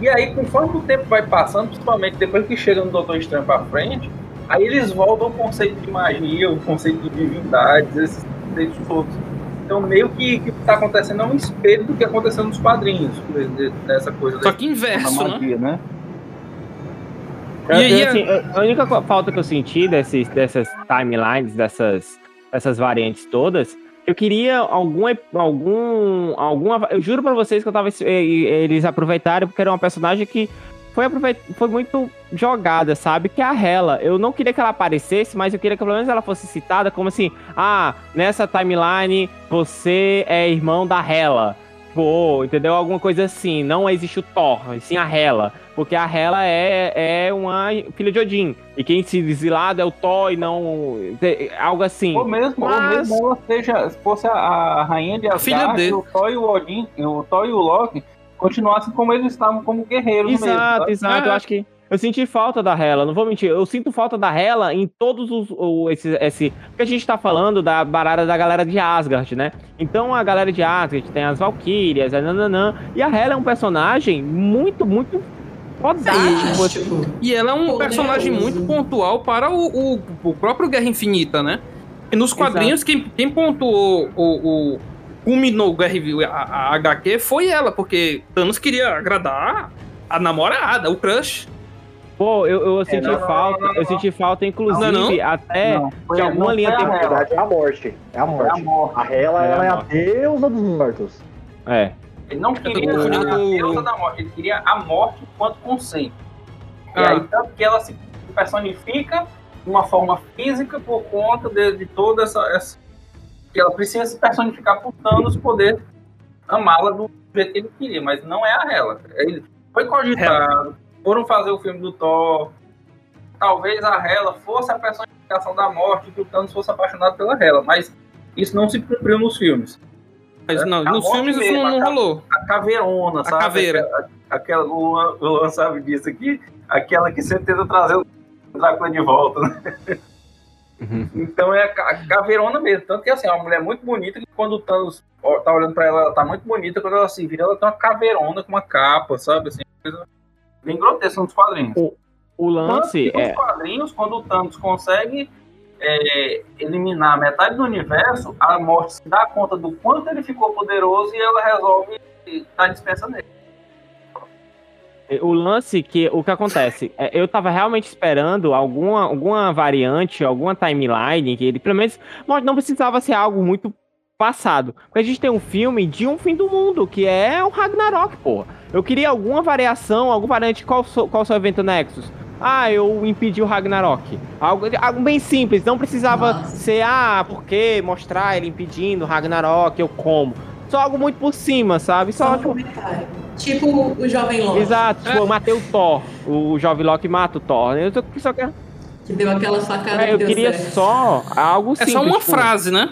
E aí, conforme o tempo vai passando, principalmente depois que chega no Doutor Estranho pra frente, aí eles voltam ao conceito de magia, o conceito de divindades, esses conceitos todos. Então, meio que o que está acontecendo é um espelho do que aconteceu nos quadrinhos, dessa coisa. Só que inverso, né? magia, né? E aí, assim, a única falta que eu senti desses, dessas timelines, dessas, dessas variantes todas, eu queria algum, algum, alguma, eu juro para vocês que eu tava, eles aproveitaram porque era uma personagem que foi, aproveit, foi muito jogada, sabe? Que é a Hela. Eu não queria que ela aparecesse, mas eu queria que pelo menos ela fosse citada como assim: ah, nessa timeline você é irmão da Hela. Pô, entendeu? Alguma coisa assim. Não existe o Thor, sim a Hela. Porque a Hela é, é uma filha de Odin. E quem se exilado é o Thor e não. Algo assim. Ou mesmo, Mas... ou mesmo ela seja, se fosse a, a rainha de Asgard, o Thor e o Odin, o Thor e o Loki continuassem como eles estavam, como guerreiros Exato, mesmo, exato. É. Eu acho que eu senti falta da Hela, não vou mentir. Eu sinto falta da Hela em todos os. O, esse, esse, porque a gente tá falando da barada da galera de Asgard, né? Então a galera de Asgard tem as Valkyrias, a nananã. E a Hela é um personagem muito, muito fodástico. E ela é um Pô, personagem muito pontual para o, o, o, próprio Guerra Infinita, né? E nos quadrinhos, quem, quem pontuou o, o culminou a, a HQ foi ela, porque Thanos queria agradar a namorada, o crush. Pô, eu, eu senti é, não, falta, não, não, eu senti falta, inclusive, até de alguma linha temporal. É a morte. É a morte. É a, morte. a Hela, é ela é a deusa dos mortos. É. Ele não queria a deusa da morte, ele queria a morte enquanto conceito. Ah. E aí, tanto que ela se personifica de uma forma física por conta de, de toda essa, essa, que ela precisa se personificar por Thanos poder amá-la do jeito que ele queria, mas não é a Hela. Ele foi cogitado foram fazer o filme do Thor. Talvez a Hela fosse a personificação da morte, que o Thanos fosse apaixonado pela Hela, mas isso não se cumpriu nos filmes. Mas não, a nos filmes mesmo, isso não, não rolou. A caveirona, sabe? A caveira. Aquela, o Luan, o Luan sabe disso aqui, aquela que sempre tenta trazer o Drácula de volta, né? Uhum. Então é a caveirona mesmo. Tanto que assim, é uma mulher muito bonita que quando o Thanos tá olhando pra ela, ela tá muito bonita. Quando ela se vira, ela tem uma caveirona com uma capa, sabe? Assim, coisa bem grotesco nos quadrinhos. O, o lance é. Nos quadrinhos, quando o Thanos consegue é, eliminar metade do universo, a morte se dá conta do quanto ele ficou poderoso e ela resolve dar dispensa nele. O lance que o que acontece, é, eu tava realmente esperando alguma, alguma variante, alguma timeline que ele pelo menos não precisava ser algo muito passado. Porque a gente tem um filme de um fim do mundo, que é o Ragnarok, porra. Eu queria alguma variação, alguma variante. Qual, qual o seu evento Nexus? Ah, eu impedi o Ragnarok. Algo, algo bem simples, não precisava Nossa. ser, ah, porque mostrar ele impedindo o Ragnarok, eu como. Só algo muito por cima, sabe? Só, Só um comentário. Tipo o Jovem Loki. Exato, tipo, eu matei o Thor. O Jovem Loki mata o Thor. Eu só quero. Que deu aquela facada. É, eu queria certo. só algo simples. É só uma tipo, frase, né?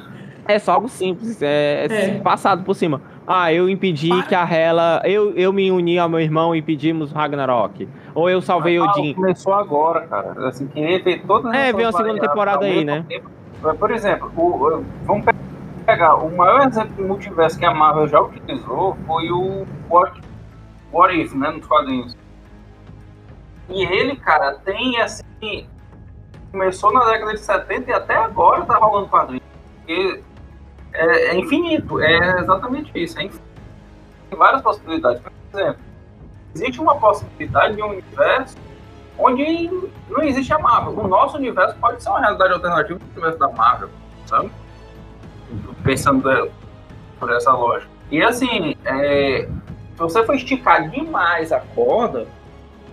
É só algo simples, é, é. passado por cima. Ah, eu impedi Para. que a Hela. Eu, eu me uni ao meu irmão e impedimos Ragnarok. Ou eu salvei ah, o Odin. Começou agora, cara. Assim, querer ver todas É, veio a segunda temporada aí, né? Tempo. Por exemplo, o, vamos pegar o maior exemplo de multiverso que a Marvel já utilizou foi o What, What If, né? Nos quadrinhos. E ele, cara, tem assim. Começou na década de 70 e até agora tá rolando quadrinhos. Porque é, é infinito, é exatamente isso. É infinito. Tem várias possibilidades. Por exemplo, existe uma possibilidade de um universo onde não existe a Marvel. O nosso universo pode ser uma realidade alternativa do universo da Marvel, sabe? Pensando por essa lógica. E assim, é, se você for esticar demais a corda,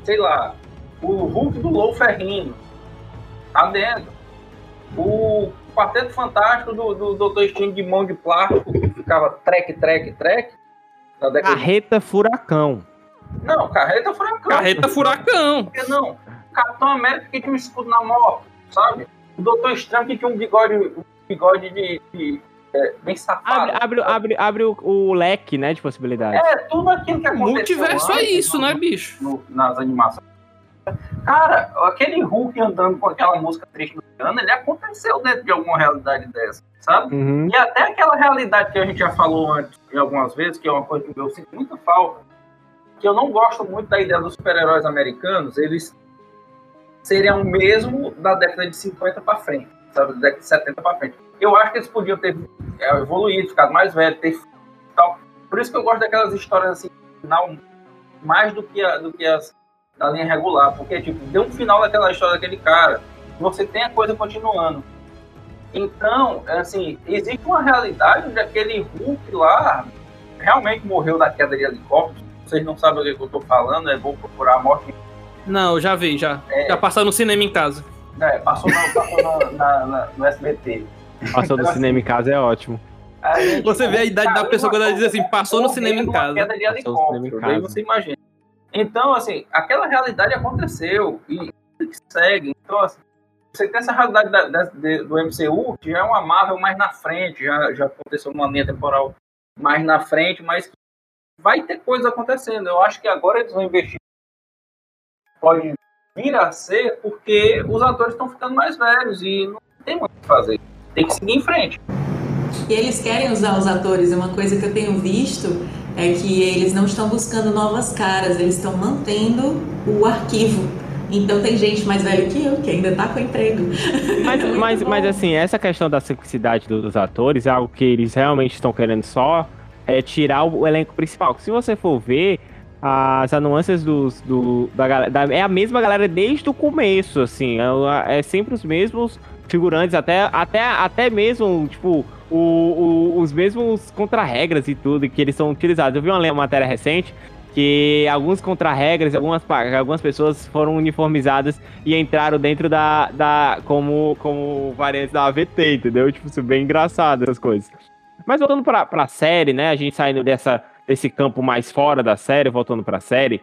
sei lá, o Hulk do Lou Ferrino tá dentro. O Quarteto Fantástico do, do Dr. Strange de mão de plástico, que ficava trek, trek, trek. Carreta Furacão. Não, Carreta Furacão. Carreta Furacão. Por que não? Capitão América que tinha um escudo na moto, sabe? O Doutor Estranho que tinha um bigode, um bigode de, de, é, bem safado. Abre, abre, abre, abre o, o, leque, né, de possibilidades. É, tudo aquilo que aconteceu. Multiverso é isso, no, né, bicho? No, nas animações. Cara, aquele Hulk andando com aquela música triste do piano, ele aconteceu dentro de alguma realidade dessa, sabe? Uhum. E até aquela realidade que a gente já falou antes, algumas vezes, que é uma coisa que eu sinto muita falta, que eu não gosto muito da ideia dos super-heróis americanos, eles seriam o mesmo da década de 50 para frente, sabe? Da década de 70 para frente. Eu acho que eles podiam ter é, evoluído, ficado mais velho, ter tal. Por isso que eu gosto daquelas histórias assim, final, mais do que, a, do que as da linha regular, porque tipo, deu um final daquela história daquele cara, você tem a coisa continuando. Então, é assim, existe uma realidade onde aquele Hulk lá realmente morreu da queda de helicóptero. Vocês não sabem o que eu tô falando, é vou procurar a morte. Não, já vi, já. É, já passou no cinema em casa. É, passou, no, passou no, na, na, no SBT. Passou no cinema em casa é ótimo. Gente, você vê a idade da pessoa quando ela diz assim, passou no cinema em casa. Queda de helicóptero, daí você imagina. Então, assim, aquela realidade aconteceu e segue. Então, assim, você tem essa realidade da, da, do MCU, que já é uma Marvel mais na frente, já, já aconteceu uma linha temporal mais na frente, mas vai ter coisa acontecendo. Eu acho que agora eles vão investir. Pode vir a ser porque os atores estão ficando mais velhos e não tem muito o que fazer. Tem que seguir em frente. E eles querem usar os atores. Uma coisa que eu tenho visto é que eles não estão buscando novas caras, eles estão mantendo o arquivo. Então tem gente mais velha que eu que ainda está com emprego. Mas, mas, mas assim, essa questão da simplicidade dos atores é algo que eles realmente estão querendo só é, tirar o elenco principal. Se você for ver, as anuâncias dos, do, da, da, é a mesma galera desde o começo, assim. É, é sempre os mesmos figurantes, até, até, até mesmo, tipo, o, o, os mesmos contra-regras e tudo que eles são utilizados. Eu vi uma matéria recente que alguns contra-regras, algumas, algumas pessoas foram uniformizadas e entraram dentro da, da como, como variantes da AVT, entendeu? Tipo, isso é bem engraçado, essas coisas. Mas voltando pra, pra série, né, a gente saindo dessa, desse campo mais fora da série, voltando pra série,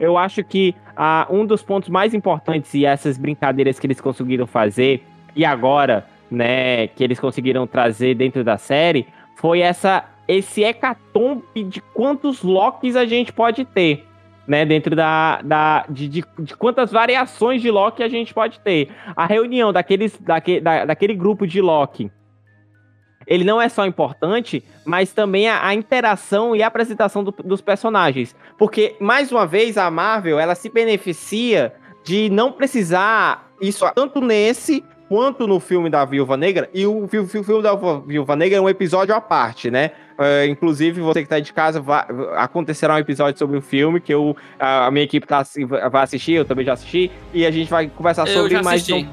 eu acho que ah, um dos pontos mais importantes e essas brincadeiras que eles conseguiram fazer, e agora né, que eles conseguiram trazer dentro da série foi essa esse hecatombe de quantos Locks a gente pode ter, né, dentro da, da de, de, de, quantas variações de Loki a gente pode ter. A reunião daqueles, daque, da, daquele grupo de Loki, ele não é só importante, mas também a, a interação e a apresentação do, dos personagens. Porque, mais uma vez, a Marvel, ela se beneficia de não precisar isso tanto nesse quanto no filme da Viúva Negra, e o, filme da Viúva Negra é um episódio à parte, né? Uh, inclusive, você que está de casa, vai, acontecerá um episódio sobre o filme que eu, a, minha equipe tá, vai assistir, eu também já assisti, e a gente vai conversar sobre mais um,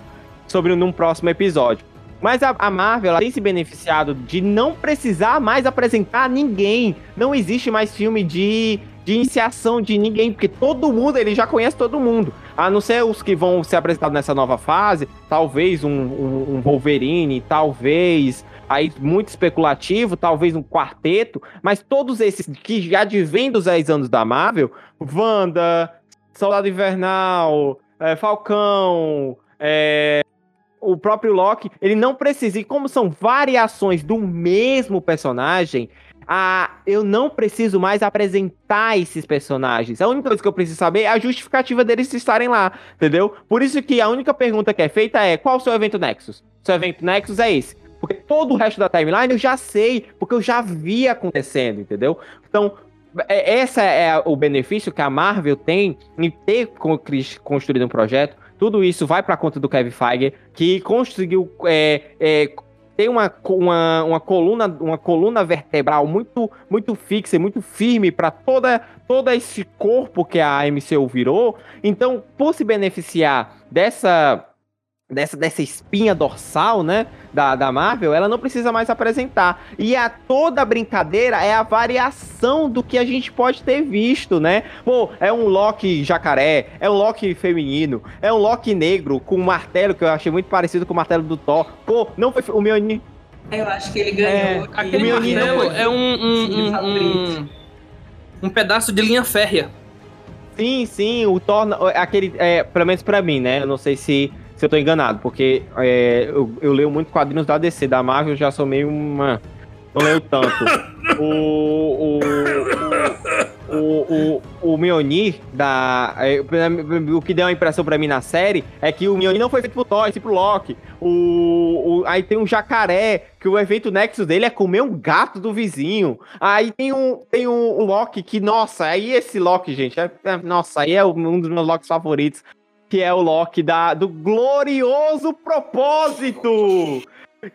sobre num próximo episódio. Mas a, a, Marvel tem se beneficiado de não precisar mais apresentar ninguém. Não existe mais filme de de iniciação de ninguém, porque todo mundo, ele já conhece todo mundo. A não ser os que vão ser apresentados nessa nova fase, talvez um, um, um Wolverine, talvez aí muito especulativo, talvez um quarteto, mas todos esses que já advêm dos 10 anos da Marvel, Wanda, Soldado Invernal, é, Falcão, é, o próprio Loki, ele não precisa, e como são variações do mesmo personagem, a eu não preciso mais apresentar esses personagens. A única coisa que eu preciso saber é a justificativa deles estarem lá, entendeu? Por isso que a única pergunta que é feita é: qual o seu evento Nexus? Seu evento Nexus é esse. Porque todo o resto da timeline eu já sei, porque eu já vi acontecendo, entendeu? Então, é, essa é o benefício que a Marvel tem em ter construído um projeto. Tudo isso vai para conta do Kevin Feige, que conseguiu é, é, tem uma, uma, uma, coluna, uma coluna vertebral muito, muito fixa e muito firme para toda todo esse corpo que a MCU virou. Então, por se beneficiar dessa dessa, dessa espinha dorsal, né, da, da Marvel, ela não precisa mais apresentar. E a toda brincadeira é a variação do que a gente pode ter visto, né? Pô, é um Loki jacaré, é um Loki feminino, é um Loki negro com um martelo que eu achei muito parecido com o martelo do Thor. Pô, não foi o meu eu acho que ele ganhou. É, aquele martelo é um um, um, um, um, pedaço de linha férrea. Sim, sim, o Thor, aquele, é, pelo menos pra mim, né? Eu não sei se se eu tô enganado, porque é, eu, eu, leio muito quadrinhos da DC, da Marvel, já sou meio uma, não leio tanto. o, o, o, o, o, o Mjolnir, da, é, o que deu a impressão pra mim na série é que o Mjolnir não foi feito pro Thor, sim pro Loki. O, o, aí tem um jacaré, que o evento Nexus dele é comer um gato do vizinho. Aí tem um, tem um, um Loki que, nossa, aí esse Loki, gente, é, é, nossa, aí é um dos meus Locks favoritos que é o Loki da, do glorioso propósito,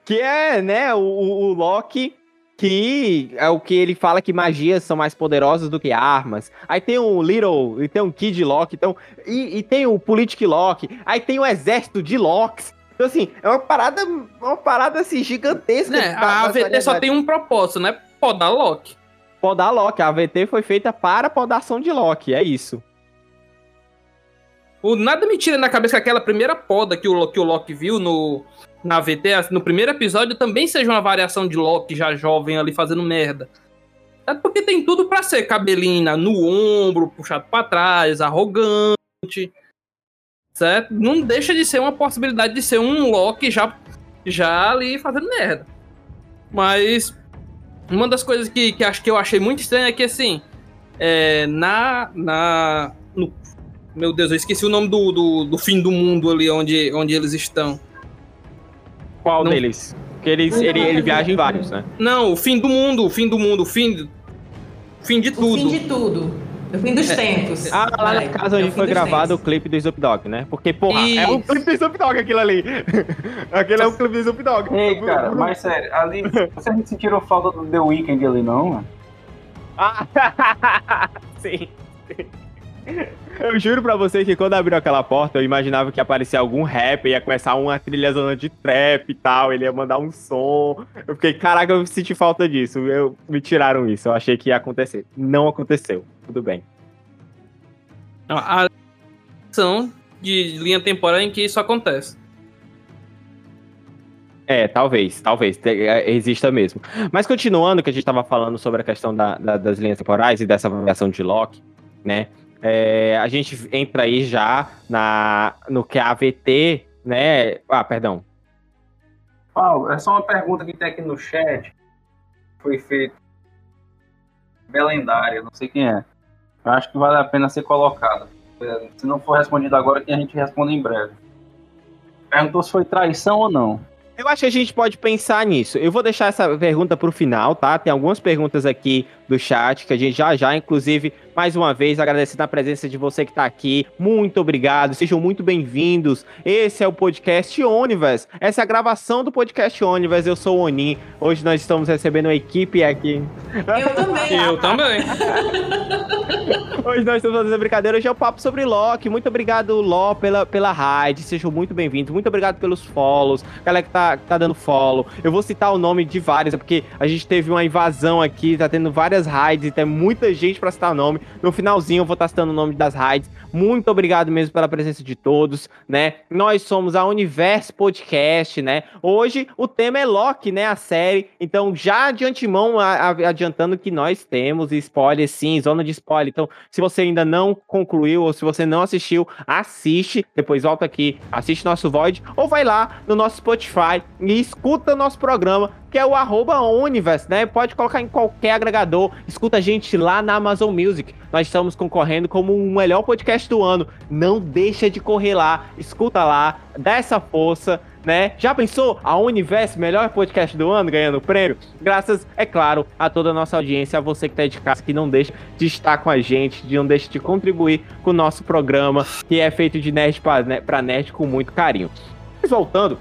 que é, né, o, o Loki que é o que ele fala que magias são mais poderosas do que armas. Aí tem o Little, e tem um Kid Loki, então, e, e tem o Politic Loki, aí tem o exército de Locks. Então, assim, é uma parada, uma parada assim, gigantesca. Né, a AVT só tem um propósito, né? Podar Loki. Podar Loki. A AVT foi feita para podação de Loki, é isso. O, nada me tira na cabeça que aquela primeira poda que o, que o Loki viu no, na VT, no primeiro episódio, também seja uma variação de Loki já jovem ali fazendo merda. É porque tem tudo para ser cabelinho no ombro, puxado para trás, arrogante. Certo? Não deixa de ser uma possibilidade de ser um Loki já, já ali fazendo merda. Mas uma das coisas que, que acho que eu achei muito estranha é que assim, é, na, na no meu Deus, eu esqueci o nome do, do, do fim do mundo ali onde, onde eles estão. Qual Não... deles? Porque eles, ele, ele viaja em vários, né? Não, o fim do mundo, o fim do mundo, o fim, fim de tudo. O fim de tudo. O fim dos é. tempos. Ah, lá na casa onde é foi gravado tempos. o clipe do Snoop Dogg, né? Porque, porra, Isso. é um clipe do Snoop Dogg aquilo ali. Aquele é um clipe do Snoop Dogg. Ei, cara, mas sério, ali, você não sentiu falta do The Weeknd ali, não, mano? Ah, sim. Eu juro pra vocês que quando abriu aquela porta, eu imaginava que ia aparecer algum rapper, ia começar uma trilha zona de trap e tal, ele ia mandar um som. Eu fiquei, caraca, eu senti falta disso. Eu, me tiraram isso, eu achei que ia acontecer. Não aconteceu. Tudo bem. A ação de linha temporal em que isso acontece. É, talvez, talvez, é, exista mesmo. Mas continuando, que a gente estava falando sobre a questão da, da, das linhas temporais e dessa variação de Locke, né? É, a gente entra aí já na, no que a AVT, né? Ah, perdão. Paulo, é só uma pergunta que tem aqui no chat. Foi feita. Belendária, não sei quem é. Eu acho que vale a pena ser colocada. Se não for respondido agora, que a gente responde em breve. Perguntou se foi traição ou não. Eu acho que a gente pode pensar nisso. Eu vou deixar essa pergunta para o final, tá? Tem algumas perguntas aqui do chat que a gente já já, inclusive, mais uma vez agradecendo a presença de você que está aqui. Muito obrigado, sejam muito bem-vindos. Esse é o podcast Onivers. Essa é a gravação do podcast Onivers. Eu sou o Oni. Hoje nós estamos recebendo uma equipe aqui. Eu também. Eu também. Hoje nós estamos fazendo brincadeira. Hoje é o papo sobre Loki. Muito obrigado, Ló, pela, pela raid. Sejam muito bem-vindos. Muito obrigado pelos follows. Galera que tá, que tá dando follow. Eu vou citar o nome de vários, porque a gente teve uma invasão aqui, tá tendo várias raids e tem muita gente para citar nome. No finalzinho eu vou estar citando o nome das raids. Muito obrigado mesmo pela presença de todos, né? Nós somos a Universo Podcast, né? Hoje o tema é Loki, né? A série. Então, já de antemão, adiantando que nós temos spoiler, sim, zona de spoiler. Então, se você ainda não concluiu ou se você não assistiu, assiste. Depois volta aqui, assiste nosso Void ou vai lá no nosso Spotify e escuta nosso programa que é o arroba Universe, né? Pode colocar em qualquer agregador. Escuta a gente lá na Amazon Music. Nós estamos concorrendo como o melhor podcast do ano. Não deixa de correr lá, escuta lá, dá essa força. Né? Já pensou a Universo, melhor podcast do ano, ganhando prêmio? Graças, é claro, a toda a nossa audiência, a você que tá de casa, que não deixa de estar com a gente, de não deixa de contribuir com o nosso programa, que é feito de nerd para nerd com muito carinho. Mas voltando,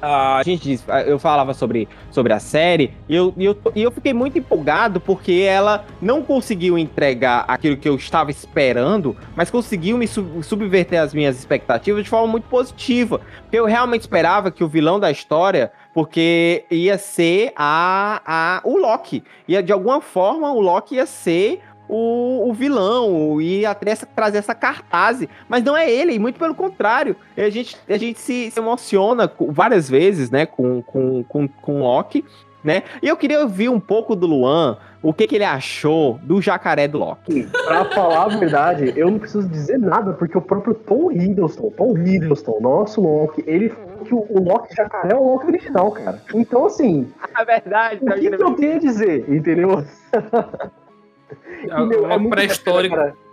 a gente eu falava sobre, sobre a série e eu, e eu, e eu fiquei muito empolgado porque ela não conseguiu entregar aquilo que eu estava esperando, mas conseguiu me sub, subverter as minhas expectativas de forma muito positiva. Porque eu realmente esperava que o vilão da história, porque ia ser a, a, o Loki. Ia, de alguma forma, o Loki ia ser o, o vilão e até essa, trazer essa cartaz. Mas não é ele, muito pelo contrário. A gente, a gente se, se emociona várias vezes, né, com, com, com, com Loki. né? E eu queria ouvir um pouco do Luan, o que, que ele achou do jacaré do Loki. Pra falar a verdade, eu não preciso dizer nada, porque o próprio Tom Hiddleston, Tom Hiddleston, nosso Loki, ele falou que o, o Loki jacaré é o Loki original, cara. Então, assim, É verdade. o que, que eu tenho a dizer, entendeu? É E, meu, uma muito pré-história. bacana, cara.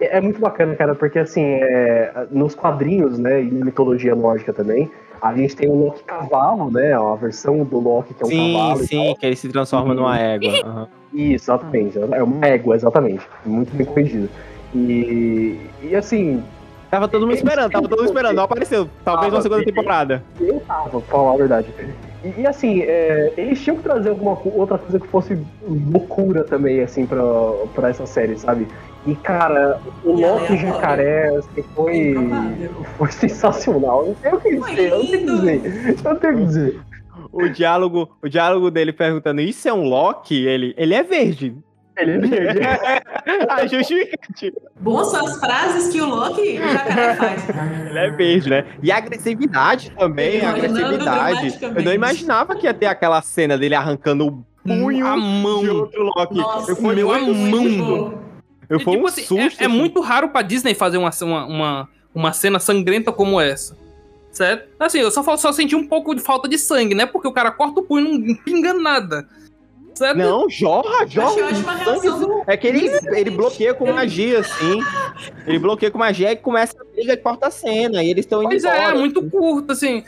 É, é muito bacana, cara, porque assim, é, nos quadrinhos, né, e na mitologia nórdica também, a gente tem o Loki cavalo, né, a versão do Loki que é um Sim, cavalo e sim, que ele se transforma numa égua. tal. Isso, exatamente. É uma égua, exatamente. Muito bem corrigido. E, e assim, Tava todo mundo esperando, tava todo mundo esperando, não apareceu. Talvez uma segunda temporada. eu tava, pra falar a verdade. E, e, assim, é, eles tinham que trazer alguma outra coisa que fosse loucura também, assim, pra, pra essa série, sabe? E, cara, o E Loki. Jacaré assim, foi, Improvável. foi sensacional. Não tenho o que dizer, eu não tenho o que lindo. dizer. Eu não tenho o que dizer. O diálogo, o diálogo dele perguntando: Isso é um Loki? Ele, ele é verde. Ele é verde. A justificativa. Bom são as frases que o Loki jacaré faz. Ele é verde, né? E a agressividade também, a agressividade. Eu não imaginava que ia ter aquela cena dele arrancando o punho a mão. de outro Loki. Nossa, eu fui meu, a muito mão. susto. Eu fui tipo um assim, é- susto. é, assim. muito raro pra Disney fazer uma, uma, uma, uma cena sangrenta como essa. Certo? Assim, eu só, só senti um pouco de falta de sangue, né? Porque o cara corta o punho e não pinga nada. Certo? Não, jorra, jorra. É que ele, ele bloqueia com magia, assim. Ele bloqueia com magia e começa a briga de porta-cena. E eles estão indo Pois é, embora. muito curto, assim.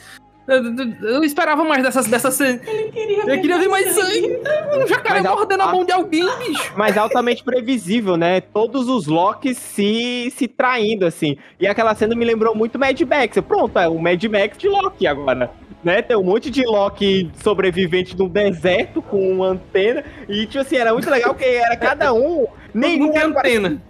Eu, eu- eu esperava mais dessas, dessas cenas. Eu queria ver mais sangue. Um jacaré Mas a- mordendo a a- mão de alguém, bicho. Mas altamente previsível, né? Todos os Locks se, se traindo, assim. E aquela cena me lembrou muito Mad Max. Pronto, é o Mad Max de Loki agora. Né? Tem um monte de Loki sobrevivente num deserto com uma antena. E, tipo assim, era muito legal que era cada um. Nenhum era, antena.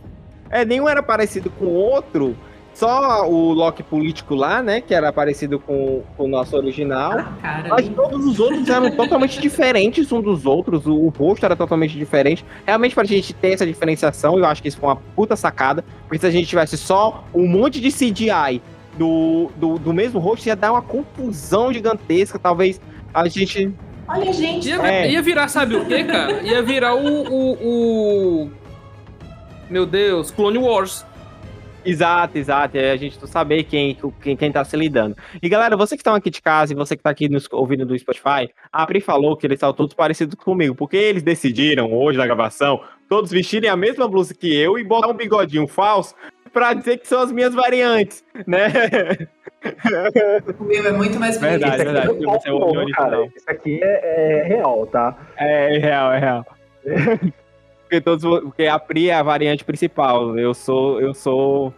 é, nenhum era parecido com o outro. Só o Loki político lá, né? Que era parecido com, com o nosso original. Ah, cara, Mas todos os outros eram totalmente diferentes um dos outros. O, o rosto era totalmente diferente. Realmente, pra gente ter essa diferenciação, eu acho que isso foi uma puta sacada. Porque se a gente tivesse só um monte de CGI do, do, do mesmo rosto, ia dar uma confusão gigantesca. Talvez a gente. Olha, gente. Ia, É. ia virar, sabe o quê, cara? Ia virar o, o, o- Meu Deus, Clone Wars. Exato, exato. É a gente saber quem, quem, quem tá se lidando. E galera, você que estão aqui de casa e você que tá aqui nos ouvindo do Spotify, a Pri falou que eles são todos parecidos comigo, porque eles decidiram hoje na gravação todos vestirem a mesma blusa que eu e botar um bigodinho falso pra dizer que são as minhas variantes, né? O meu é muito mais bonito. Verdade, Isso aqui verdade. é Você é o cara. Isso aqui é, é real, tá? É, é real, é real. porque, todos, porque a Pri é a variante principal. Eu sou, eu sou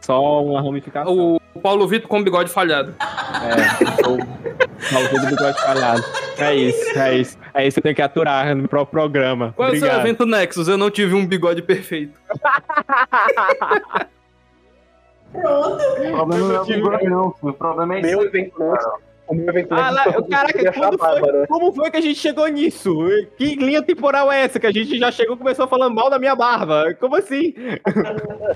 só uma ramificação. O Paulo Vitor com bigode falhado. É, eu sou Maldito bigode falhado. É isso, é isso. É isso que eu tenho que aturar no próprio programa. Qual é o seu evento Nexus? Eu não tive um bigode perfeito. Pronto. O problema não é o bigode, não. O problema é Meu isso. evento. O meu evento Ah, lá, caraca, achar quando foi, como foi que a gente chegou nisso? Que linha temporal é essa? Que a gente já chegou e começou falando mal da minha barba? Como assim?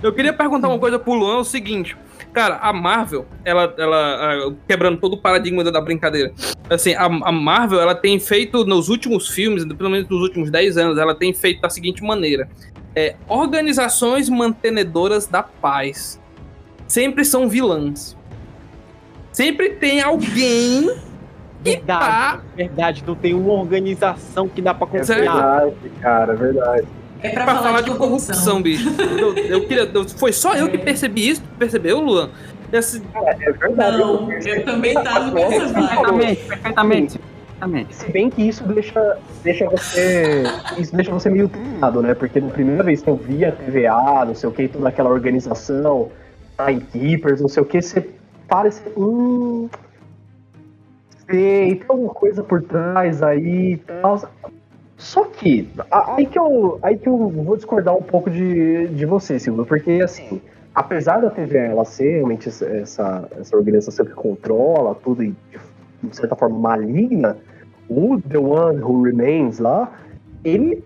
Eu queria perguntar uma coisa pro Luan, é o seguinte. Cara, a Marvel, ela, ela ah, quebrando todo o paradigma da brincadeira. Assim, a, a Marvel, ela tem feito nos últimos filmes, pelo menos nos últimos 10 anos, ela tem feito da seguinte maneira. É, organizações mantenedoras da paz sempre são vilãs. Sempre tem alguém que tá... Verdade, não tem uma organização que dá pra É confiar. verdade, cara, é verdade. É pra, Pra falar de corrupção, bicho. Eu, eu queria. eu- foi só eu que percebi isso? Percebeu, Luan? Esse- É verdade. Não, eu também tava com essa perfeitamente. perfeitamente. Se bem que isso deixa, deixa você. Isso deixa você meio treinado, né? Porque na primeira vez que eu vi a TVA, não sei o que, toda aquela organização, Timekeepers, não sei o que, você para e você. Hum. Sei, tem alguma coisa por trás aí e tal. Só que, aí que, eu, aí que eu vou discordar um pouco de, de você, Silvio, porque assim, apesar da TVA ela ser realmente essa, essa organização que controla tudo e de certa forma maligna, o The One Who Remains lá, ele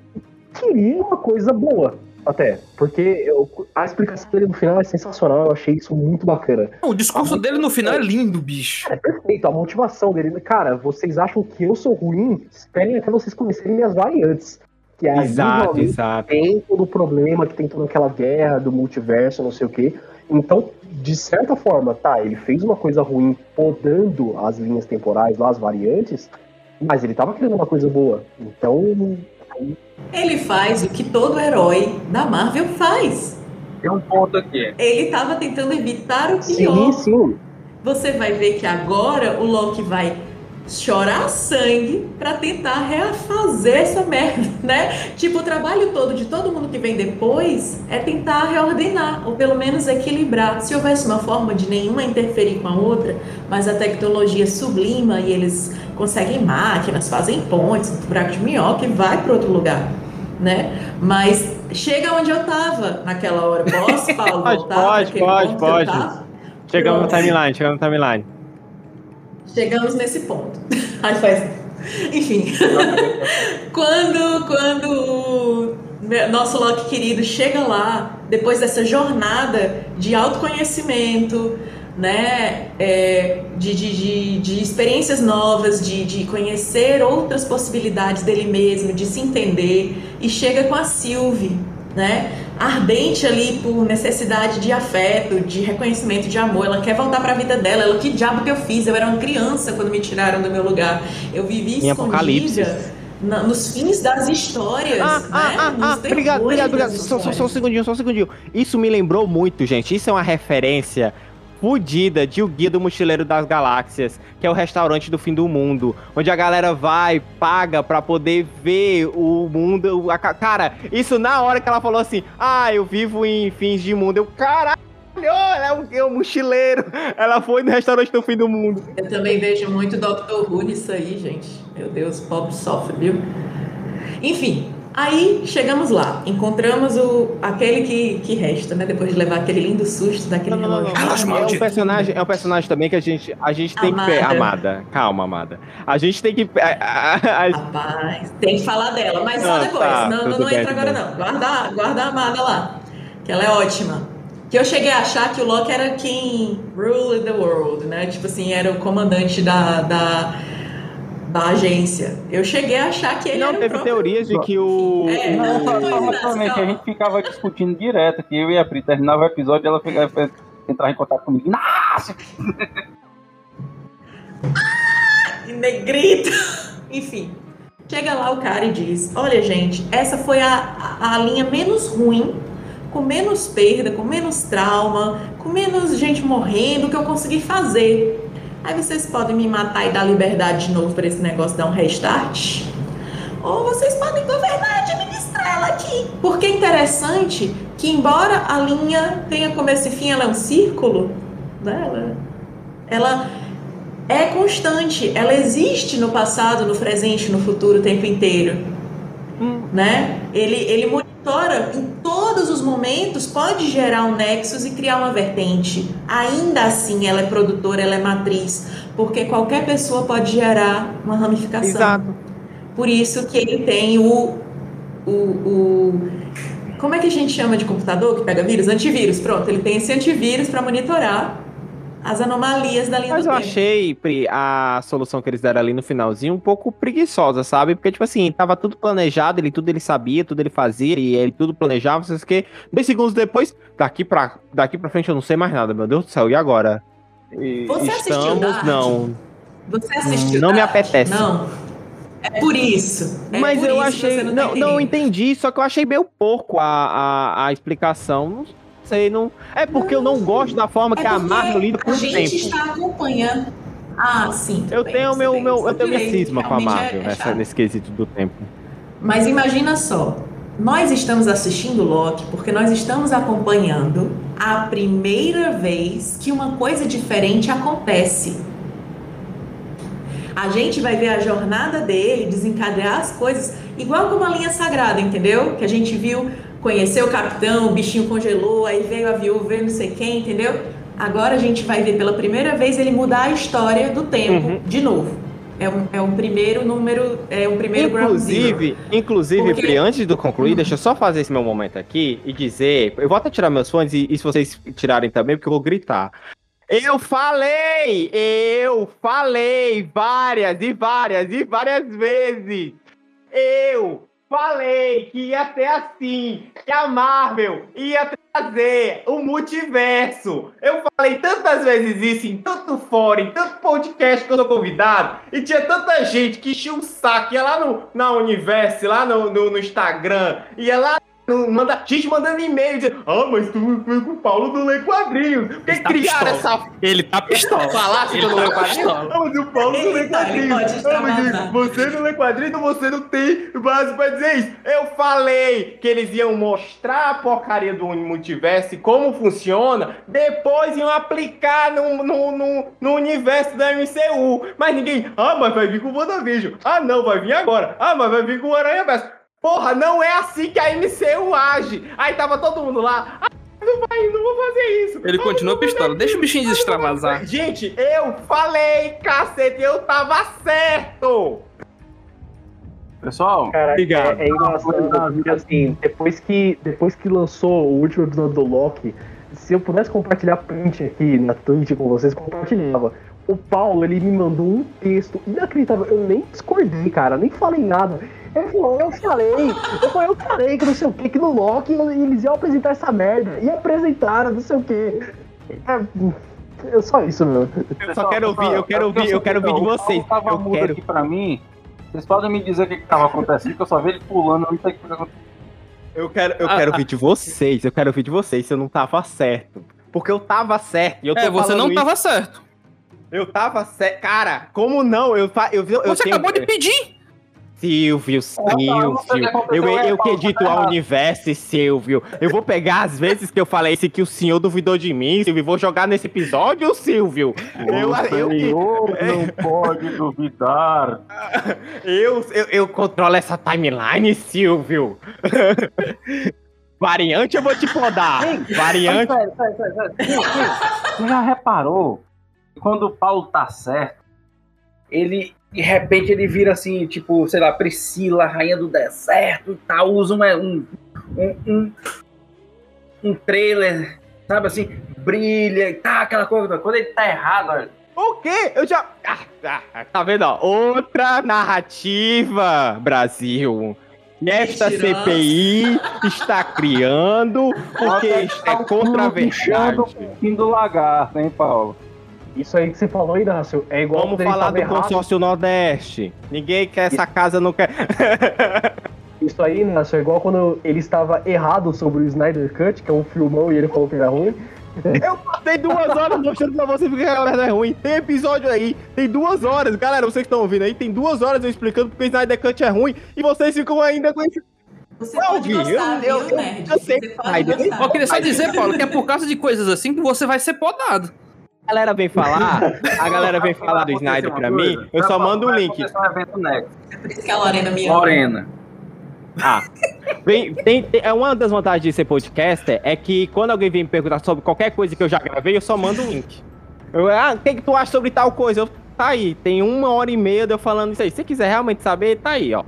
queria uma coisa boa, Até, porque eu, a explicação dele no final é sensacional, eu achei isso muito bacana. O discurso ah, dele no final é lindo, bicho. É perfeito, a motivação dele. Cara, vocês acham que eu sou ruim? Esperem até vocês conhecerem minhas variantes. Que é exato, exato. tem todo o problema, que tem toda aquela guerra do multiverso, não sei o quê. Então, de certa forma, tá, ele fez uma coisa ruim podando as linhas temporais lá, as variantes, mas ele tava querendo uma coisa boa. Então. Ele faz o que todo herói da Marvel faz. Tem um ponto aqui. Ele tava tentando evitar o pior. Sim, sim. Você vai ver que agora o Loki vai chorar sangue para tentar refazer essa merda, né? Tipo, o trabalho todo de todo mundo que vem depois é tentar reordenar, ou pelo menos equilibrar. Se houvesse uma forma de nenhuma interferir com a outra, mas a tecnologia sublima e eles conseguem máquinas, fazem pontes, buraco de minhoca e vai para outro lugar, né? Mas chega onde eu tava naquela hora. Posso, Paulo, pode, Pode, pode, pode. Chegamos no timeline, chegamos no timeline. Chegamos nesse ponto. Aí faz. Enfim. quando, quando o nosso Loki querido chega lá, depois dessa jornada de autoconhecimento, né, é, de, de, de, de, experiências novas, de, de conhecer outras possibilidades dele mesmo, de se entender, e chega com a Sylvie, né? Ardente ali por necessidade de afeto, de reconhecimento, de amor. Ela quer voltar para a vida dela. Ela, que diabo que eu fiz? Eu era uma criança quando me tiraram do meu lugar. Eu vivi em escondida. Na, nos fins das histórias. Ah, né? ah, ah, ah obrigado, obrigado, obrigado. Só, só, só um segundinho, só um segundinho. Isso me lembrou muito, gente. Isso é uma referência fudida de O Guia do Mochileiro das Galáxias, que é o restaurante do fim do mundo, onde a galera vai, paga pra poder ver o mundo. A, cara, isso na hora que ela falou assim: Ah, eu vivo em fins de mundo. Eu, caralho! Ela é um, é um mochileiro. Ela foi no restaurante do fim do mundo. Eu também vejo muito Dr. Who nisso aí, gente. Meu Deus, pobre sofre, viu? Enfim, Aí chegamos lá, encontramos o, aquele que, que resta, né? Depois de levar aquele lindo susto daquele não, relógio. Não, não, é, um personagem, é um personagem também que a gente, a gente tem amada. que. Amada. Calma, amada. A gente tem que. A, a, a... Rapaz, tem que falar dela, mas só depois. Tá, não, não, não entra agora, não. Guarda, guarda a amada lá. Que ela é ótima. Que eu cheguei a achar que o Loki era quem rule the world, né? Tipo assim, era o comandante da, da da agência. Eu cheguei a achar que ele não, era teve próprio... teorias de que o. É, não, não, não, a gente ficava discutindo direto, que eu e a Pri terminava o episódio e ela ficava, entrava em contato comigo. Nossa! ah, negrito! Enfim. Chega lá o cara e diz: Olha, gente, essa foi a, a, a linha menos ruim, com menos perda, com menos trauma, com menos gente morrendo que eu consegui fazer. Aí vocês podem me matar e dar liberdade de novo para esse negócio dar um restart. Ou vocês podem governar e administrar ela aqui. Porque é interessante que, embora a linha tenha começo e fim, ela é um círculo, né? ela, ela é constante, ela existe no passado, no presente, no futuro o tempo inteiro. Hum. Né? Ele, ele monitora em todos os momentos, pode gerar um nexus e criar uma vertente. Ainda assim, ela é produtora, ela é matriz, porque qualquer pessoa pode gerar uma ramificação. Exato. Por isso que ele tem o, o, o como é que a gente chama de computador que pega vírus? Antivírus. Pronto, ele tem esse antivírus para monitorar as anomalias da linha Mas do eu tempo. achei, Pri, a solução que eles deram ali no finalzinho um pouco preguiçosa, sabe? Porque, tipo assim, tava tudo planejado, ele tudo ele sabia, tudo ele fazia, e ele tudo planejava, vocês que dois segundos depois, daqui pra, daqui pra frente eu não sei mais nada, meu Deus do céu, e agora? Você Estamos, assistiu não. Você assistiu Não me apetece. Não. É por isso. É Mas por eu isso achei. Não, não, não, entendi, só que eu achei meio pouco a, a, a explicação. Sei, não. É porque eu não gosto da forma é que a Marvel lida com o tempo. A gente está acompanhando. Ah, sim. Eu bem, tenho meu, meu, eu tenho minha cisma com a Marvel é, nessa, nesse quesito do tempo. Mas imagina só, nós estamos assistindo Loki porque nós estamos acompanhando a primeira vez que uma coisa diferente acontece. A gente vai ver a jornada dele, desencadear as coisas, igual como a linha sagrada, entendeu? Que a gente viu conheceu o capitão, o bichinho congelou, aí veio a viúva, veio não sei quem, entendeu? Agora a gente vai ver pela primeira vez ele mudar a história do tempo uhum. de novo. É um, é um primeiro número, é um primeiro Inclusive, inclusive, Porque- Pri, antes de concluir, deixa eu só fazer esse meu momento aqui e dizer. Eu vou até tirar meus fones e, e se vocês tirarem também, porque eu vou gritar. Eu falei! Eu falei várias e várias e várias vezes! Eu falei que ia ser assim, que a Marvel ia trazer o multiverso. Eu falei tantas vezes isso em tanto fórum, em tanto podcast que eu sou convidado, e tinha tanta gente que enchia um saco, ia lá no na Universo, lá no, no, no Instagram, ia lá Manda, gente mandando e-mail dizendo, ah, mas tu foi com o Paulo do Lê Quadrinhos. Porque Ele tá criaram pistola. essa Ele tá pistola. falácia que eu Ele não tá lê quadrinhos. Ah, mas o Paulo não lê Eita, ele quadrinhos. Ah, mas você não lê quadrinhos, então você não tem base pra dizer isso. Eu falei que eles iam mostrar a porcaria do multiverso e como funciona, depois iam aplicar no, no, no, no universo da MCU. Mas ninguém, ah, mas vai vir com o WandaVision. Ah, não, vai vir agora. Ah, mas vai vir com o Aranha Verso. Porra, não é assim que a MCU age. Aí tava todo mundo lá. Ah, não vai, não vou fazer isso. Ele Ah, continua pistola. Deixa o bichinho extravasar. Gente, eu falei, cacete, eu tava certo. Pessoal, Cara, Obrigado. é, é engraçado porque assim, depois que, depois que lançou o último episódio do Loki, se eu pudesse compartilhar print aqui na Twitch com vocês, compartilhava. O Paulo, ele me mandou um texto inacreditável. Eu nem discordei, cara, nem falei nada. Ele falou, eu falei, eu falei, eu falei que não sei o que, que no Loki eles iam apresentar essa merda. E apresentaram, não sei o que. É, é só isso, meu. Eu só quero ouvir, eu quero ouvir, eu quero ouvir de vocês. Tava Eu quero. aqui pra mim. Vocês podem me dizer o que, que tava acontecendo, que eu só vi ele pulando, eu não sei o que acontecendo. Eu quero, eu Ah, quero ah. ouvir de vocês, eu quero ouvir de vocês se eu não tava certo. Porque eu tava certo. E eu tô É, você não isso. tava certo. Eu tava certo. Cara, como não? Eu, eu, eu, eu Você tenho- acabou de pedir. Silvio, o que Silvio. Eu, é, eu Paulo, acredito tá ao errado. universo, Silvio. Eu vou pegar as vezes que eu falei isso que o senhor duvidou de mim, Silvio, e vou jogar nesse episódio, Silvio. Eu, o eu, senhor não pode duvidar. eu, eu, eu controlo essa timeline, Silvio. Variante eu vou te podar. Variante. Você já reparou que quando o Paulo tá certo, ele de repente ele vira assim, tipo, sei lá, Priscila, rainha do deserto e tal, usa um, um, um, um, trailer, sabe assim, brilha e tá, aquela coisa. Quando ele tá errado, olha. O quê? Eu já. Ah, ah, tá vendo, ó? Outra narrativa, Brasil. E esta Mentirosa. CPI está criando porque é contra a Puxando verdade. o fim do lagarto, hein, Paulo? Isso aí que você falou, Inácio, é igual Vamos quando ele falar do errado. consórcio Nordeste. Ninguém quer essa casa, não quer. Isso aí, Inácio, é igual quando ele estava errado sobre o Snyder Cut, que é um filmão, e ele falou que era ruim. Eu passei duas horas mostrando pra você porque a merda é ruim. Tem episódio aí, tem duas horas. Galera, vocês que estão ouvindo aí, tem duas horas eu explicando porque o Snyder Cut é ruim e vocês ficam ainda com esse. Você Eu pode vi, gostar, eu- viu, eu- nerd? eu sei pode. Eu queria só dizer, Paulo, que é por causa de coisas assim que você vai ser podado. A galera vem falar, a galera vem falar do Snyder pra coisa, mim, eu só mando um link. acontecer um evento Next. Por isso que a Lorena me. Lorena. Ah, vem, tem, tem- é uma das vantagens de ser podcaster é que quando alguém vem me perguntar sobre qualquer coisa que eu já gravei, eu só mando um link. Eu, ah, o que, que tu acha sobre tal coisa? Eu, tá aí, tem uma hora e meia de eu falando isso aí. Se você quiser realmente saber, tá aí, ó.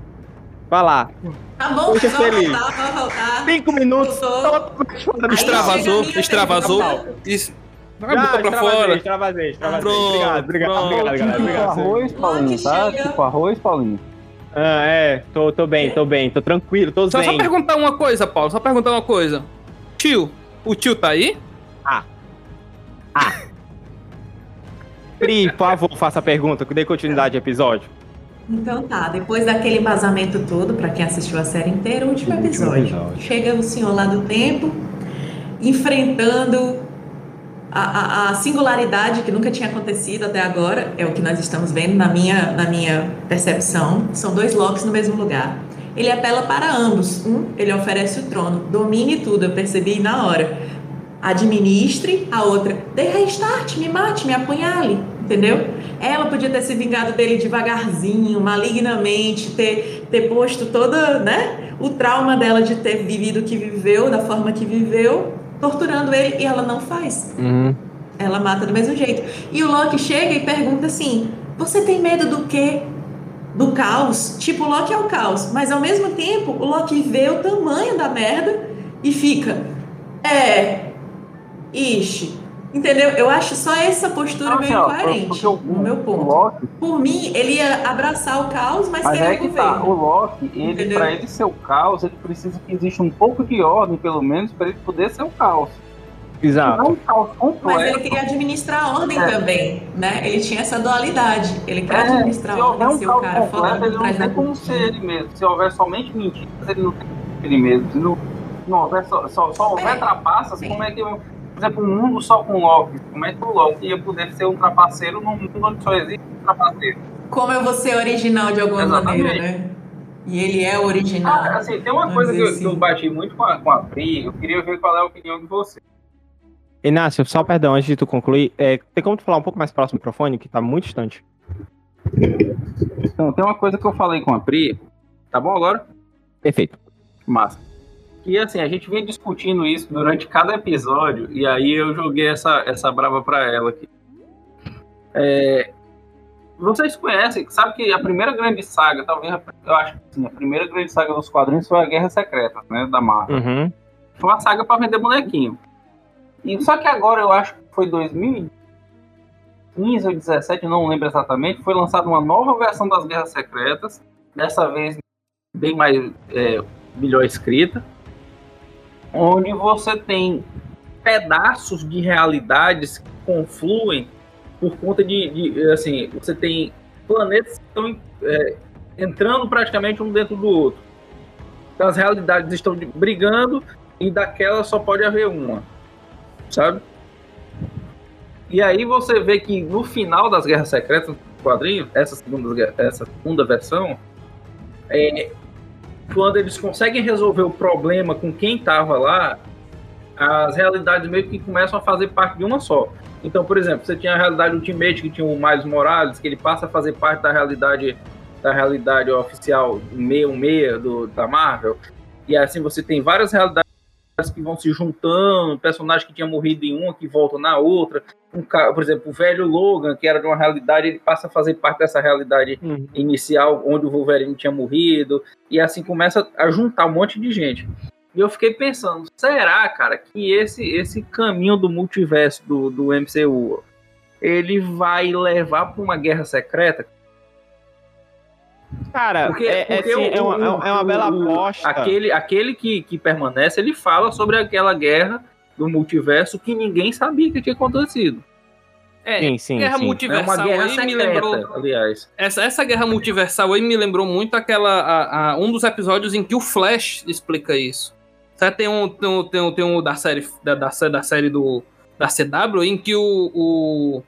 Vai lá. Tá bom, Deixa vamos feliz. voltar, vamos voltar. Cinco minutos. Voltou. Todo Extravasou, extravasou. Isso. Vai botar pra fora. Extravasei, extravasei. Pronto, Obrigado, obrigado, pronto. obrigado, galera. Tipo Obrigado. arroz, Paulinho, tá? chega. Tipo arroz, Paulinho. Ah, é, tô, tô bem, tô bem, tô tranquilo, tô Só, só zen. perguntar uma coisa, Paulo. Só perguntar uma coisa. Tio, o tio tá aí? Pri, por favor, faça a pergunta, que dê continuidade ao episódio. Então tá, depois daquele embasamento todo, pra quem assistiu a série inteira, o último Último episódio. episódio. Chega o senhor lá do tempo, enfrentando a, a- singularidade que nunca tinha acontecido até agora, é o que nós estamos vendo na minha, na minha percepção. São dois Locks no mesmo lugar. Ele apela para ambos. Um, ele oferece o trono, domine tudo, eu percebi na hora. Administre, a outra, dê restart, me mate, me apunhale, entendeu? Ela podia ter se vingado dele devagarzinho, malignamente, ter, ter posto toda, né, o trauma dela de ter vivido o que viveu, da forma que viveu, torturando ele, e ela não faz. Uhum. Ela mata do mesmo jeito. E o Loki chega e pergunta assim: Você tem medo do quê? Do caos? Tipo, o Loki é o caos, mas ao mesmo tempo o Loki vê o tamanho da merda e fica. É. Ixi. Entendeu? Eu acho só essa postura Não, meio assim, porque o- no meu ponto. Loki, Por mim, ele ia abraçar o caos, mas, mas querer é que o tá, governo. o Loki, ele, pra ele ser o caos, ele precisa que exista um pouco de ordem, pelo menos, pra ele poder ser o caos. Exato. Não um caos Mas completo. ele queria administrar a ordem É. também, né? Ele tinha essa dualidade. Ele quer É, administrar se a houver ordem, um ser o cara completo, ele não da tem como ser ele mesmo. Se houver somente mentiras, ele não tem como ser ele mesmo. Se não, não houver só, só, só houver É. trapaças, como é que, por exemplo, um mundo só com Loki, como é que o Loki ia poder ser um trapaceiro num mundo onde só existe um trapaceiro? Como eu vou ser original de alguma Exatamente. maneira, né? E ele é original. Ah, assim, tem uma Vamos coisa que eu, dizer que eu assim. bati muito com a, com a Pri, eu queria ver qual é a opinião de você. Inácio, só perdão, antes de tu concluir, é, tem como tu falar um pouco mais próximo do microfone, que tá muito distante? Então, tem uma coisa que eu falei com a Pri, tá bom agora? Perfeito. Massa. Que assim, a gente vem discutindo isso durante cada episódio, e aí eu joguei essa, essa brava pra ela aqui. É, vocês conhecem, sabe que a primeira grande saga, talvez, eu acho que sim, a primeira grande saga dos quadrinhos foi a Guerra Secreta, né, da Marvel. Uhum. Foi uma saga pra vender bonequinho. E só que agora eu acho que foi 2015 ou 17, não lembro exatamente, foi lançada uma nova versão das Guerras Secretas, dessa vez bem mais é, melhor escrita, onde você tem pedaços de realidades que confluem por conta de, de, assim, você tem planetas que estão é, entrando praticamente um dentro do outro. Então as realidades estão brigando e daquela só pode haver uma, sabe? E aí você vê que no final das Guerras Secretas do quadrinho, essa segunda, essa segunda versão, é, quando eles conseguem resolver o problema com quem estava lá, as realidades meio que começam a fazer parte de uma só. Então, por exemplo, você tinha a realidade Ultimate, que tinha o Miles Morales, que ele passa a fazer parte da realidade da realidade oficial 616 do, da Marvel. E assim você tem várias realidades que vão se juntando, personagem que tinha morrido em uma que volta na outra. Um, por exemplo, o velho Logan, que era de uma realidade, ele passa a fazer parte dessa realidade Uhum. inicial, onde o Wolverine tinha morrido. E assim começa a juntar um monte de gente. E eu fiquei pensando, será, cara, que esse, esse caminho do multiverso do, do MCU ele vai levar para uma guerra secreta? Cara, Porque, é, é, porque sim, o- é, uma, é uma- é uma o- bela o- aposta. Aquele, aquele que, que permanece, ele fala sobre aquela guerra do multiverso que ninguém sabia que tinha acontecido. É, Sim, sim, guerra sim. É multiversal uma guerra aí me secreta, lembrou. aliás. Essa, essa guerra multiversal aí me lembrou muito aquela. a- a- um dos episódios em que o Flash explica isso. Certo? Tem um, tem um, tem um, tem um da série da, da, da série do da CW em que o, o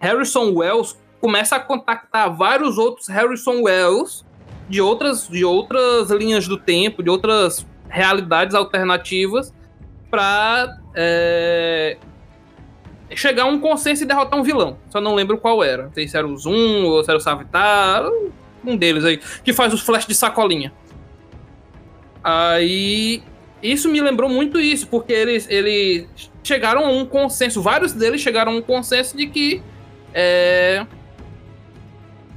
Harrison Wells começa a contactar vários outros Harrison Wells de outras, de outras linhas do tempo, de outras realidades alternativas, para chegar a um consenso e derrotar um vilão. Só não lembro qual era. Não sei se era o Zoom ou se era o Savitar, um deles aí, que faz os flash de sacolinha. Aí. Isso me lembrou muito isso, porque eles, eles chegaram a um consenso, vários deles chegaram a um consenso de que é,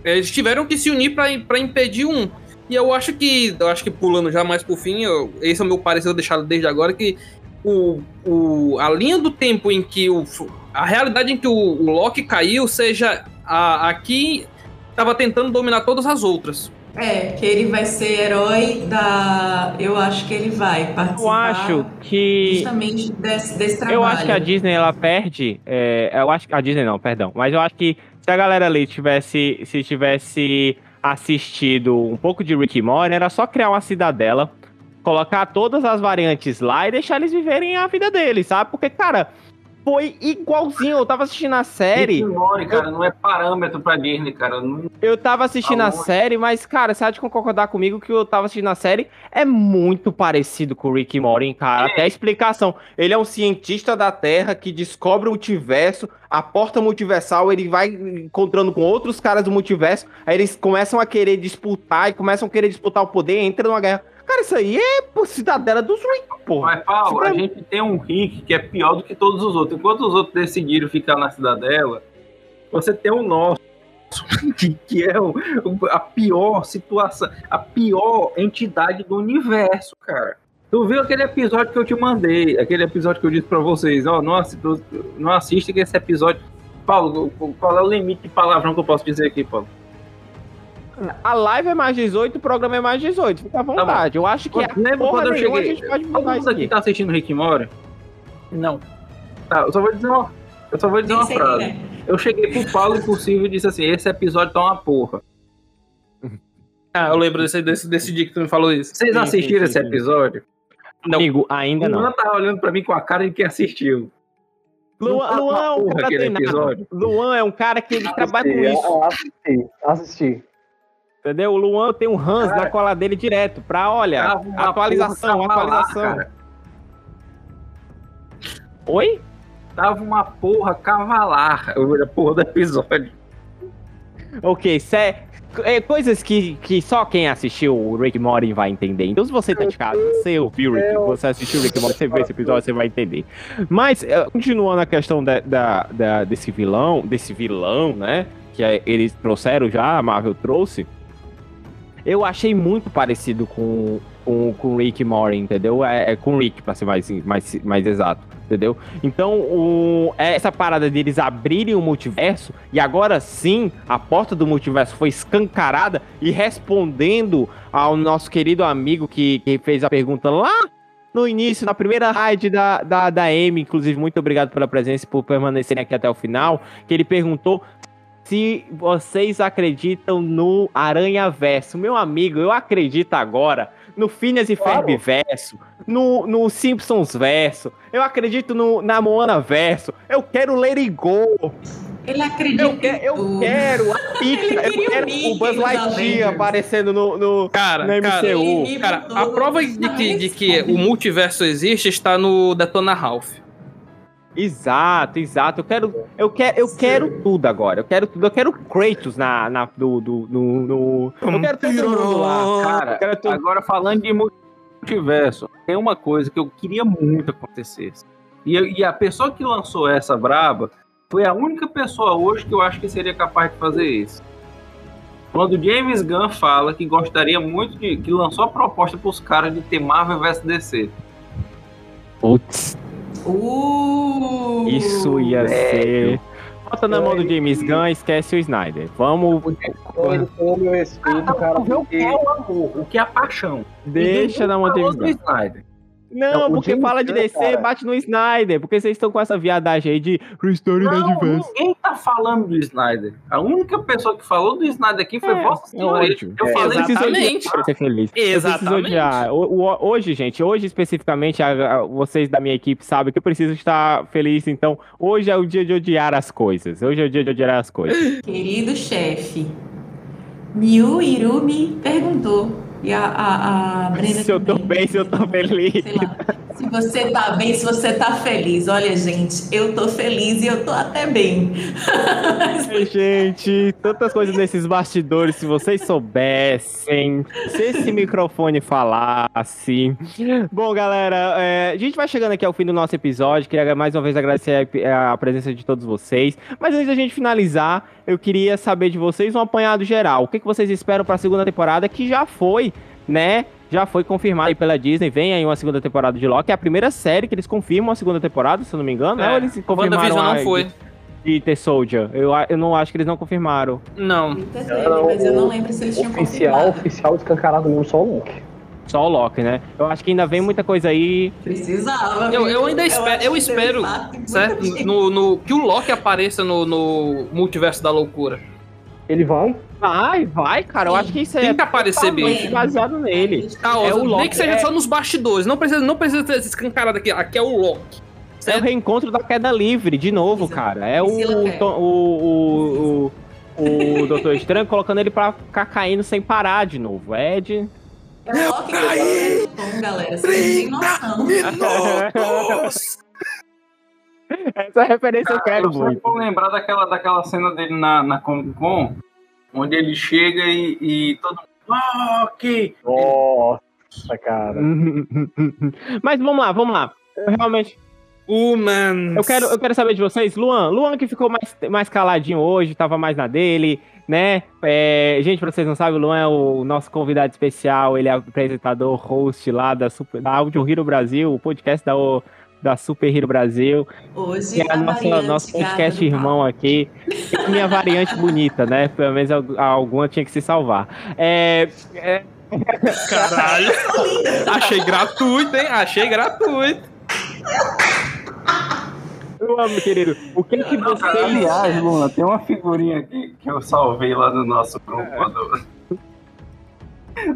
eles tiveram que se unir para impedir um. E eu acho que, eu acho que pulando já mais por fim, eu- esse é o meu parecer, deixar desde agora, que o, o, a linha do tempo em que o. A realidade em que o, o Loki caiu seja a, aqui estava tentando dominar todas as outras. É, que ele vai ser herói da. Eu acho que ele vai participar Eu acho que. justamente desse, desse trabalho. Eu acho que a Disney ela perde. é, eu acho que a Disney não, perdão. Mas eu acho que se a galera ali tivesse, se tivesse assistido um pouco de Rick Morty, era só criar uma cidadela, colocar todas as variantes lá e deixar eles viverem a vida deles, sabe? Porque, cara, foi igualzinho. Eu tava assistindo a série. Morty, cara, não é parâmetro pra Disney, cara. Não- Eu tava assistindo a Aonde? série, mas, cara, você há de concordar comigo que eu tava assistindo a série é muito parecido com o Rick Morty, cara. Até a explicação. Ele é um cientista da Terra que descobre o multiverso, a porta multiversal, ele vai encontrando com outros caras do multiverso, aí eles começam a querer disputar e começam a querer disputar o poder, entra numa guerra. Cara, isso aí é pô, cidadela dos Rick, porra. Mas, Paulo, a mim- gente tem um Rick que é pior do que todos os outros. Enquanto os outros decidiram ficar na cidadela, você tem o nosso. que, é o, a pior situação, a pior entidade do universo, cara. Tu viu aquele episódio que eu te mandei, aquele episódio que eu disse pra vocês, ó, não, assi- não assiste que esse episódio. Paulo, qual é o limite de palavrão que eu posso dizer aqui, Paulo? A live é mais 18, o programa é mais 18. Fica à vontade. eu acho que a Lembra porra quando eu cheguei? a gente pode mudar isso aqui aqui. tá assistindo Rick Morty? Não. Tá, eu só vou dizer uma, eu só vou dizer uma sei frase. quem é. Eu cheguei pro Paulo Impossível e disse assim: esse episódio tá uma porra. Ah, eu lembro desse, desse, desse dia que tu me falou isso. Vocês Sim, assistiram sim, sim, esse episódio? Não. Amigo, ainda O não. Luan tava olhando pra mim com a cara de quem assistiu. Luan, tá Luan é um porra cara episódio. Luan é um cara que ele trabalha com isso. Eu Assisti, assisti. Entendeu? O Luan tem um Hans Cara, na cola dele direto pra, olha, uma atualização, cavalar, atualização. Oi? Tava uma porra cavalar a porra do episódio. Ok, cê, é, coisas que, que só quem assistiu o Rick Morty vai entender. Então, se você tá de casa, você ouviu o Rick, você assistiu o Rick Morty, você viu esse episódio, você vai entender. Mas, eh, continuando a questão da, da- da- desse vilão, desse vilão, né? Que é- eles trouxeram já, a Marvel trouxe. Eu achei muito parecido com, com, com Rick Morty, entendeu? É, é com Rick, pra ser mais, mais, mais exato, entendeu? Então, o- essa parada deles abrirem o multiverso, e agora sim, a porta do multiverso foi escancarada, e respondendo ao nosso querido amigo que, que fez a pergunta lá no início, na primeira raid da, da, da Amy, inclusive, muito obrigado pela presença e por permanecerem aqui até o final, que ele perguntou se vocês acreditam no Aranha Verso. Meu amigo, eu acredito agora no Phineas e Claro. Ferb Verso, no, no Simpsons Verso, eu acredito no, na Moana Verso, eu quero It Go, Ele acredita eu, que- eu quero a Pixar, Ele eu o quero Mickey o Buzz Lightyear aparecendo no, no, Cara, no cara, MCU. Cara, botou a prova de que, de que o multiverso existe está no Detona Ralph. Exato, exato. Eu quero, eu quero, eu quero tudo agora. Eu quero tudo. Eu quero Kratos na, na do, do, no, no- Eu quero todo mundo lá, Cara, Eu quero todo... agora falando de multiverso, tem uma coisa que eu queria muito acontecesse. E, e a pessoa que lançou essa braba foi a única pessoa hoje que eu acho que seria capaz de fazer isso. Quando o James Gunn fala que gostaria muito de. que lançou a proposta pros caras de ter Marvel vs DC. Putz, Uh, isso ia ser. Bota na mão do James Gunn, esquece o Snyder. Vamos. Ele tem o meu respeito, cara, o que é o amor, o que é a paixão. Deixa na mão do James Gunn. Não, porque James fala de DC, cara. bate no Snyder. Porque vocês estão com essa viadagem aí de Restore Não, Universe. ninguém tá falando do Snyder. A única pessoa que falou do Snyder aqui foi É, Vossa é Senhoria. ótimo. Eu É, falei exatamente. odiar pra ser feliz. Eu preciso Exatamente. hoje, gente, hoje especificamente, a- a- vocês da minha equipe sabem que eu preciso estar feliz. Então, hoje é o dia de odiar as coisas. Hoje é o dia de odiar as coisas. Querido chefe, Miu Irumi perguntou. E a, a, a Brenda se eu tô bem, se eu tô feliz. Sei lá. Se você tá bem, se você tá feliz. Olha, gente, eu tô feliz e eu tô até bem. Ai, gente, tantas coisas nesses bastidores, se vocês soubessem, se esse microfone falasse. Bom, galera, é, a gente vai chegando aqui ao fim do nosso episódio. Queria mais uma vez agradecer a, a presença de todos vocês. Mas antes da gente finalizar, eu queria saber de vocês um apanhado geral. O que, que vocês esperam para a segunda temporada, que já foi, né? Já foi confirmado aí pela Disney. Vem aí uma segunda temporada de Loki. É a primeira série que eles confirmam a segunda temporada, se eu não me engano. né? É, Ou eles confirmaram WandaVision a- não foi. de The Soldier. Eu, eu não acho que eles não confirmaram. Não. Teve, mas eu não lembro se eles tinham oficial, confirmado. oficial escancarado mesmo, só o Luke. Só o Loki, né? Eu acho que ainda vem muita coisa aí. Precisava. Eu, eu ainda espero, eu que espero, certo? No, no- que o Loki apareça no, no multiverso da loucura. Ele vai? Vai, vai, cara. Eu Sim. acho que isso é Tem que aparecer, bicho. baseado nele. Tá, É o Loki, nem que seja é- só nos bastidores. Não precisa, não precisa ter esse escancarado aqui. Aqui é o Loki. É o Certo? reencontro da queda livre, de novo, Isso. cara. É o, o, o, o, o Doutor Estranho colocando ele pra ficar caindo sem parar de novo. É de. É o Loki que no tom, galera. Vocês não têm noção. Essa referência eu quero eu muito. lembrar daquela, daquela cena dele na, na Comic Con, onde ele chega e, e todo mundo. Loki! Nossa, cara. Mas vamos lá, vamos lá. Eu realmente. Humans. Eu quero, eu quero saber de vocês, Luan. Luan que ficou mais, mais caladinho hoje, tava mais na dele, né? É, gente, pra vocês não sabem, o Luan é o nosso convidado especial, ele é apresentador, host lá da, Super, da Audio Hero Brasil, o podcast da, da Super Hero Brasil. Hoje que é a nossa, nosso podcast irmão aqui. É minha variante bonita, né? Pelo menos alguma tinha que se salvar. É. é... Caralho! Achei gratuito, hein? Achei gratuito. Eu amo, querido. O que que você. Aliás, Luna, tem uma figurinha aqui que eu salvei lá no nosso grupo. Do...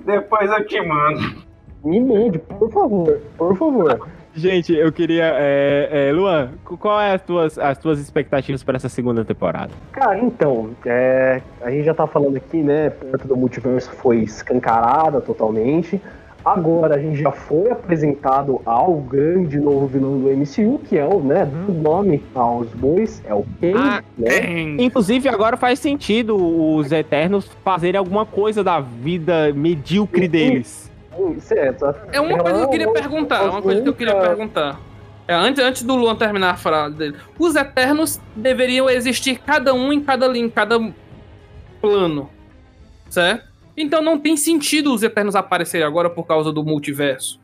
Depois eu te mando. Me mande, por favor, por favor. Gente, eu queria. É, é, Luan, qual é as tuas, as tuas expectativas para essa segunda temporada? Cara, então, é, a gente já tá falando aqui, né? Perto do multiverso foi escancarada totalmente. Agora a gente já foi apresentado ao grande novo vilão do MCU, que é o, né, do nome aos bois, é o Kang, ah, né? Inclusive agora faz sentido os Eternos fazerem alguma coisa da vida medíocre deles. Certo. É uma coisa que eu queria perguntar, uma coisa que eu queria perguntar. É, antes, antes do Luan terminar a frase dele. Os Eternos deveriam existir cada um em cada linha, em cada plano. Certo? Então não tem sentido os Eternos aparecerem agora por causa do multiverso.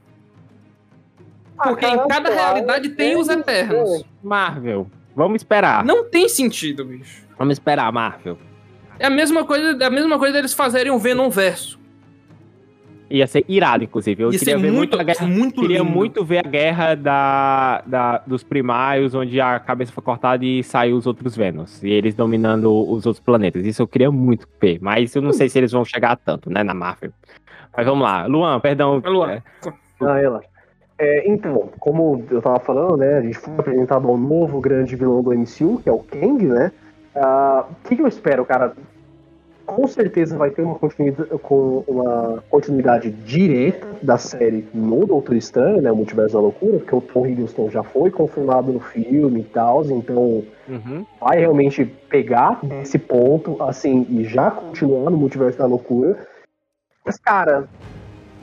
Ah, Porque em cada realidade tem os Eternos. Marvel, vamos esperar. Não tem sentido, bicho. Vamos esperar, Marvel. É a mesma coisa, é a mesma coisa deles fazerem um Venom verso. Ia ser irado, inclusive. Eu Ia queria ver muito, muito a guerra. Muito queria lindo. muito ver a guerra da, da, dos primários, onde a cabeça foi cortada e saiu os outros Vênus. E eles dominando os outros planetas. Isso eu queria muito ver. Mas eu não sei se eles vão chegar a tanto, né, na Marvel. Mas vamos lá. Luan, perdão. Luan. É... Ah, relaxa. É, então, como eu tava falando, né, a gente foi apresentado ao novo grande vilão do MCU, que é o Kang, né? Ah, O que, que eu espero, cara? Com certeza vai ter uma continuidade, com uma continuidade direta da série no Doutor Estranho, né? O Multiverso da Loucura, porque o Tom Hiddleston já foi confirmado no filme e tal, então uhum. vai realmente pegar esse ponto, assim, e já continuar no Multiverso da Loucura. Mas, cara,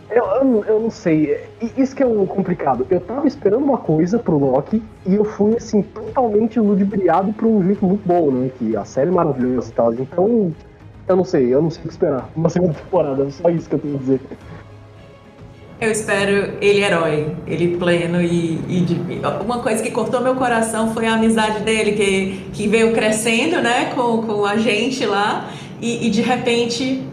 eu, eu, eu não sei. Isso que é o complicado. Eu tava esperando uma coisa pro Loki e eu fui, assim, totalmente ludibriado por um jeito muito bom, né? Que a série é maravilhosa e tal. Então, eu não sei, eu não sei o que esperar. Uma segunda temporada, só isso que eu tenho a dizer. Eu espero ele herói, ele pleno e, e de, uma coisa que cortou meu coração foi a amizade dele, que, que veio crescendo, né, com, com a gente lá, e, e de repente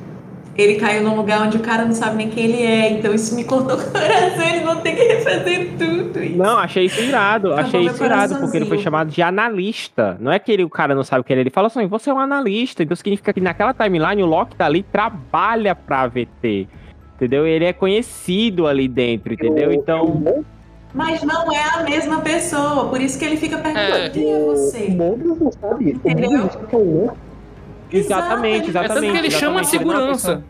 ele caiu num lugar onde o cara não sabe nem quem ele é, então isso me cortou o coração, eles vão ter que refazer tudo. Isso. Não, achei isso irado, Acabou achei isso irado, porque ele foi chamado de analista. Não é que ele, o cara não sabe quem ele é, ele fala assim, você é um analista, então significa que naquela timeline o Loki tá ali, trabalha pra VT. Entendeu? Ele é conhecido ali dentro, entendeu? Então. Mas não é a mesma pessoa, por isso que ele fica perguntando, É. quem é O você? Mobius não sabe. O Entendeu? Mobius sabe que é um louco. Exatamente, Exato, É tanto exatamente. que ele chama a exatamente, ele é segurança.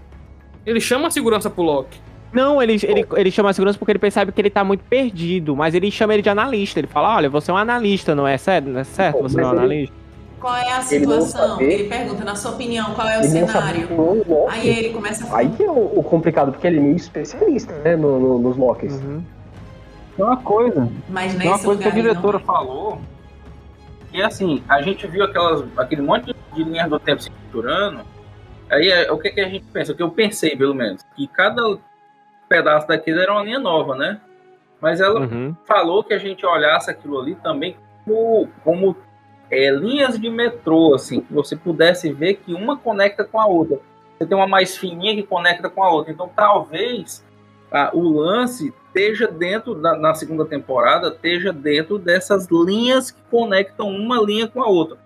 Ele chama a segurança pro Loki. Não, ele, ele, ele chama a segurança porque ele percebe que ele tá muito perdido, mas ele chama ele de analista. Ele fala: olha, você é um analista, não é certo? Não é certo? Você não é um ele- analista? Qual é a Ele situação? saber- Ele pergunta, na sua opinião, qual é o Ele cenário? é o. Aí ele começa a falar. Aí que é o, o complicado, porque ele é meio especialista, né, no, no- nos Locks. Uhum. Tem uma coisa, Mas tem uma coisa que a ele diretora falou, é assim, a gente viu aquelas, aquele monte de linhas do tempo se misturando, aí é, o que, que a gente pensa, o que eu pensei pelo menos, que cada pedaço daquilo era uma linha nova, né? Mas ela Uhum. falou que a gente olhasse aquilo ali também como, como é, linhas de metrô, assim, que você pudesse ver que uma conecta com a outra. Você tem uma mais fininha que conecta com a outra. Então, talvez ah, o lance esteja dentro, da, na segunda temporada, esteja dentro dessas linhas que conectam uma linha com a outra.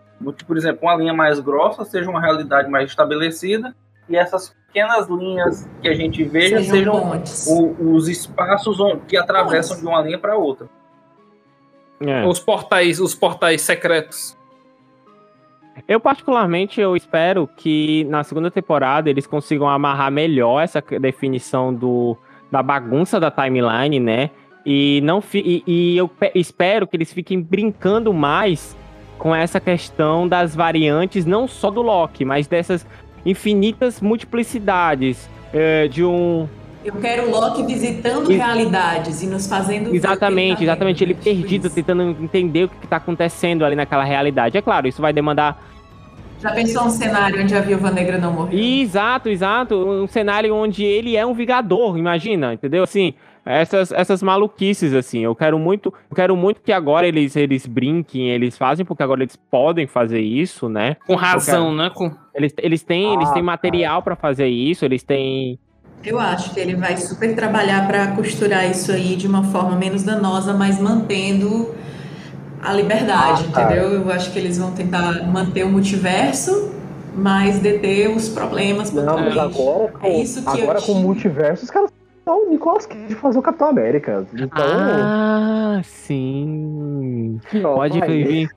Por exemplo, uma linha mais grossa seja uma realidade mais estabelecida e essas pequenas linhas que a gente veja Sejam sejam o- os espaços que atravessam Pontes. de uma linha para outra. É. Os portais, os portais secretos. Eu, particularmente, eu espero que na segunda temporada eles consigam amarrar melhor essa definição do, da bagunça da timeline, né? E, não fi- e, e eu pe- espero que eles fiquem brincando mais com essa questão das variantes, não só do Loki, mas dessas infinitas multiplicidades. é, de um Eu quero o Loki visitando Ex- realidades e nos fazendo. Exatamente, tá exatamente. vendo, Ele? Tipo perdido, isso. tentando entender o que, que tá acontecendo ali naquela realidade. É claro, isso vai demandar. Já pensou um cenário onde a Viúva Negra não morreu? Exato, exato. Um cenário onde ele é um vingador, imagina, entendeu? Assim, essas, essas maluquices, assim. Eu quero muito. Eu quero muito que agora eles, eles brinquem, eles fazem, porque agora eles podem fazer isso, né? Com razão, né? Com... Eles, eles têm, eles Ah, têm cara. material pra fazer isso, eles têm. Eu acho que ele vai super trabalhar para costurar isso aí de uma forma menos danosa, mas mantendo a liberdade, Ah, cara. entendeu? Eu acho que eles vão tentar manter o multiverso, mas deter os problemas Não, mas agora, com, É isso que eu agora com o multiverso, os caras o Nicolas Cage fazer o Capitão América. Então, Ah, sim. ó, Pode aí- vir.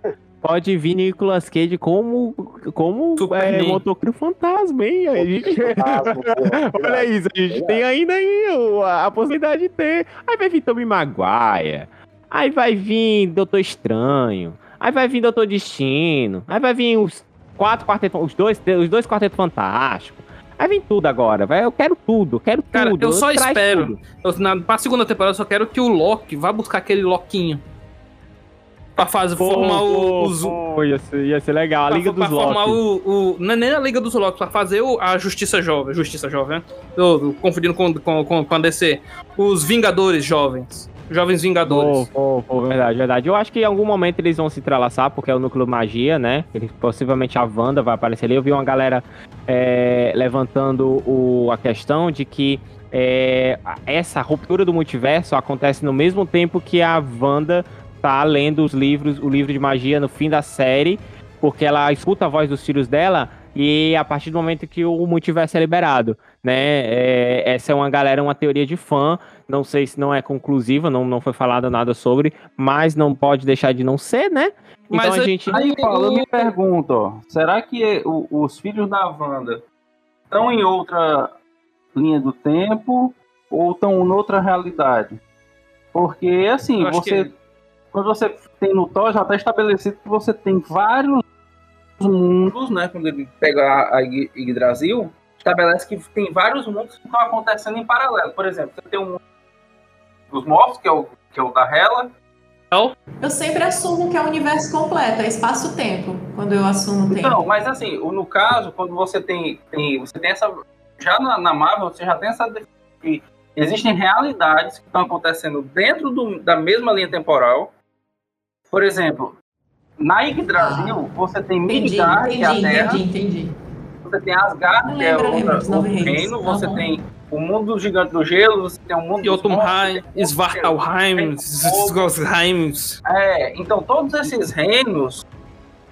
Pode vir Nicolas Cage como, como é, Superman. motoqueiro fantasma, hein? A gente- Fantasma. Olha isso, a gente tem ainda aí a, a possibilidade de ter. Aí vai vir Tobey Maguire. Aí vai vir Doutor Estranho. Aí vai vir Doutor Destino. Aí vai vir os quatro quartetos, os dois, os dois quartetos fantásticos. Aí vem tudo agora, vai. Eu quero tudo, eu quero Cara, tudo. eu só espero. tudo. Eu, na, pra segunda temporada, eu só quero que o Loki vá buscar aquele Loquinho. Pra fazer, formar Pô, o, pô, os. pô, ia, ser, ia ser legal. A pra, Liga pra dos formar Loki. o, o. Não é nem a Liga dos Locks, pra fazer o, a Justiça Jovem. Justiça Jovem, né? Tô confundindo com, com, com, com a DC. Os Vingadores Jovens. Jovens Vingadores. verdade, verdade. Eu acho que em algum momento eles vão se entrelaçar, porque é o núcleo magia, né? Possivelmente a Wanda vai aparecer ali. Eu vi uma galera é, levantando o, a questão de que é, essa ruptura do multiverso acontece no mesmo tempo que a Wanda tá lendo os livros, o livro de magia no fim da série, porque ela escuta a voz dos filhos dela e a partir do momento que o multiverso é liberado, né? É, essa é uma galera, uma teoria de fã. Não sei se não é conclusiva, não, não foi falado nada sobre, mas não pode deixar de não ser, né? Então Mas a eu- gente. Aí, Paulo, eu me pergunto, ó, será que o- os filhos da Wanda estão em outra linha do tempo ou estão em outra realidade? Porque, assim, Eu você, que- quando você tem no Thor, já está estabelecido que você tem vários mundos, né? Quando ele pega a, a Yggdrasil, estabelece que tem vários mundos que estão acontecendo em paralelo. Por exemplo, você tem o mundo dos mortos, que é o, que é o da Hela, Eu sempre assumo que é o universo completo, é espaço-tempo, quando eu assumo o tempo. Então, mas assim, o- no caso, quando você tem, tem você tem essa já na, na Marvel, você já tem essa que existem realidades que estão acontecendo dentro do- da mesma linha temporal. Por exemplo, na Yggdrasil, você tem entendi, Midgard, que é a entendi, Terra, entendi, entendi. você tem Asgard, Não que é outra, reinos. reino, você Aham. tem o mundo gigante do gelo, você tem o mundo dos Jotunheim, Svartalheim, Svartalheim. É, então todos esses reinos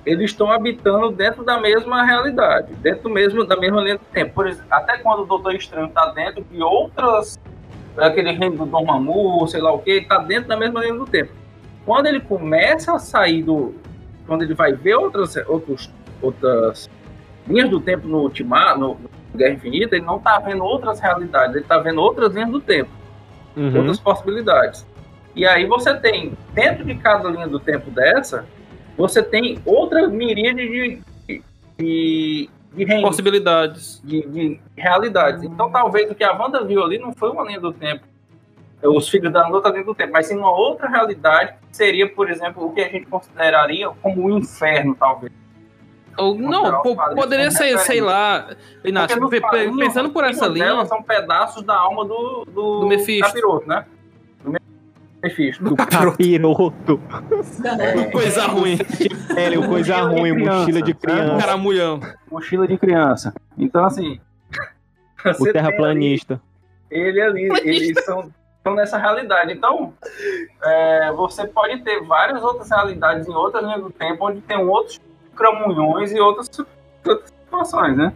eles estão habitando dentro da mesma realidade, dentro mesmo, da mesma linha do tempo. Por exemplo, até quando o Doutor Estranho está dentro de outras, aquele reino do Dormammu, sei lá o que, está dentro da mesma linha do tempo. Quando ele começa a sair do, quando ele vai ver outras, outros, outras linhas do tempo no Ultimato, no Guerra Infinita, ele não está vendo outras realidades, ele está vendo outras linhas do tempo Uhum. outras possibilidades. E aí você tem, dentro de cada linha do tempo dessa, você tem outra miríade de, de, de, de reinos, Possibilidades. de, de realidades. Então talvez o que a Wanda viu ali não foi uma linha do tempo, os filhos da outra linha do tempo, mas sim uma outra realidade, que seria, por exemplo, o que a gente consideraria como o inferno, talvez. Ou, não, pô, poderia ser, sei lá, Inácio, nos pensando por essa linha são pedaços da alma do, do, Do Mephisto. Capiroto, né? Do Mephisto. Do capiroto. coisa ruim, Ele, o coisa Mochila de ruim, criança, mochila de né? criança. caramulhão. mochila de criança. Então, assim. O terraplanista. Ele ali, eles são, estão nessa realidade. Então, é, você pode ter várias outras realidades em outras linhas do tempo, onde tem outros cramunhões e outras, outras situações, né?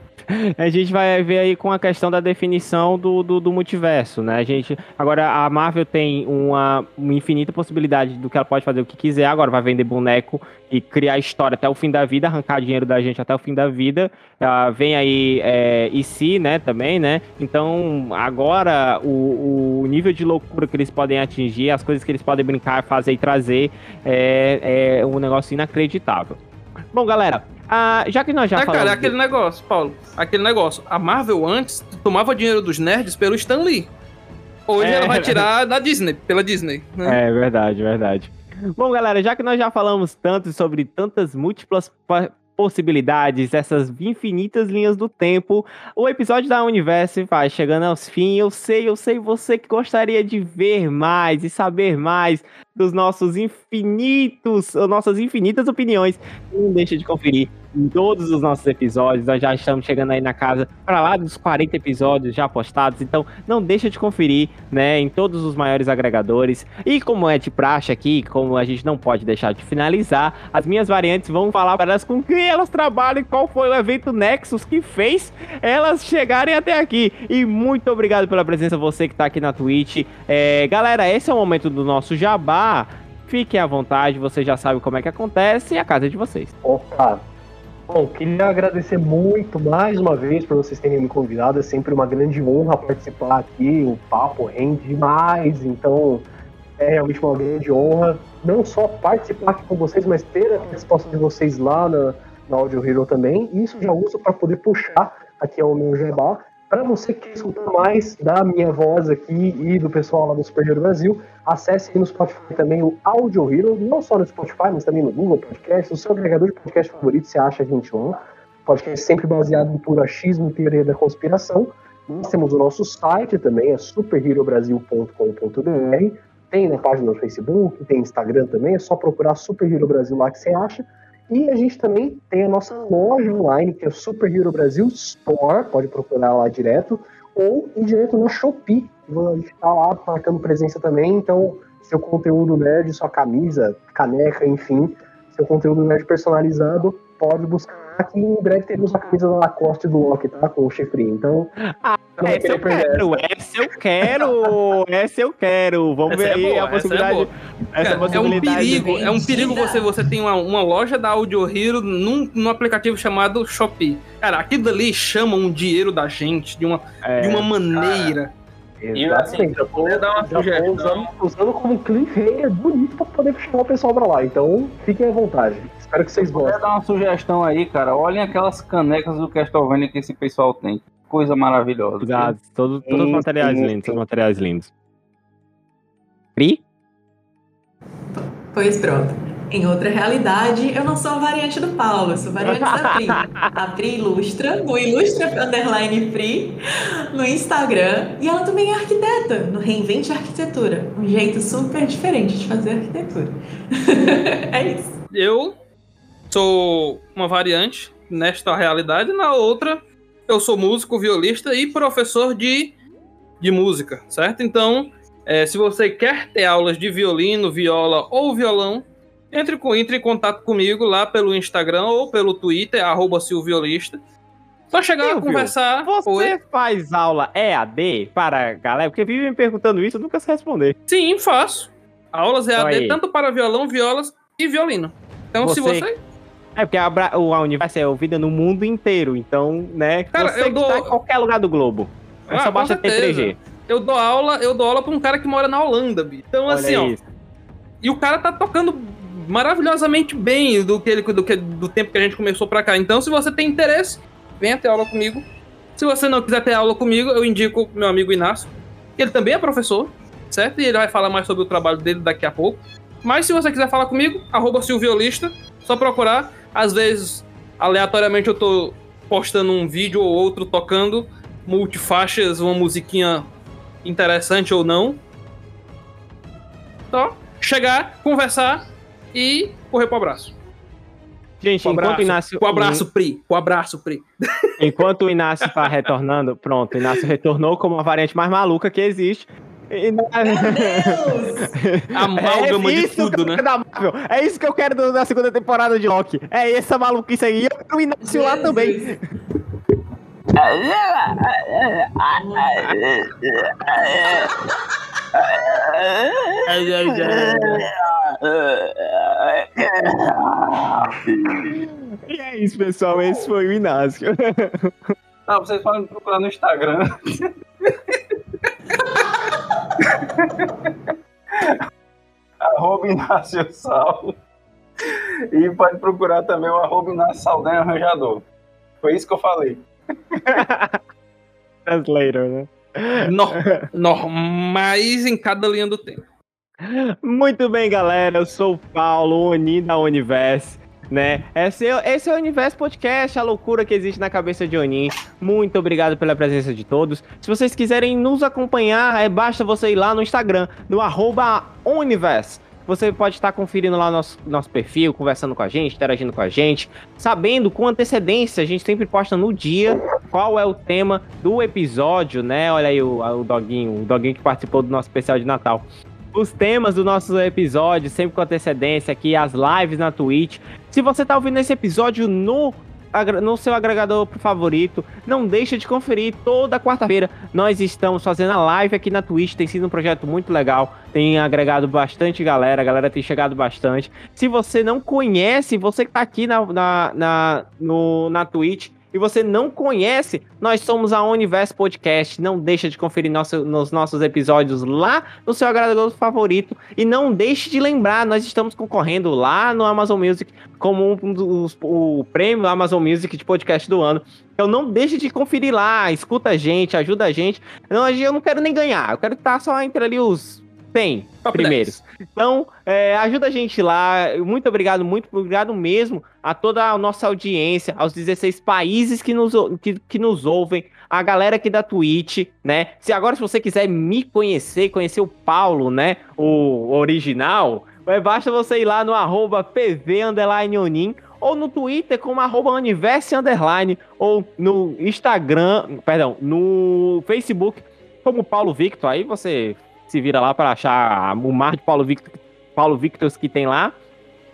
A gente vai ver aí com a questão da definição do, do, do multiverso, né? A gente, agora, a Marvel tem uma, uma infinita possibilidade do que ela pode fazer o que quiser. Agora vai vender boneco e criar história até o fim da vida, arrancar dinheiro da gente até o fim da vida. Ah, vem aí é, IC, né, também, né? Então, agora, o, o nível de loucura que eles podem atingir, as coisas que eles podem brincar, fazer e trazer, é, é um negócio inacreditável. Bom, galera, ah, já que nós já é, falamos... cara, é aquele negócio, Paulo. Aquele negócio. A Marvel antes tomava dinheiro dos nerds pelo Stan Lee. Hoje É. ela vai tirar da Disney, pela Disney. Né? É verdade, verdade. Bom, galera, já que nós já falamos tanto sobre tantas múltiplas possibilidades, essas infinitas linhas do tempo, o episódio da Universo vai chegando aos fins. Eu sei, eu sei você que gostaria de ver mais e saber mais dos nossos infinitos, nossas infinitas opiniões. Não deixa de conferir em todos os nossos episódios. Nós já estamos chegando aí na casa para lá dos 40 episódios já postados, então não deixa de conferir, né, em todos os maiores agregadores. E como é de praxe aqui, como a gente não pode deixar de finalizar, as minhas variantes vão falar para elas com quem elas trabalham e qual foi o evento Nexus que fez elas chegarem até aqui. E muito obrigado pela presença, você que tá aqui na Twitch. É, galera, esse é o momento do nosso jabá. Fiquem à vontade, você já sabe como é que acontece e a casa é de vocês. Opa! Bom, queria agradecer muito mais uma vez por vocês terem me convidado. É sempre uma grande honra participar aqui. O papo rende demais, então é realmente uma grande honra. Não só participar aqui com vocês, mas ter a participação de vocês lá na, na Audio Hero também. Isso já uso para poder puxar aqui ao meu jabá. Para você que quer escutar mais da minha voz aqui e do pessoal lá do Hero Brasil, acesse aí no Spotify também o Audio Hero, não só no Spotify, mas também no Google Podcast, o seu agregador de podcast favorito, você acha a gente lá. Podcast sempre baseado em puro achismo e teoria da conspiração. Nós temos o nosso site também, é superherobrasil.com.br. Tem na página do Facebook, tem Instagram também, é só procurar Super Hero Brasil lá que você acha. E a gente também tem a nossa loja online, que é o Super Hero Brasil Store, pode procurar lá direto, ou ir direto na Shopee. A gente tá lá marcando presença também, então seu conteúdo nerd, sua camisa, caneca, enfim, seu conteúdo nerd personalizado, pode buscar que em breve teremos a camisa da Lacoste do Loki, tá? Com o chifrinho. Então, Ah, essa eu quero, essa eu quero, essa eu quero. Vamos Essa ver é aí boa, a essa é possibilidade. essa Cara, é um possibilidade perigo, é um perigo você, você tem uma, uma loja da Audio Hero num, num aplicativo chamado Shopee. Cara, aquilo ali chama um dinheiro da gente de uma, É, de uma maneira. E assim, dar uma sugestão, usando, usando como cliffhanger bonito pra poder chamar o pessoal pra lá. Então, fiquem à vontade. Espero que vocês gostem. dar uma sugestão aí, cara, olhem aquelas canecas do Castlevania que esse pessoal tem. Coisa maravilhosa. Exato, todos, todos os Sim, materiais sim, lindos, sim. todos os materiais lindos. Pri? Pois pronto. Em outra realidade, eu não sou a variante do Paulo, eu sou a variante da Pri. A Pri Ilustra, no Ilustra Underline Pri, no Instagram. E ela também é arquiteta, no Reinvente Arquitetura. Um jeito super diferente de fazer arquitetura. é isso. Eu sou uma variante nesta realidade, na outra eu sou músico, violista e professor de, de música, certo? Então, é, se você quer ter aulas de violino, viola ou violão, entre, entre em contato comigo lá pelo Instagram ou pelo Twitter, arroba Silviolista. Só chegar Silvio, a conversar. Você Oi? faz aula EAD para a galera? Porque vivem me perguntando isso, eu nunca sei responder. Sim, faço. Aulas EAD aí. tanto para violão, violas e violino. Então, se Você- você É porque a, a Universo é ouvida no mundo inteiro, então, né? Cara, você eu que dou- tá em qualquer lugar do globo. É Ah, só basta ter certeza. 3G. Eu dou aula, eu dou aula pra um cara que mora na Holanda, bi. Então, Olha assim, ó. isso. E o cara tá tocando maravilhosamente bem do que ele do, que, do tempo que a gente começou pra cá. Então, se você tem interesse, venha ter aula comigo. Se você não quiser ter aula comigo, eu indico meu amigo Inácio, que ele também é professor, certo? E ele vai falar mais sobre o trabalho dele daqui a pouco. Mas se você quiser falar comigo, arroba Silviolista, só procurar. Às vezes, aleatoriamente, eu tô postando um vídeo ou outro tocando multifaixas, uma musiquinha interessante ou não. Só chegar, conversar e correr pro abraço. Gente, Com enquanto o Inácio. com abraço, Pri. Com abraço, Pri. Enquanto o Inácio tá retornando, pronto, o Inácio retornou como a variante mais maluca que existe. E- Meu Deus! Amálgama é de isso tudo, que eu né? É isso que eu quero do- da segunda temporada de Loki. É essa maluquice aí. E eu quero o Inácio lá também. E é isso, pessoal. Esse foi o Inácio. Ah, vocês podem procurar no Instagram. arroba Inácio Sal. E pode procurar também o arroba Inácio Saldanha Arranjador. Foi isso que eu falei. Translator, né? Normais em cada linha do tempo. Muito bem, galera. Eu sou o Paulo, Oni da Universe. Né? Esse, é, esse é o Universo Podcast, a loucura que existe na cabeça de Onin. Muito obrigado pela presença de todos. Se vocês quiserem nos acompanhar, é, basta você ir lá no Instagram, no arroba Universe. Você pode estar conferindo lá nosso, nosso perfil, conversando com a gente, interagindo com a gente, sabendo com antecedência, a gente sempre posta no dia qual é o tema do episódio, né? Olha aí o, o doguinho, o doguinho que participou do nosso especial de Natal os temas do nosso episódio, sempre com antecedência aqui, as lives na Twitch. Se você tá ouvindo esse episódio no no seu agregador favorito. Não deixe de conferir toda quarta-feira. Nós estamos fazendo a live aqui na Twitch. Tem sido um projeto muito legal. Tem agregado bastante galera. A galera tem chegado bastante. Se você não conhece, você que tá aqui na, na, na, no, na Twitch e você não conhece, nós somos a Universo Podcast. Não deixa de conferir nosso, nos nossos episódios lá no seu agregador favorito. E não deixe de lembrar, nós estamos concorrendo lá no Amazon Music como um dos, o prêmio Amazon Music de podcast do ano. Então não deixe de conferir lá, escuta a gente, ajuda a gente. Não, eu não quero nem ganhar, eu quero estar só entre ali os tem, Top primeiros. 10. Então, é, ajuda a gente lá. Muito obrigado, muito obrigado mesmo a toda a nossa audiência, aos 16 países que nos, que, que nos ouvem, a galera aqui da Twitch, né? Se agora, se você quiser me conhecer, conhecer o Paulo, né? O original, é, basta você ir lá no arroba pv ou no Twitter como arroba universe underline, ou no Instagram, perdão, no Facebook como Paulo Victor. Aí você se vira lá para achar o mar de Paulo Victor, Paulo Victor que tem lá.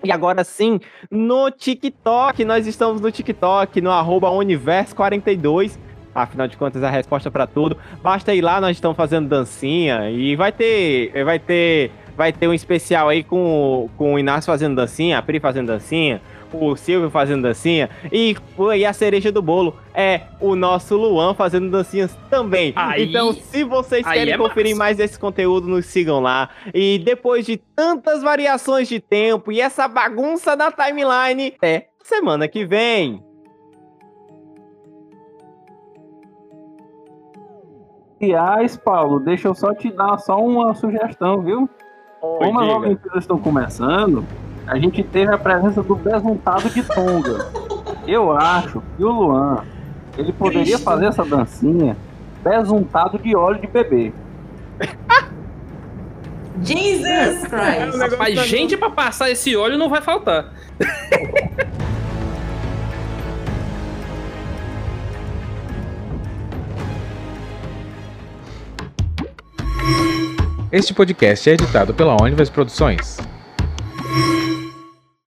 E agora sim, no TikTok, nós estamos no TikTok, no arroba Universo42. Afinal de contas, a resposta para tudo. Basta ir lá, nós estamos fazendo dancinha e vai ter, vai ter, vai ter um especial aí com, com o Inácio fazendo dancinha, a Pri fazendo dancinha, o Silvio fazendo dancinha. E, e a cereja do bolo é o nosso Luan fazendo dancinhas também. Aí, então, se vocês querem é conferir massa. mais desse conteúdo, nos sigam lá. E depois de tantas variações de tempo e essa bagunça na timeline, é semana que vem. Aliás, Paulo, deixa eu só te dar só uma sugestão, viu? Oi, Como diga. as Olimpíadas estão começando, a gente teve a presença do besuntado de Tonga. Eu acho que o Luan, ele poderia Cristo. fazer essa dancinha besuntado de óleo de bebê. Jesus Christ! Mas gente pra passar esse óleo não vai faltar. Este podcast é editado pela Onivas Produções.